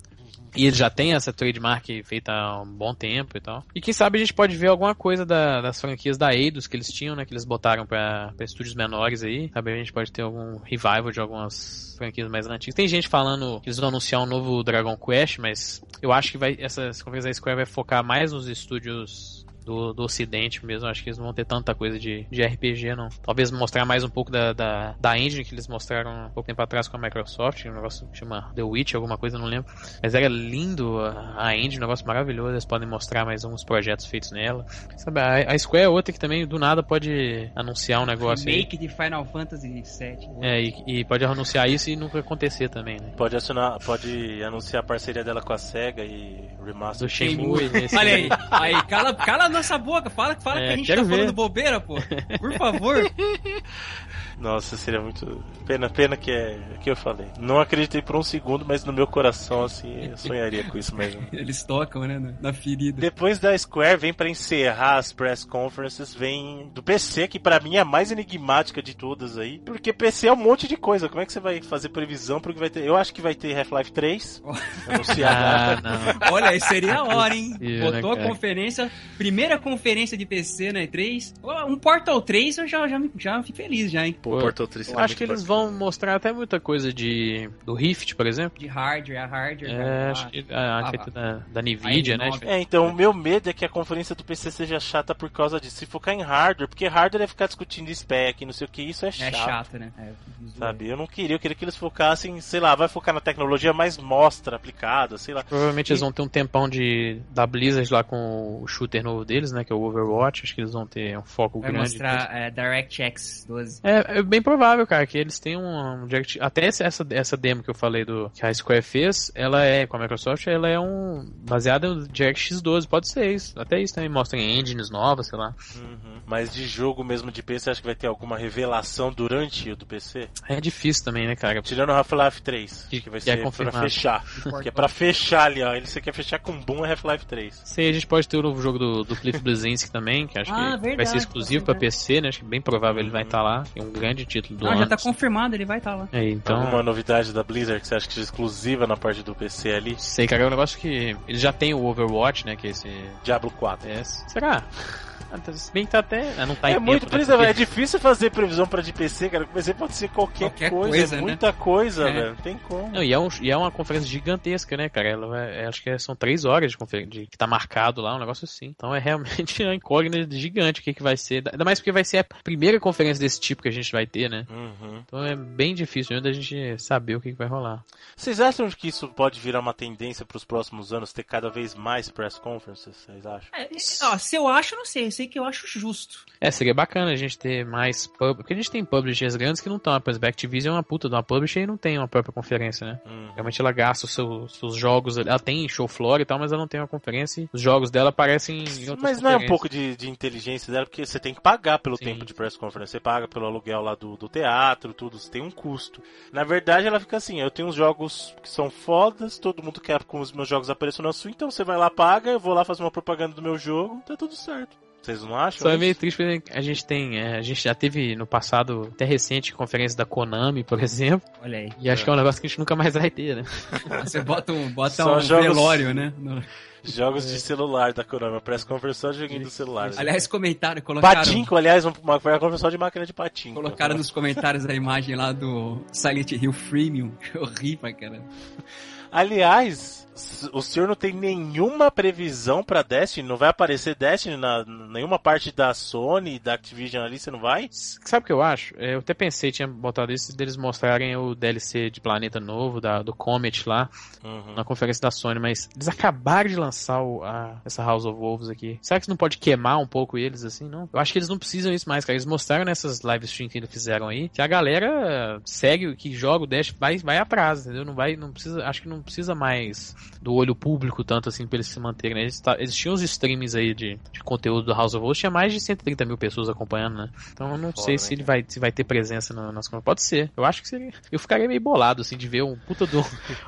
E ele já tem essa trademark feita há um bom tempo e tal. E quem sabe a gente pode ver alguma coisa da, das franquias da Eidos que eles tinham, né? Que eles botaram pra, pra estúdios menores aí. Sabe, a gente pode ter algum revival de algumas franquias mais antigas. Tem gente falando que eles vão anunciar um novo Dragon Quest, mas eu acho que vai, essas conferência da Square vai focar mais nos estúdios do, do ocidente mesmo. Acho que eles não vão ter tanta coisa de, de RPG, não. Talvez mostrar mais um pouco da, da, da engine que eles mostraram um pouco tempo atrás com a Microsoft, um negócio que chama The Witch, alguma coisa, não lembro. Mas era lindo a, a engine, um negócio maravilhoso. Eles podem mostrar mais uns projetos feitos nela. Sabe, a, a Square é outra que também do nada pode anunciar um negócio. Remake aí. de Final Fantasy VII. É, e, e, pode anunciar isso e nunca acontecer também, né? Pode, assinar, pode anunciar a parceria dela com a SEGA e remaster. Do Shenmue. Olha aí, aí cala, cala nossa boca, fala, fala é, que a gente tá ver. falando bobeira, pô. Por favor. Nossa, seria muito. Pena, pena que é que eu falei. Não acreditei por um segundo, mas no meu coração, assim, eu sonharia com isso mesmo. Eles tocam, né, na ferida. Depois da Square, vem para encerrar as press conferences, vem do PC, que para mim é a mais enigmática de todas aí. Porque PC é um monte de coisa. Como é que você vai fazer previsão pro que vai ter? Eu acho que vai ter Half-Life 3. anunciar ah, Olha, seria a hora, hein? Botou a conferência, primeira conferência de PC na E3. Um Portal 3 eu já, já, já fico feliz já, hein? Pô, Portal 3 eu acho que eles vão mostrar até muita coisa de do Rift, por exemplo. De hardware, a hardware. É, né? acho que a, a, feita da, da Nvidia, né? É, então o meu medo é que a conferência do PC seja chata por causa disso. Se focar em hardware, porque hardware é ficar discutindo spec, não sei o que, isso é, é chato. É chato, né? É, sabe? Eu não queria, eu queria que eles focassem, sei lá, vai focar na tecnologia, mas mostra aplicada, sei lá. Provavelmente e... eles vão ter um tempão de da Blizzard lá com o shooter novo deles, né? Que é o Overwatch. Acho que eles vão ter um foco vai grande. Vai mostrar é, DirectX 12. É, é bem provável, cara, que eles tenham um direct... Até essa, essa demo que eu falei do que a Square fez, ela é, com a Microsoft, ela é um. baseada no DirectX 12, pode ser isso. Até isso também mostra engines novas, sei lá. Uhum. Mas de jogo mesmo de PC, acha que vai ter alguma revelação durante o do PC? É difícil também, né, cara? Tirando o Half-Life 3, que, que vai ser é pra fechar. que é pra fechar ali, ó. Ele você quer fechar com boom é Half-Life 3. Sei, a gente pode ter o novo jogo do, do Cliff Bleszinski também, que acho ah, que verdade, vai ser exclusivo pra PC, né? Acho que bem provável ele vai estar tá lá. É um grande título do ah, ano. já tá confirmado, ele vai estar tá lá. É, então... Alguma novidade da Blizzard que você acha que é exclusiva na parte do PC ali? Sei, cara, é um negócio que... Ele já tem o Overwatch, né? Que é esse... Diablo 4. É, será? Se bem que tá até. Ah, não tá é muito, por exemplo, é difícil fazer previsão pra de PC, cara. O PC pode ser qualquer, qualquer coisa, coisa é né? muita coisa, é. velho. Não tem como. Não, e, é um, e é uma conferência gigantesca, né, cara? Ela vai, acho que é, são três horas de conferência de, que tá marcado lá, um negócio assim. Então é realmente uma incógnita gigante o que, que vai ser. Ainda mais porque vai ser a primeira conferência desse tipo que a gente vai ter, né? Uhum. Então é bem difícil ainda a gente saber o que, que vai rolar. Vocês acham que isso pode virar uma tendência para os próximos anos ter cada vez mais press conferences? Vocês acham? É, ó, se eu acho, não sei. Eu sei que eu acho justo. É, seria bacana a gente ter mais pub... Porque a gente tem publishers grandes que não estão. Por exemplo, a Activision é uma puta de uma publisher e não tem uma própria conferência, né? Hum. Realmente ela gasta os seus, seus jogos. Ela tem show floor e tal, mas ela não tem uma conferência e os jogos dela aparecem em outras Mas não é um pouco de, de inteligência dela, porque você tem que pagar pelo Sim. tempo de press conference. Você paga pelo aluguel lá do, do teatro, tudo. Você tem um custo. Na verdade, ela fica assim: eu tenho uns jogos que são fodas, todo mundo quer com os meus jogos apareçam na sua, então você vai lá, paga, eu vou lá fazer uma propaganda do meu jogo, tá tudo certo. Vocês não acham? Só é meio triste porque a gente tem. É, a gente já teve no passado, até recente, conferência da Konami, por exemplo. Olha aí. E acho é. que é um negócio que a gente nunca mais vai ter, né? Você bota um, bota um jogos... velório, né? No... Jogos de celular da Konami, parece conversão joguinho do celular. Aliás, comentaram, colocaram... Patinco, aliás, uma, foi a conversão de máquina de patinco. Colocaram nos comentários a imagem lá do Silent Hill Freemium. Horrível, cara. Aliás, o senhor não tem nenhuma previsão para Destiny? Não vai aparecer Destiny na nenhuma parte da Sony, da Activision ali? Você não vai? Sabe o que eu acho? Eu até pensei, tinha botado isso, deles mostrarem o DLC de Planeta Novo, da, do Comet lá, uhum. na conferência da Sony, mas eles acabaram de lançar o, a, essa House of Wolves aqui. Será que isso não pode queimar um pouco eles assim, não? Eu acho que eles não precisam isso mais, cara. Eles mostraram nessas live streams que eles fizeram aí que a galera segue, que joga o Dash, vai, vai a prazo, entendeu? Não vai, não precisa, acho que não precisa mais do olho público tanto assim pra eles se manterem, né? Eles, tá, eles tinham os streams aí de, de conteúdo do House of Wolves, tinha mais de 130 mil pessoas acompanhando, né? Então eu não sei se ele vai, se vai ter presença no, nas Pode ser. Eu acho que seria. Eu ficaria meio bolado, assim, de ver um puta do.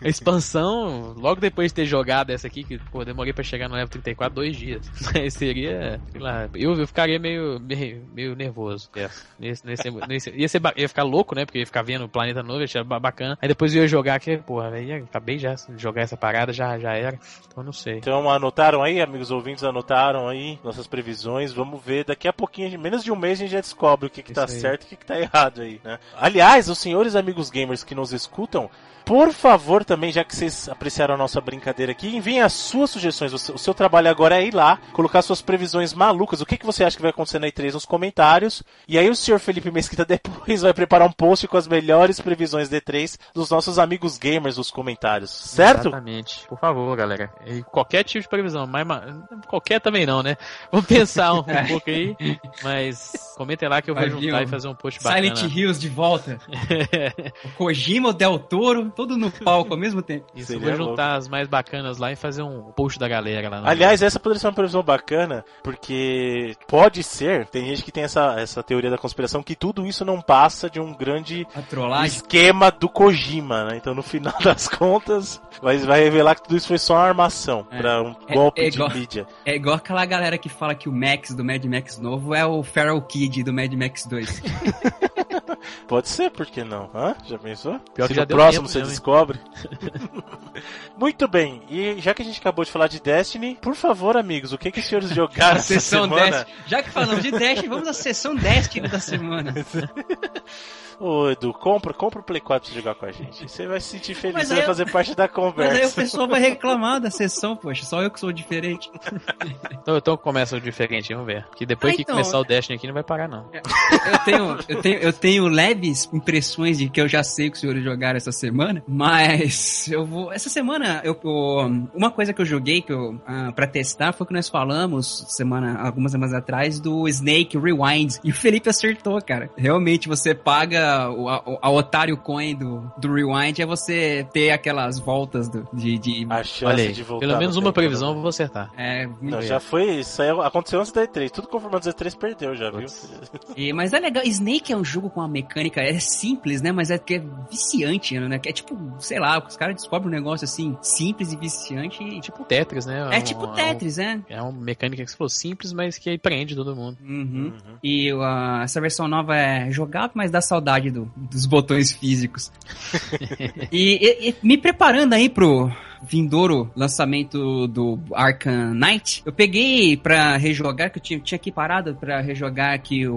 a expansão logo depois de ter jogado essa aqui, que, pô, demorei pra chegar no level 34 dois dias. Mas seria. Sei lá. Eu, eu ficaria meio, meio, meio nervoso. É. Nesse, nesse, nesse, ia, ser, ia ficar louco, né? Porque ia ficar vendo o planeta novo, ia achar bacana. Aí depois eu ia jogar aqui, porra, aí acabei já de jogar essa parada, já, já era. Então não sei. Então anotaram aí, amigos ouvintes, anotaram aí nossas previsões. Vamos ver, daqui a pouquinho, menos de um mês, a gente já descobre o que, que tá certo e o que, que tá errado aí, né? Aliás, os senhores amigos gamers que nos escutam, por favor, também, já que vocês apreciaram a nossa brincadeira aqui, enviem as suas sugestões. O seu, trabalho agora é ir lá, colocar suas previsões malucas. O que, que você acha que vai acontecer na E3 nos comentários. E aí o senhor Felipe Mesquita depois vai preparar um post com as melhores previsões de E3 dos nossos amigos gamers nos comentários. Certo? Exatamente. Por favor, galera. E qualquer tipo de previsão. Mas, qualquer também não, né? Vamos pensar um, um pouco aí. Mas comentem lá que eu vou juntar e fazer um post bacana. Silent Hills de volta. o Kojima, o Del Toro tudo no palco ao mesmo tempo. Isso, Seria vou juntar louco. as mais bacanas lá e fazer um post da galera lá. Aliás, essa poderia ser uma previsão bacana, porque pode ser, tem gente que tem essa, essa teoria da conspiração, que tudo isso não passa de um grande esquema do Kojima, né? Então no final das contas, vai, vai revelar que tudo isso foi só uma armação é. para um é, golpe é, é igual, de mídia. É igual aquela galera que fala que o Max do Mad Max novo é o Feral Kid do Mad Max 2. Pode ser, por que não? Hã? Já pensou? Pior Se que já no próximo você descobre. Muito bem, e já que a gente acabou de falar de Destiny, por favor, amigos, o que que os senhores jogaram essa semana? Destiny. Já que falamos de Destiny, vamos à sessão Destiny da semana. Ô, Edu, compra, compra o Play 4 pra jogar com a gente. Você vai se sentir feliz, você vai eu... fazer parte da conversa. Mas aí o pessoal vai reclamar da sessão, poxa, só eu que sou diferente. então, então começa o diferente, vamos ver. Que depois ah, que então, começar o Destiny aqui não vai parar, não. Eu tenho, eu, tenho, eu tenho leves impressões de que eu já sei que os senhores jogaram essa semana, mas eu vou. Essa semana, eu, eu uma coisa que eu joguei que eu, ah, pra testar foi que nós falamos semana, algumas semanas atrás do Snake Rewind. E o Felipe acertou, cara. Realmente você paga o, a, a otário coin do, do Rewind é você ter aquelas voltas do, de, de... A chance Olha aí, de voltar. Pelo menos uma previsão eu vou acertar. É, Não, já foi, isso aí aconteceu antes da E3. Tudo confirmado antes da E3 perdeu, já viu? E, mas é legal, Snake é um jogo com uma mecânica, é simples, né? Mas é que é viciante, né? Que é tipo, sei lá, os caras descobrem um negócio assim, simples e viciante. E... Tipo Tetris, né? É, é tipo Tetris, é. É uma mecânica que você falou simples, mas que prende todo mundo. Uhum. Uhum. E uh, essa versão nova é jogável, mas dá saudade do, dos botões físicos. e, e, e, me preparando aí pro, vindouro lançamento do Arkham Knight, eu peguei pra rejogar, que eu tinha, tinha aqui parado pra rejogar aqui o,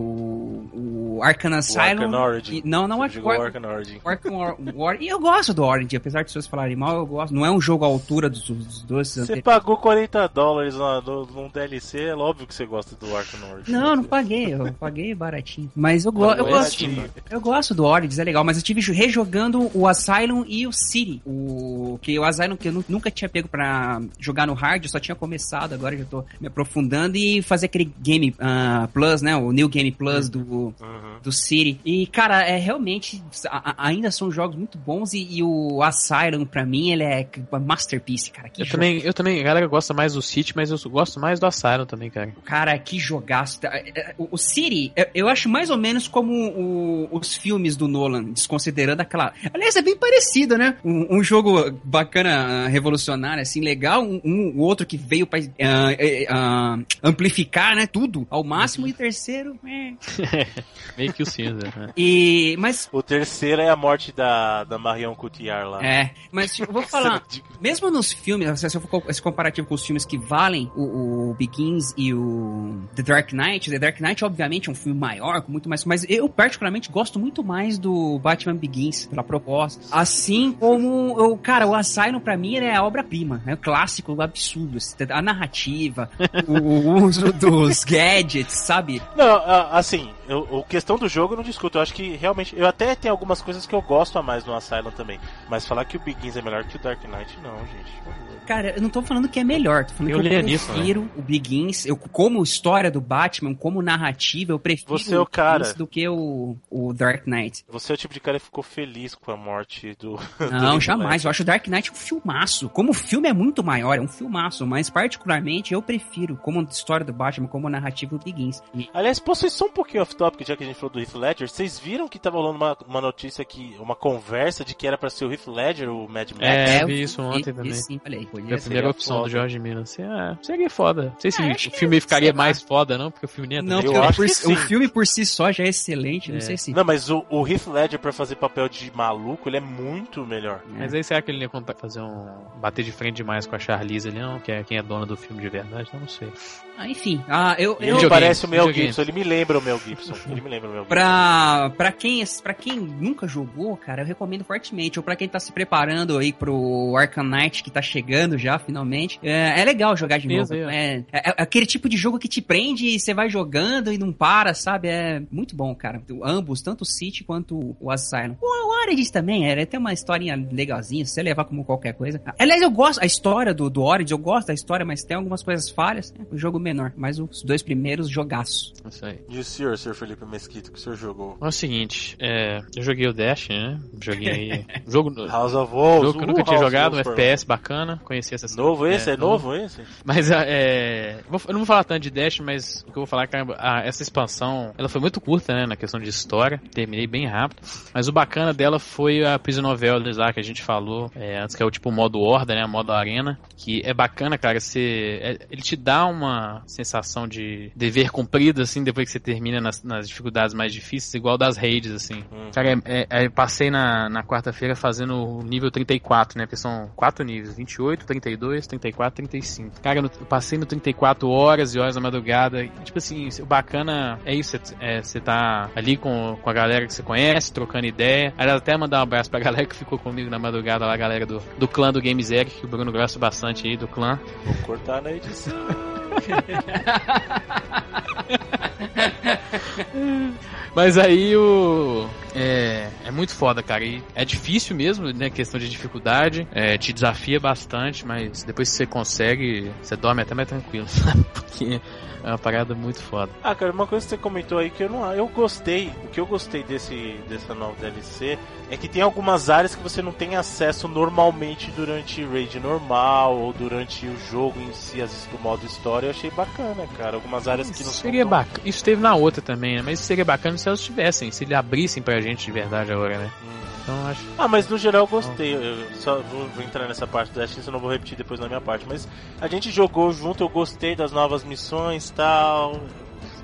o Arkham Asylum. O Arkham Origin. E, não, não é o Arkham Origin. Arkham War, E eu gosto do Origin, apesar de vocês falarem mal, eu gosto. Não é um jogo à altura dos, dos dois. Você pagou 40 dólares no, num DLC, é óbvio que você gosta do Arkham Origin. Não, não paguei, eu paguei baratinho. Mas eu, go eu, gosto, eu gosto do Origins, é legal, mas eu tive rejogando o Asylum e o City. O, que o Asylum que eu nunca tinha pego pra jogar no hard, eu só tinha começado, agora já tô me aprofundando e fazer aquele Game uh, Plus, né? O New Game Plus do, uhum. do City. E, cara, é realmente. A, ainda são jogos muito bons e, e, o Asylum, pra mim, ele é masterpiece, cara. eu, também, eu também, a galera gosta mais do City, mas eu gosto mais do Asylum também, cara. Cara, que jogaço. É, é, o, o City, eu acho mais ou menos como o, os filmes do Nolan, desconsiderando aquela. Aliás, é bem parecido, né? Um, um jogo bacana, revolucionário, assim, legal. Um, um outro que veio pra uh, uh, amplificar, né? Tudo ao máximo. E terceiro. É. Meio que o cinza, né? E. Mas. O terceiro é a morte da, da Marion Cotillard lá. É. Mas tipo, vou falar. mesmo nos filmes, se eu for esse comparativo com os filmes que valem o, o Begins e o The Dark Knight, The Dark Knight, obviamente, é um filme maior, com muito mais. Mas eu, particularmente, gosto muito mais do Batman Begins, pela proposta. Assim como, eu, cara, o Asylum pra mim é a obra-prima. É o clássico absurdo. A narrativa, o, o uso dos gadgets, sabe? Não, assim, eu, a questão do jogo eu não discuto. Eu acho que realmente. Eu até tenho algumas coisas que eu gosto a mais no Asylum também. Mas falar que o Begins é melhor que o Dark Knight, não, gente. Cara, eu não tô falando que é melhor, tô falando eu que eu prefiro né? o Begins, eu, como história do Batman, como narrativa, eu prefiro Você é o cara. do que o, o Dark Knight. Você é o tipo de cara que ficou feliz com a morte do. Não, do jamais. Eu acho o Dark Knight um filmaço. Como o filme é muito maior, é um filmaço, mas particularmente eu prefiro, como história do Batman, como narrativa, o Begins. E... Aliás, posso ir só um pouquinho off-topic, já que a gente falou do Heath Ledger. Vocês viram que tava rolando uma, uma notícia aqui, uma conversa de que era pra ser o Heath Ledger, o Mad Max? É, eu vi isso ontem também. Sim, falei. Foi a primeira opção do George Miller. Assim, ah, seria foda. Não sei se é, o filme ficaria mais foda, não, porque o filme nem é Não, eu acho por, o filme por si só já é excelente, é. não sei se. Não, mas o, o Heath Ledger pra fazer papel de maluco, ele é muito melhor. Mas aí será que ele ia fazer um. bater de frente demais com a Charlize ali, não? Que é quem é dona do filme de verdade? Então não sei. Ah, enfim. Ah, eu, ele eu... parece o Mel Gibson, ele me lembra o Mel Gibson. Ele me lembra. Pra, pra, quem, pra quem nunca jogou, cara, eu recomendo fortemente. Ou pra quem tá se preparando aí pro Arkham Knight que tá chegando já, finalmente. É, é legal jogar de novo. É, é, é, aquele tipo de jogo que te prende e você vai jogando e não para, sabe? É muito bom, cara. Ambos, tanto o City quanto o Asylum. O, o Origins também, é, tem uma historinha legalzinha, se você levar como qualquer coisa. Aliás, eu gosto, a história do, do Origins, eu gosto da história, mas tem algumas coisas falhas. É, o jogo menor, mas os dois primeiros jogaço. Isso aí. E o senhor, senhor Felipe Mesquita, que o senhor jogou? É o seguinte, é, eu joguei o Dash, né? Joguei aí. jogo House of Wolves. Jogo que eu nunca uh, tinha House jogado, um FPS bacana, conheci essa Novo esse? É, é novo esse? Mas é, eu não vou falar tanto de Dash, mas o que eu vou falar é que a, essa expansão, ela foi muito curta, né, na questão de história, terminei bem rápido, mas o bacana dela foi a Prison Novel lá que a gente falou é, antes, que é o tipo modo Horda, né, modo Arena, que é bacana, cara, você, é, ele te dá uma sensação de dever cumprido, assim, depois que você termina nas, nas dificuldades mais difíceis, igual das raids, assim. Hum. Cara, é, é, passei na, na quarta-feira fazendo o nível 34, né, porque são quatro níveis, 28, 32, 34, 35. Cara, eu passei no 34 horas e horas da madrugada. E, tipo assim, o bacana é isso, é, você tá ali com, com a galera que você conhece, trocando ideia. Aliás, até mandar um abraço pra galera que ficou comigo na madrugada lá, a galera do, do clã do Games Eric, que o Bruno gosta bastante aí do clã. Vou cortar na edição. Mas aí o. É, é muito foda, cara. E é difícil mesmo, né? Questão de dificuldade. É, te desafia bastante, mas depois que você consegue, você dorme até mais tranquilo, sabe? Porque é uma parada muito foda. Ah, cara, uma coisa que você comentou aí que eu não. Eu gostei. O que eu gostei desse, dessa nova DLC é que tem algumas áreas que você não tem acesso normalmente durante raid normal ou durante o jogo em si, as do modo história. Eu achei bacana, cara. Algumas áreas que não seria. Bacana. Isso teve na outra também, né? Mas seria bacana se elas tivessem, se eles abrissem pra gente de verdade agora, né? Hum. Então acho. Ah, mas no geral eu gostei. Eu só vou, vou entrar nessa parte do Destiny, eu não vou repetir depois na minha parte. Mas a gente jogou junto, eu gostei das novas missões e tal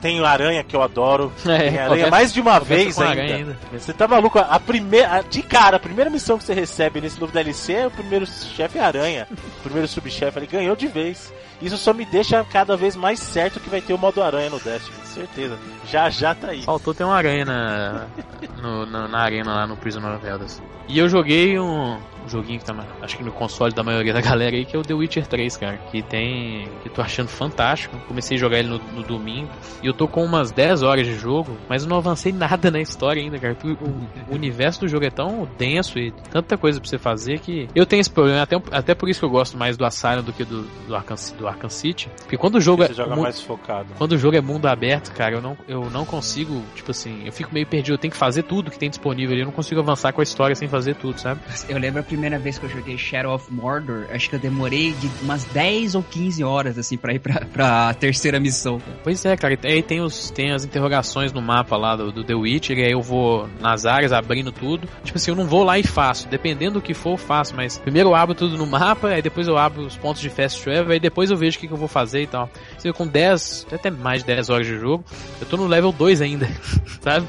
tem aranha que eu adoro. É, tem aranha mais de uma vez ainda. ainda. Você tá maluco? A primeira, de cara, a primeira missão que você recebe nesse novo DLC é o primeiro chefe aranha. o primeiro subchefe ali ganhou de vez. Isso só me deixa cada vez mais certo que vai ter o modo aranha no Destiny, certeza. Já já tá aí. Faltou ter uma aranha na, no, na, na arena lá no Prison of Elders. E eu joguei um, um joguinho que tá, acho que no console da maioria da galera aí, que é o The Witcher 3, cara. Que tem. que tô achando fantástico. Comecei a jogar ele no, no domingo. E eu tô com umas 10 horas de jogo, mas eu não avancei nada na história ainda, cara. O, o universo do jogo é tão denso e tanta coisa pra você fazer que. Eu tenho esse problema, até, até por isso que eu gosto mais do Asylum do que do, do, Arkham, do Arkham City. Porque quando o jogo você é. Joga mais focado. Quando o jogo é mundo aberto, cara, eu não, eu não consigo, tipo assim, eu fico meio perdido. Eu tenho que fazer tudo que tem disponível ali. Eu não consigo avançar com a história sem fazer tudo, sabe? Eu lembro a primeira vez que eu joguei Shadow of Mordor, acho que eu demorei de umas 10 ou 15 horas, assim, pra ir pra, pra terceira missão. Pois é, cara. Aí tem, os, tem as interrogações no mapa lá do, do The Witcher, e aí eu vou nas áreas abrindo tudo. Tipo assim, eu não vou lá e faço. Dependendo do que for, eu faço. Mas primeiro eu abro tudo no mapa, aí depois eu abro os pontos de fast travel, aí depois eu vejo o que, que eu vou fazer e tal. Com 10, até mais de 10 horas de jogo, eu tô no level 2 ainda, sabe?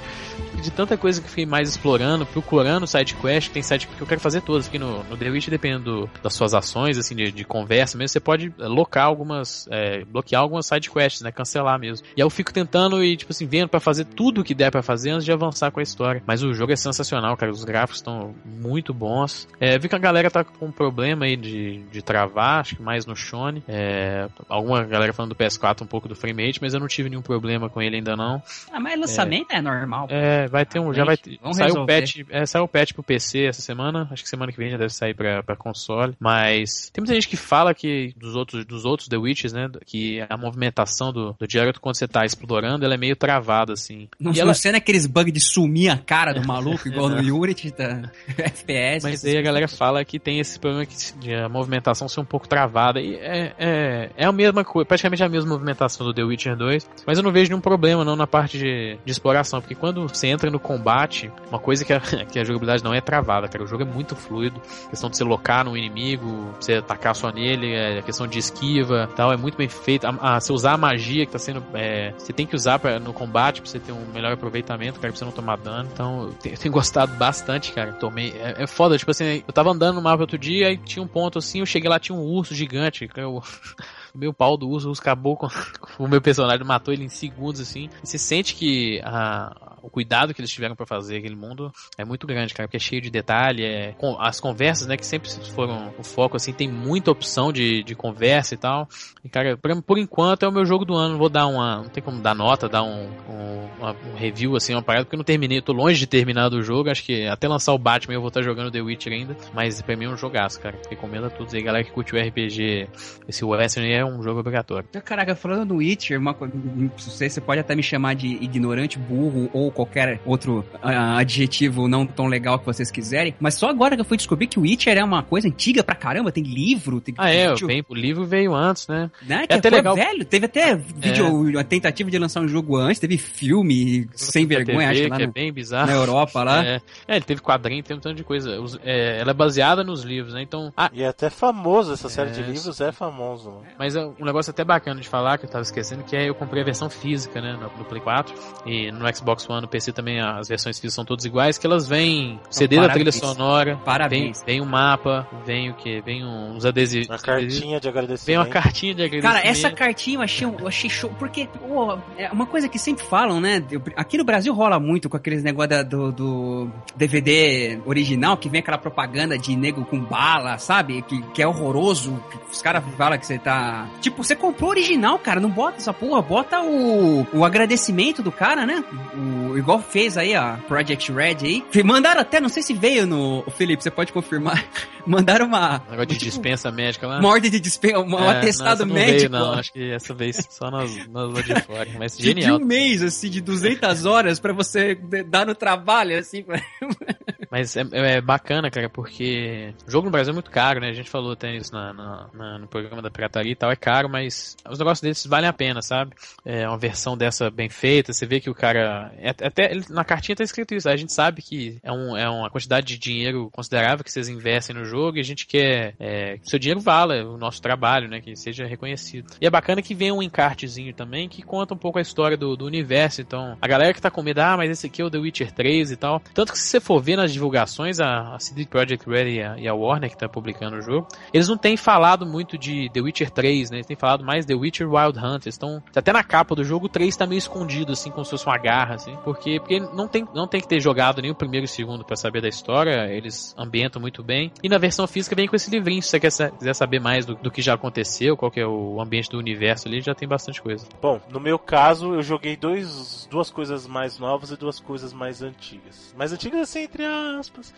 De tanta coisa que eu fiquei mais explorando, procurando side quest, tem side que eu quero fazer todas, porque no, no The Witch, dependendo das suas ações, assim, de, de conversa mesmo, você pode é, locar algumas, é, bloquear algumas side quests, né, cancelar mesmo. E aí eu fico tentando e, tipo assim, vendo para fazer tudo o que der para fazer antes de avançar com a história. Mas o jogo é sensacional, cara, os gráficos estão muito bons. É, vi que a galera tá com um problema aí de, de travar, acho que mais no Shone. É, alguma galera falando do PS4 um pouco do frame rate, mas eu não tive nenhum problema com ele ainda não. Ah, mas lançamento é, é normal. É, vai ter um. Já vai ter. Saiu o patch. É, saiu o patch pro PC essa semana. Acho que semana que vem já deve sair pra, pra console. Mas tem muita gente que fala que dos outros, dos outros The Witches, né? Que a movimentação do, do Jared quando você tá explorando, ela é meio travada, assim. Não e ela... sendo aqueles bugs de sumir a cara do maluco, igual no Unity, da FPS. Mas aí a galera fala que tem esse problema que, de a movimentação ser um pouco travada. E é, é, é a mesma coisa, praticamente a mesma movimentação do The Witcher 2. Mas eu não vejo nenhum problema não na parte de, de exploração, porque quando você entra no combate, uma coisa que a, que a jogabilidade não é travada, cara. O jogo é muito fluido. A questão de você locar no inimigo, você atacar só nele, é, a questão de esquiva tal, é muito bem feito. A, a, você usar a magia que tá sendo. É, você tem que usar pra, no combate pra você ter um melhor aproveitamento, cara, pra você não tomar dano. Então, eu tenho, eu tenho gostado bastante, cara. Tomei. É, é, foda, tipo assim, eu tava andando no mapa outro dia e tinha um ponto assim, eu cheguei lá, tinha um urso gigante. Eu, meu pau do urso, o urso acabou com, o meu personagem, matou ele em segundos, assim. E você sente que a, o cuidado que eles tiveram para fazer aquele mundo é muito grande, cara, porque é cheio de detalhe, é, com, as conversas, né, que sempre foram o foco, assim, tem muita opção de, de conversa e tal. E, cara, por, por enquanto é o meu jogo do ano, vou dar uma, não tem como dar nota, dar um, um, uma, um review, assim, uma parada, porque eu não terminei, eu tô longe de terminar do jogo, acho que até lançar o Batman eu vou estar jogando The Witcher ainda, mas pra mim é um jogaço, cara, recomendo a todos aí, galera que curte o RPG, esse Western é um jogo obrigatório. Caraca, falando do Witcher, uma, não sei, você pode até me chamar de ignorante, burro ou qualquer outro uh, adjetivo não tão legal que vocês quiserem, mas só agora que eu fui descobrir que o Witcher é uma coisa antiga pra caramba, tem livro. Tem, ah, é, o, o livro veio antes, né? né? É, até legal. velho, teve até vídeo, é. a tentativa de lançar um jogo antes, teve filme sem vergonha, TV, acho lá que é no, bem bizarro. na Europa lá. É, é ele teve quadrinho, tem um tanto de coisa. Os, é, ela é baseada nos livros, né? Então. Ah, e é até famoso, essa série de livros é famoso. Né? Mas é um negócio até bacana de falar, que eu tava esquecendo, que é eu comprei a versão física, né? No, no Play 4. E no Xbox One, no PC também as versões físicas são todas iguais, que elas vêm CD da trilha sonora, parabéns. Vem, vem um mapa, vem o que? Vem uns adesivos. Uma cartinha de agradecimento. Vem uma cartinha de agradecimento. Cara, essa cartinha eu achei, eu achei show, porque pô, é uma coisa que sempre falam, né? Aqui no Brasil rola muito com aqueles negócios do, do DVD original, que vem aquela propaganda de nego com bala, sabe? Que, que é horroroso. Que os caras falam que você tá. Tipo, você comprou o original, cara. Não bota essa porra, bota o, o agradecimento do cara, né? O, igual fez aí a Project Red aí. Mandaram até, não sei se veio no. Felipe, você pode confirmar. Mandaram uma. Um negócio de tipo, dispensa médica lá. Uma ordem de dispensa, um é, atestado não, médico. Veio, não, acho que essa vez só nós, nós de fora. Mas genial. De um mês, assim, de 200 horas pra você dar no trabalho, assim. Pra... Mas é, é, bacana, cara, porque o jogo no Brasil é muito caro, né? A gente falou até isso na, na, na, no programa da pirataria e tal, é caro, mas os negócios desses valem a pena, sabe? É uma versão dessa bem feita, você vê que o cara. É, até na cartinha tá escrito isso, a gente sabe que é, um, é uma quantidade de dinheiro considerável que vocês investem no jogo e a gente quer é, que seu dinheiro vala o nosso trabalho, né? Que seja reconhecido. E é bacana que vem um encartezinho também que conta um pouco a história do, do universo. Então, a galera que tá com medo, ah, mas esse aqui é o The Witcher 3 e tal. Tanto que se você for ver nas divulgações, a, a CD Projekt Red e a, e a Warner que tá publicando o jogo, eles não têm falado muito de The Witcher 3, né? Eles têm falado mais The Witcher Wild Hunt. Estão até na capa do jogo, o 3 tá meio escondido, assim, como se fosse uma garra, assim. Porque, porque não, tem, não tem que ter jogado nem o primeiro e o segundo para saber da história. Eles ambientam muito bem. E na versão física vem com esse livrinho, se você quer, quiser saber mais do, do que já aconteceu, qual que é o ambiente do universo ali, já tem bastante coisa. Bom, no meu caso, eu joguei dois, duas coisas mais novas e duas coisas mais antigas. Mais antigas assim, entre aspas.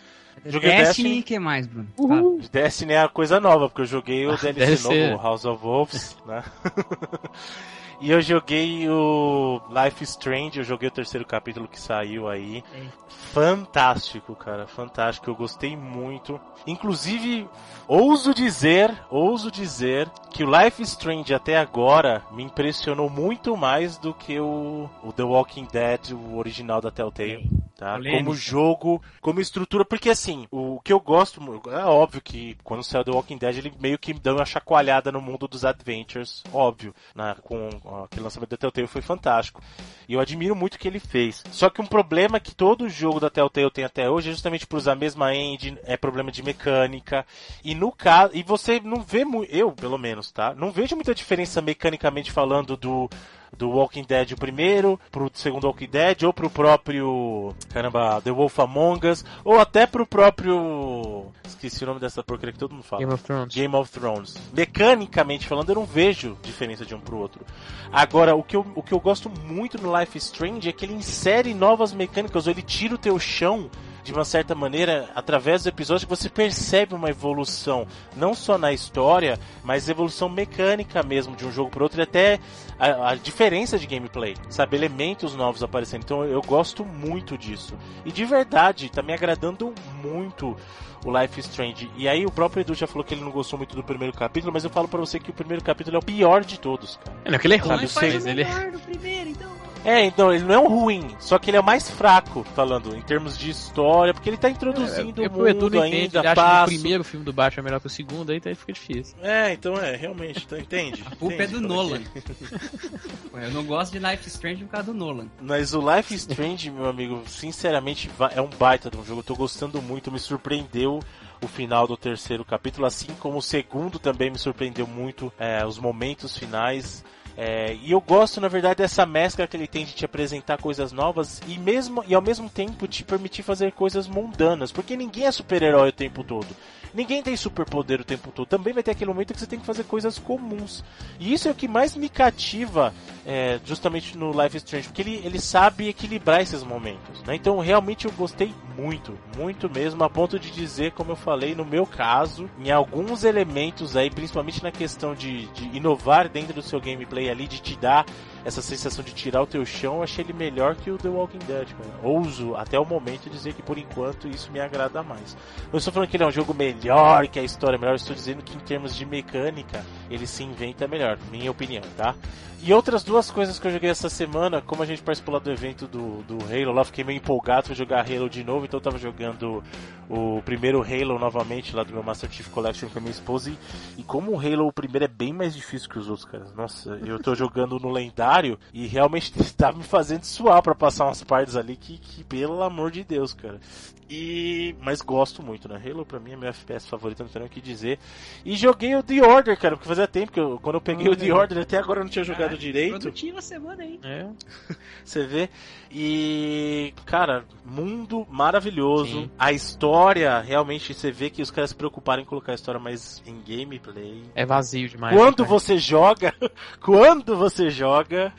Joguei Destiny e que mais, Bruno? Uhul. Destiny é a coisa nova, porque eu joguei o DLC novo, House of Wolves, né? E eu joguei o Life Strange, eu joguei o terceiro capítulo que saiu aí. É. Fantástico, cara, fantástico. Eu gostei muito. Inclusive, ouso dizer, ouso dizer que o Life Strange até agora me impressionou muito mais do que o, o The Walking Dead, o original da Telltale. Tá? Como jogo, como estrutura, porque assim, o que eu gosto, é óbvio que quando saiu The Walking Dead ele meio que deu uma chacoalhada no mundo dos adventures, óbvio, né? com aquele lançamento da Telltale foi fantástico. E eu admiro muito o que ele fez. Só que um problema que todo jogo da Telltale tem até hoje é justamente por usar a mesma engine, é problema de mecânica. E no caso, e você não vê muito, eu pelo menos, tá? Não vejo muita diferença mecanicamente falando do do Walking Dead o primeiro, pro segundo Walking Dead, ou pro próprio, caramba, The Wolf Among Us, ou até pro próprio, esqueci o nome dessa porcaria que todo mundo fala. Game of Thrones. Game of Thrones. Mecanicamente falando, eu não vejo diferença de um pro outro. Agora, o que eu, o que eu gosto muito no Life Strange é que ele insere novas mecânicas, ou ele tira o teu chão de uma certa maneira, através do episódio, você percebe uma evolução, não só na história, mas evolução mecânica mesmo de um jogo para outro e até a, a, diferença de gameplay, sabe? Elementos novos aparecendo. Então eu gosto muito disso. E de verdade, tá me agradando muito o Life Strange. E aí o próprio Edu já falou que ele não gostou muito do primeiro capítulo, mas eu falo para você que o primeiro capítulo é o pior de todos, cara. É, não, que ele é ruim, sabe? Ele... Primeiro, então. É, então, ele não é um ruim, só que ele é o mais fraco, falando, em termos de história, porque ele tá introduzindo é, é, o mundo Edu ainda, entende, ele acha que o primeiro filme do Batman é melhor que o segundo, aí, tá, aí fica difícil. É, então é, realmente, então, entende? A culpa entende, é do Nolan. eu não gosto de Life Strange por causa do Nolan. Mas o Life Strange, meu amigo, sinceramente, é um baita de um jogo, eu tô gostando muito, me surpreendeu o final do terceiro capítulo, assim como o segundo também me surpreendeu muito, é, os momentos finais. É, e eu gosto, na verdade, dessa mescla que ele tem de te apresentar coisas novas e mesmo e ao mesmo tempo te permitir fazer coisas mundanas, porque ninguém é super-herói o tempo todo. Ninguém tem superpoder o tempo todo. Também vai ter aquele momento que você tem que fazer coisas comuns. E isso é o que mais me cativa é, justamente no Life is Strange, porque ele, ele sabe equilibrar esses momentos. Né? Então realmente eu gostei muito, muito mesmo, a ponto de dizer, como eu falei, no meu caso, em alguns elementos aí, principalmente na questão de, de inovar dentro do seu gameplay ali, de te dar essa sensação de tirar o teu chão, eu achei ele melhor que o The Walking Dead, cara. Ouso, até o momento, dizer que por enquanto isso me agrada mais. Eu estou falando que ele é um jogo melhor, que a história é melhor, estou dizendo que em termos de mecânica, ele se inventa melhor, minha opinião, tá? E outras duas coisas que eu joguei essa semana, como a gente participou lá do evento do, do Halo, lá fiquei meio empolgado pra jogar Halo de novo, então eu tava jogando o primeiro Halo novamente lá do meu Master Chief Collection com a minha esposa. E, e como o Halo o primeiro é bem mais difícil que os outros, cara. Nossa, eu tô jogando no lendário e realmente tá me fazendo suar para passar umas partes ali que, que, pelo amor de Deus, cara. E. Mas gosto muito, né? Halo pra mim é meu FPS favorito, não tenho o que dizer. E joguei o The Order, cara, porque fazia tempo que eu, quando eu peguei o The Order, até agora eu não tinha jogado direito. Produtiva semana aí. É. Você vê. E. Cara, mundo maravilhoso. Sim. A história, realmente, você vê que os caras se preocuparam em colocar a história mais em gameplay. É vazio demais. Quando né, você joga. quando você joga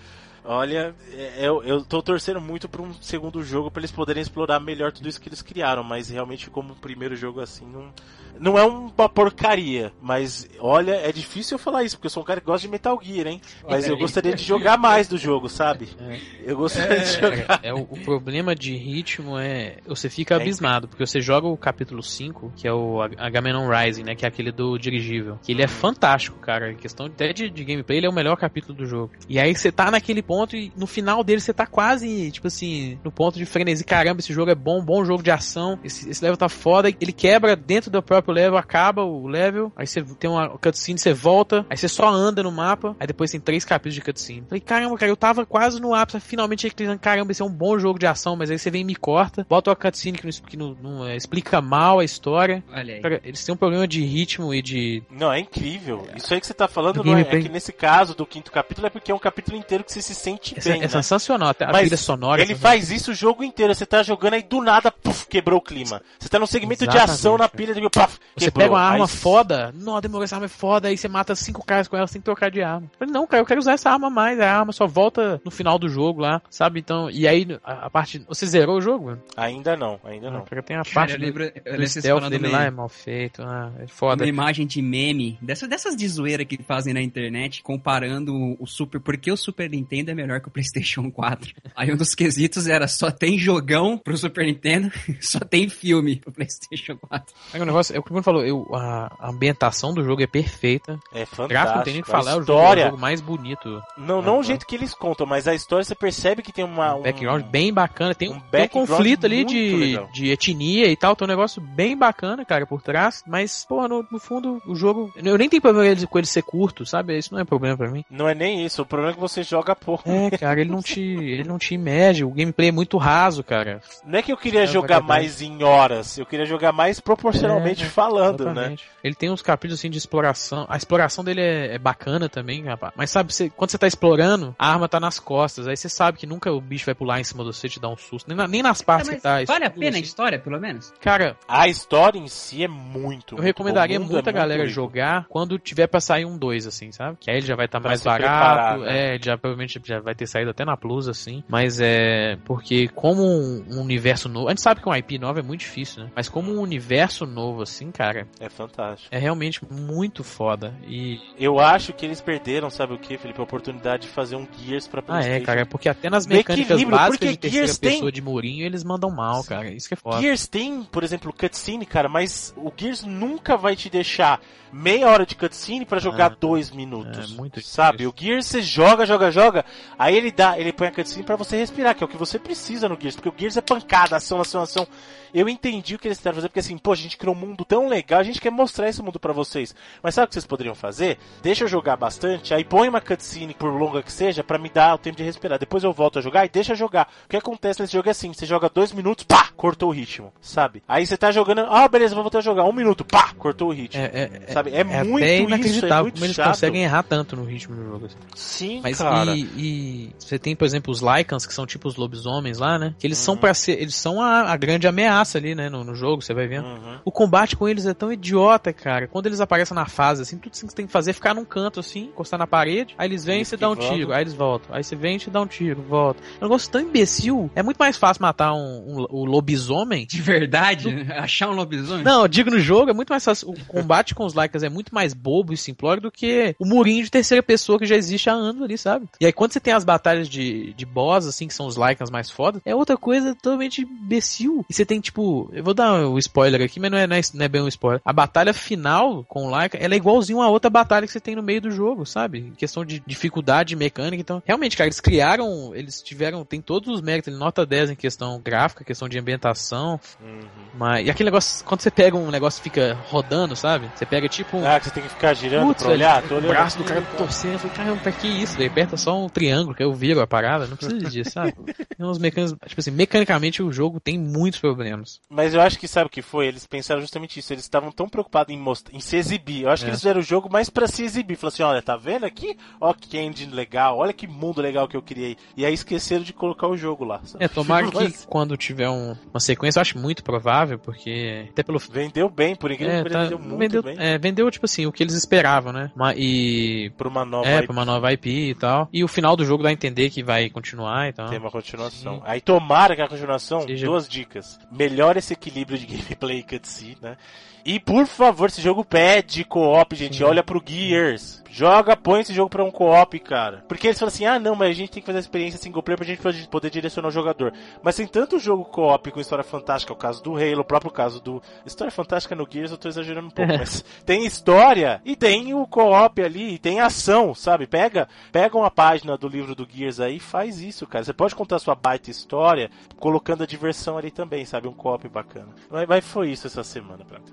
Olha, é, eu, eu tô torcendo muito pra um segundo jogo pra eles poderem explorar melhor tudo isso que eles criaram, mas realmente como um primeiro jogo assim, não, não é uma porcaria, mas olha, é difícil eu falar isso, porque eu sou um cara que gosta de Metal Gear, hein? Mas eu gostaria de jogar mais do jogo, sabe? É. Eu gostaria é, de jogar. É, o, o, problema de ritmo é. Você fica é abismado, porque você joga o capítulo 5, que é o Agamenon Rising, né? Que é aquele do dirigível. Que ele é fantástico, cara. Em questão até de, de gameplay, ele é o melhor capítulo do jogo. E aí você tá naquele ponto e no final dele você tá quase, tipo assim, no ponto de frenesi. Caramba, esse jogo é bom, bom jogo de ação. Esse, esse level tá foda. Ele quebra dentro do próprio level, acaba o level. Aí você tem uma cutscene, você volta. Aí você só anda no mapa. Aí depois tem três capítulos de cutscene. Falei, caramba, cara, eu tava quase no ápice. Finalmente, caramba, esse é um bom jogo de ação. Mas aí você vem e me corta. Bota uma cutscene que, não, que não, não é, explica mal a história. Olha aí. Cara, eles têm um problema de ritmo e de. Não, é incrível. Isso aí que você tá falando não é, é, que nesse caso do quinto capítulo é porque é um capítulo inteiro que você se sente é, bem. É, né? sensacional. Até a Mas trilha sonora. Ele faz isso o jogo inteiro. Você tá jogando aí do nada, puf, quebrou o clima. Você tá num segmento Exatamente, de ação na pilha de puf, Você pega uma arma aí... foda. Não, demorou, essa arma é foda. Aí você mata cinco caras com ela sem trocar de arma. Eu falei, não, cara, eu quero usar essa arma mais. A arma só volta no final do jogo lá, sabe? Então, e aí a, a parte. Você zerou o jogo? Mano? Ainda não, ainda não. Porque tem a parte. Cara, eu lembro, do, eu stealth dele lá é mal feito. Ah, é foda. Uma imagem de meme, dessas, dessas de zoeira que fazem na internet, comparando o Super. Porque o Super Nintendo é melhor que o PlayStation 4. Aí um dos quesitos era só tem jogão pro Super Nintendo, só tem filme pro PlayStation 4. Aí o negócio, é o que o Bruno falou, eu, a, ambientação do jogo é perfeita. É fantástico. Gráfico não tem nem que falar, a história... é o jogo mais bonito. Não, não o jeito que eles contam, mas a história você percebe que tem uma. Um, um background bem bacana, tem um, tem um conflito ali de, de etnia e tal, tem um negócio bem bacana, cara, por trás, mas, pô, no, no fundo, o jogo. Eu nem tenho problema com ele ser curto, sabe? Isso não é problema pra mim. Não é nem isso, o problema é que você joga pouco. É, cara, ele não te. ele não te imede, o gameplay é muito raso, cara. Não é que eu queria é, jogar mais em horas, eu queria jogar mais proporcionalmente é, falando, né? exatamente. né? Ele tem uns capítulos assim de exploração. A exploração dele é, é bacana também, rapaz. Mas sabe, você, quando você tá explorando, a arma tá nas costas. Aí você sabe que nunca o bicho vai pular em cima de você e te dar um susto. Nem, na, nem nas partes é, que tá. Vale a pena assim. a história, pelo menos? Cara. A história em si é muito. Eu recomendaria muito muita é galera muito jogar quando tiver pra sair um 2, assim, sabe? Que aí ele já vai estar tá mais barato. Né? É, já provavelmente já vai ter saído até na Plus, assim. Mas é. Porque como um, universo novo. A gente sabe que um IP novo é muito difícil, né? Mas como um universo novo, assim, cara. É fantástico. É realmente muito foda. E. Eu acho que eles perderam, sabe o que, Felipe? A oportunidade de fazer um Gears pra PlayStation. Ah, é, cara. Porque até nas mecânicas básicas de terceira Gears pessoa tem... de murinho, eles mandam mal, cara. Isso que é foda. Gears tem, por exemplo, cutscene, cara, mas o Gears nunca vai te deixar meia hora de cutscene para jogar ah, dois minutos. É muito Sabe? O Gears você joga, joga, joga, aí ele dá, ele põe a cutscene para você respirar, que é o que você precisa no Gears, porque o Gears é pancada, ação, ação, ação. Eu entendi o que eles tentaram fazer, porque assim, pô, a gente criou um mundo tão legal, a gente quer mostrar esse mundo para vocês. Mas sabe o que vocês poderiam fazer? Deixa eu jogar bastante, aí põe uma cutscene, por longa que seja, para me dar o tempo de respirar. Depois eu volto a jogar e deixa jogar. O que acontece nesse jogo é assim, você joga dois minutos, pá, cortou o ritmo, sabe? Aí você tá jogando, ah, beleza, vou voltar a jogar. Um minuto, pá, cortou o ritmo. É, é, sabe? É, é muito inacreditável isso, é como eles chato. conseguem errar tanto no ritmo do jogo. Assim. Sim, Mas cara. E, e, você tem, por exemplo, os Lycans, que são tipo os lobisomens lá, né? Que eles uhum. são para ser, eles são a, a, grande ameaça ali, né, no, no jogo, você vai vendo. Uhum. O combate com eles é tão idiota, cara. Quando eles aparecem na fase, assim, tudo que você tem que fazer é ficar num canto, assim, encostar na parede, aí eles vêm e você dá um tiro, aí eles voltam. Aí você vem e te dá um tiro, volta. É um negócio tão imbecil. É muito mais fácil matar um, um, um lobisomem. De verdade? Do... Achar um lobisomem? Não, eu digo no jogo, é muito mais fácil. O combate com os Lycans é muito mais bobo e simplório do que o murinho de terceira pessoa que já existe há anos ali, sabe? E aí quando você tem as batalhas de, de boss, assim, que são os Lycans mais fodas, é outra coisa totalmente imbecil. E você tem, tipo, eu vou dar o um spoiler aqui, mas não é, não é, não é bem um spoiler. A batalha final com o Lycan, ela é igualzinho a outra batalha que você tem no meio do jogo, sabe? Em questão de dificuldade mecânica. Então, realmente, cara, eles criaram, eles tiveram, tem todos os méritos, nota 10 em questão gráfica, questão de ambientação. Uhum. Mas, e aquele negócio, quando você pega um negócio fica rodando, sabe? Você pega tipo um. Ah, que você tem que ficar girando Putz, pra olhar? Tô o braço do cara torcendo. Eu falei, caramba, pra que isso? Ele aperta só um triângulo, que eu viro a parada. Não precisa disso, sabe? Tem uns mecanismos. Tipo assim, mecanicamente o jogo tem muitos problemas. Mas eu acho que sabe o que foi? Eles pensaram justamente isso. Eles estavam tão preocupados em, mostrar, em se exibir. Eu acho é. que eles fizeram o jogo mais pra se exibir. Falaram assim: olha, tá vendo aqui? Ó, que engine legal. Olha que mundo legal que eu criei. E aí esqueceram de colocar o jogo lá. Sabe? É, tomara que quando tiver um, uma sequência, eu acho muito provável, porque até pelo. Vendeu bem, por incrível é, que tá, vendeu muito vendeu, bem. É, vendeu, tipo assim, o que eles esperavam, né? Uma, e. Pra uma nova é, IP. pra uma nova IP e tal. E o final do jogo dá a entender que vai continuar, então. Tem uma continuação. Sim. Aí tomara que a continuação, Seja... duas dicas. Melhora esse equilíbrio de gameplay e cutscene, né? E por favor, esse jogo pede co-op, gente. Sim. Olha pro Gears. Joga, põe esse jogo pra um co-op, cara. Porque eles falam assim: ah, não, mas a gente tem que fazer a experiência single player pra gente poder direcionar o jogador. Mas tem tanto jogo co-op com história fantástica, o caso do Halo, o próprio caso do. História fantástica no Gears, eu tô exagerando um pouco, mas tem história e tem o co-op ali, e tem ação, sabe? Pega, pega uma página do livro do Gears aí e faz isso, cara. Você pode contar sua baita história colocando a diversão ali também, sabe? Um co-op bacana. Mas, mas foi isso essa semana pra mim.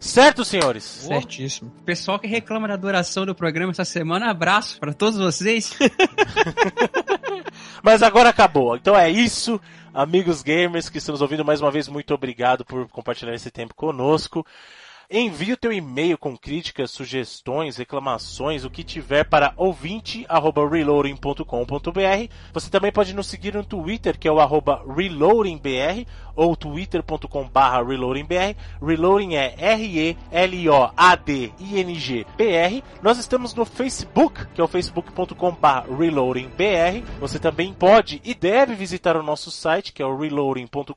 Certo, senhores? Certíssimo. Pessoal que reclama da duração do programa essa semana, abraço para todos vocês. Mas agora acabou. Então é isso, amigos gamers que estamos ouvindo mais uma vez, muito obrigado por compartilhar esse tempo conosco. Envie o teu e-mail com críticas, sugestões, reclamações, o que tiver para ouvinte@reloading.com.br. Você também pode nos seguir no Twitter, que é o arroba reloadingbr, ou twitter.com.br reloadingbr. Reloading é R-E-L-O-A-D-I-N-G-B-R. Nós estamos no Facebook, que é o facebook.com.br reloadingbr. Você também pode e deve visitar o nosso site, que é o reloading.com.br.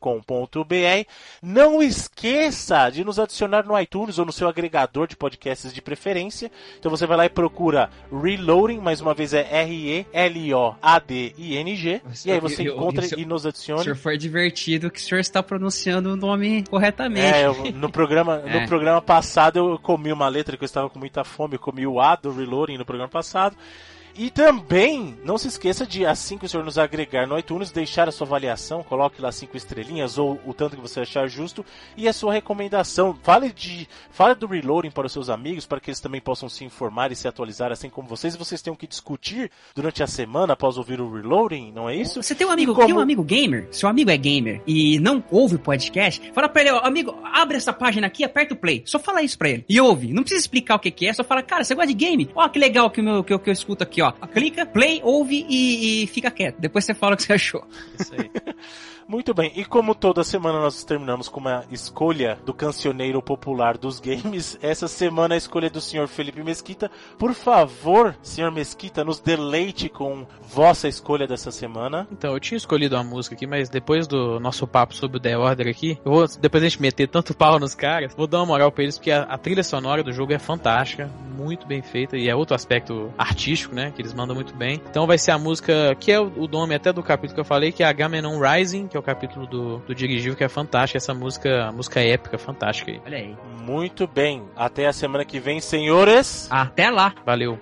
Não esqueça de nos adicionar no iTunes ou no seu agregador de podcasts de preferência. Então você vai lá e procura Reloading, mais uma vez é R-E-L-O-A-D-I-N-G. E aí você encontra eu, eu, e nos adiciona. O senhor foi divertido que o senhor está pronunciando o nome corretamente. É, eu, no, programa, é. no programa passado eu comi uma letra que eu estava com muita fome, eu comi o A do Reloading no programa passado. E também, não se esqueça de, assim que o senhor nos agregar no iTunes, deixar a sua avaliação, coloque lá cinco estrelinhas ou o tanto que você achar justo e a sua recomendação. Fale de, fale do reloading para os seus amigos, para que eles também possam se informar e se atualizar assim como vocês. E vocês tenham que discutir durante a semana após ouvir o reloading, não é isso? Você tem um amigo, como... tem um amigo gamer, seu amigo é gamer e não ouve o podcast, fala para ele, ó, amigo, abre essa página aqui, aperta o play. Só fala isso para ele. E ouve. Não precisa explicar o que, que é, só fala, cara, você gosta de game? Ó, que legal que, meu, que, eu, que eu escuto aqui, ó. Clica, play, ouve e, e fica quieto. Depois você fala o que você achou. Isso aí. Muito bem, e como toda semana nós terminamos com uma escolha do cancioneiro popular dos games, essa semana a escolha é do senhor Felipe Mesquita. Por favor, senhor Mesquita, nos deleite com vossa escolha dessa semana. Então, eu tinha escolhido uma música aqui, mas depois do nosso papo sobre o The Order aqui, eu vou, depois a gente meter tanto pau nos caras, vou dar uma moral pra eles, porque a, a trilha sonora do jogo é fantástica, muito bem feita, e é outro aspecto artístico, né, que eles mandam muito bem. Então vai ser a música, que é o, o nome até do capítulo que eu falei, que é Agamenon Rising, que é o capítulo do, do dirigível, que é fantástico. Essa música, música épica, fantástica aí. Olha aí. Muito bem. Até a semana que vem, senhores. Até lá. Valeu.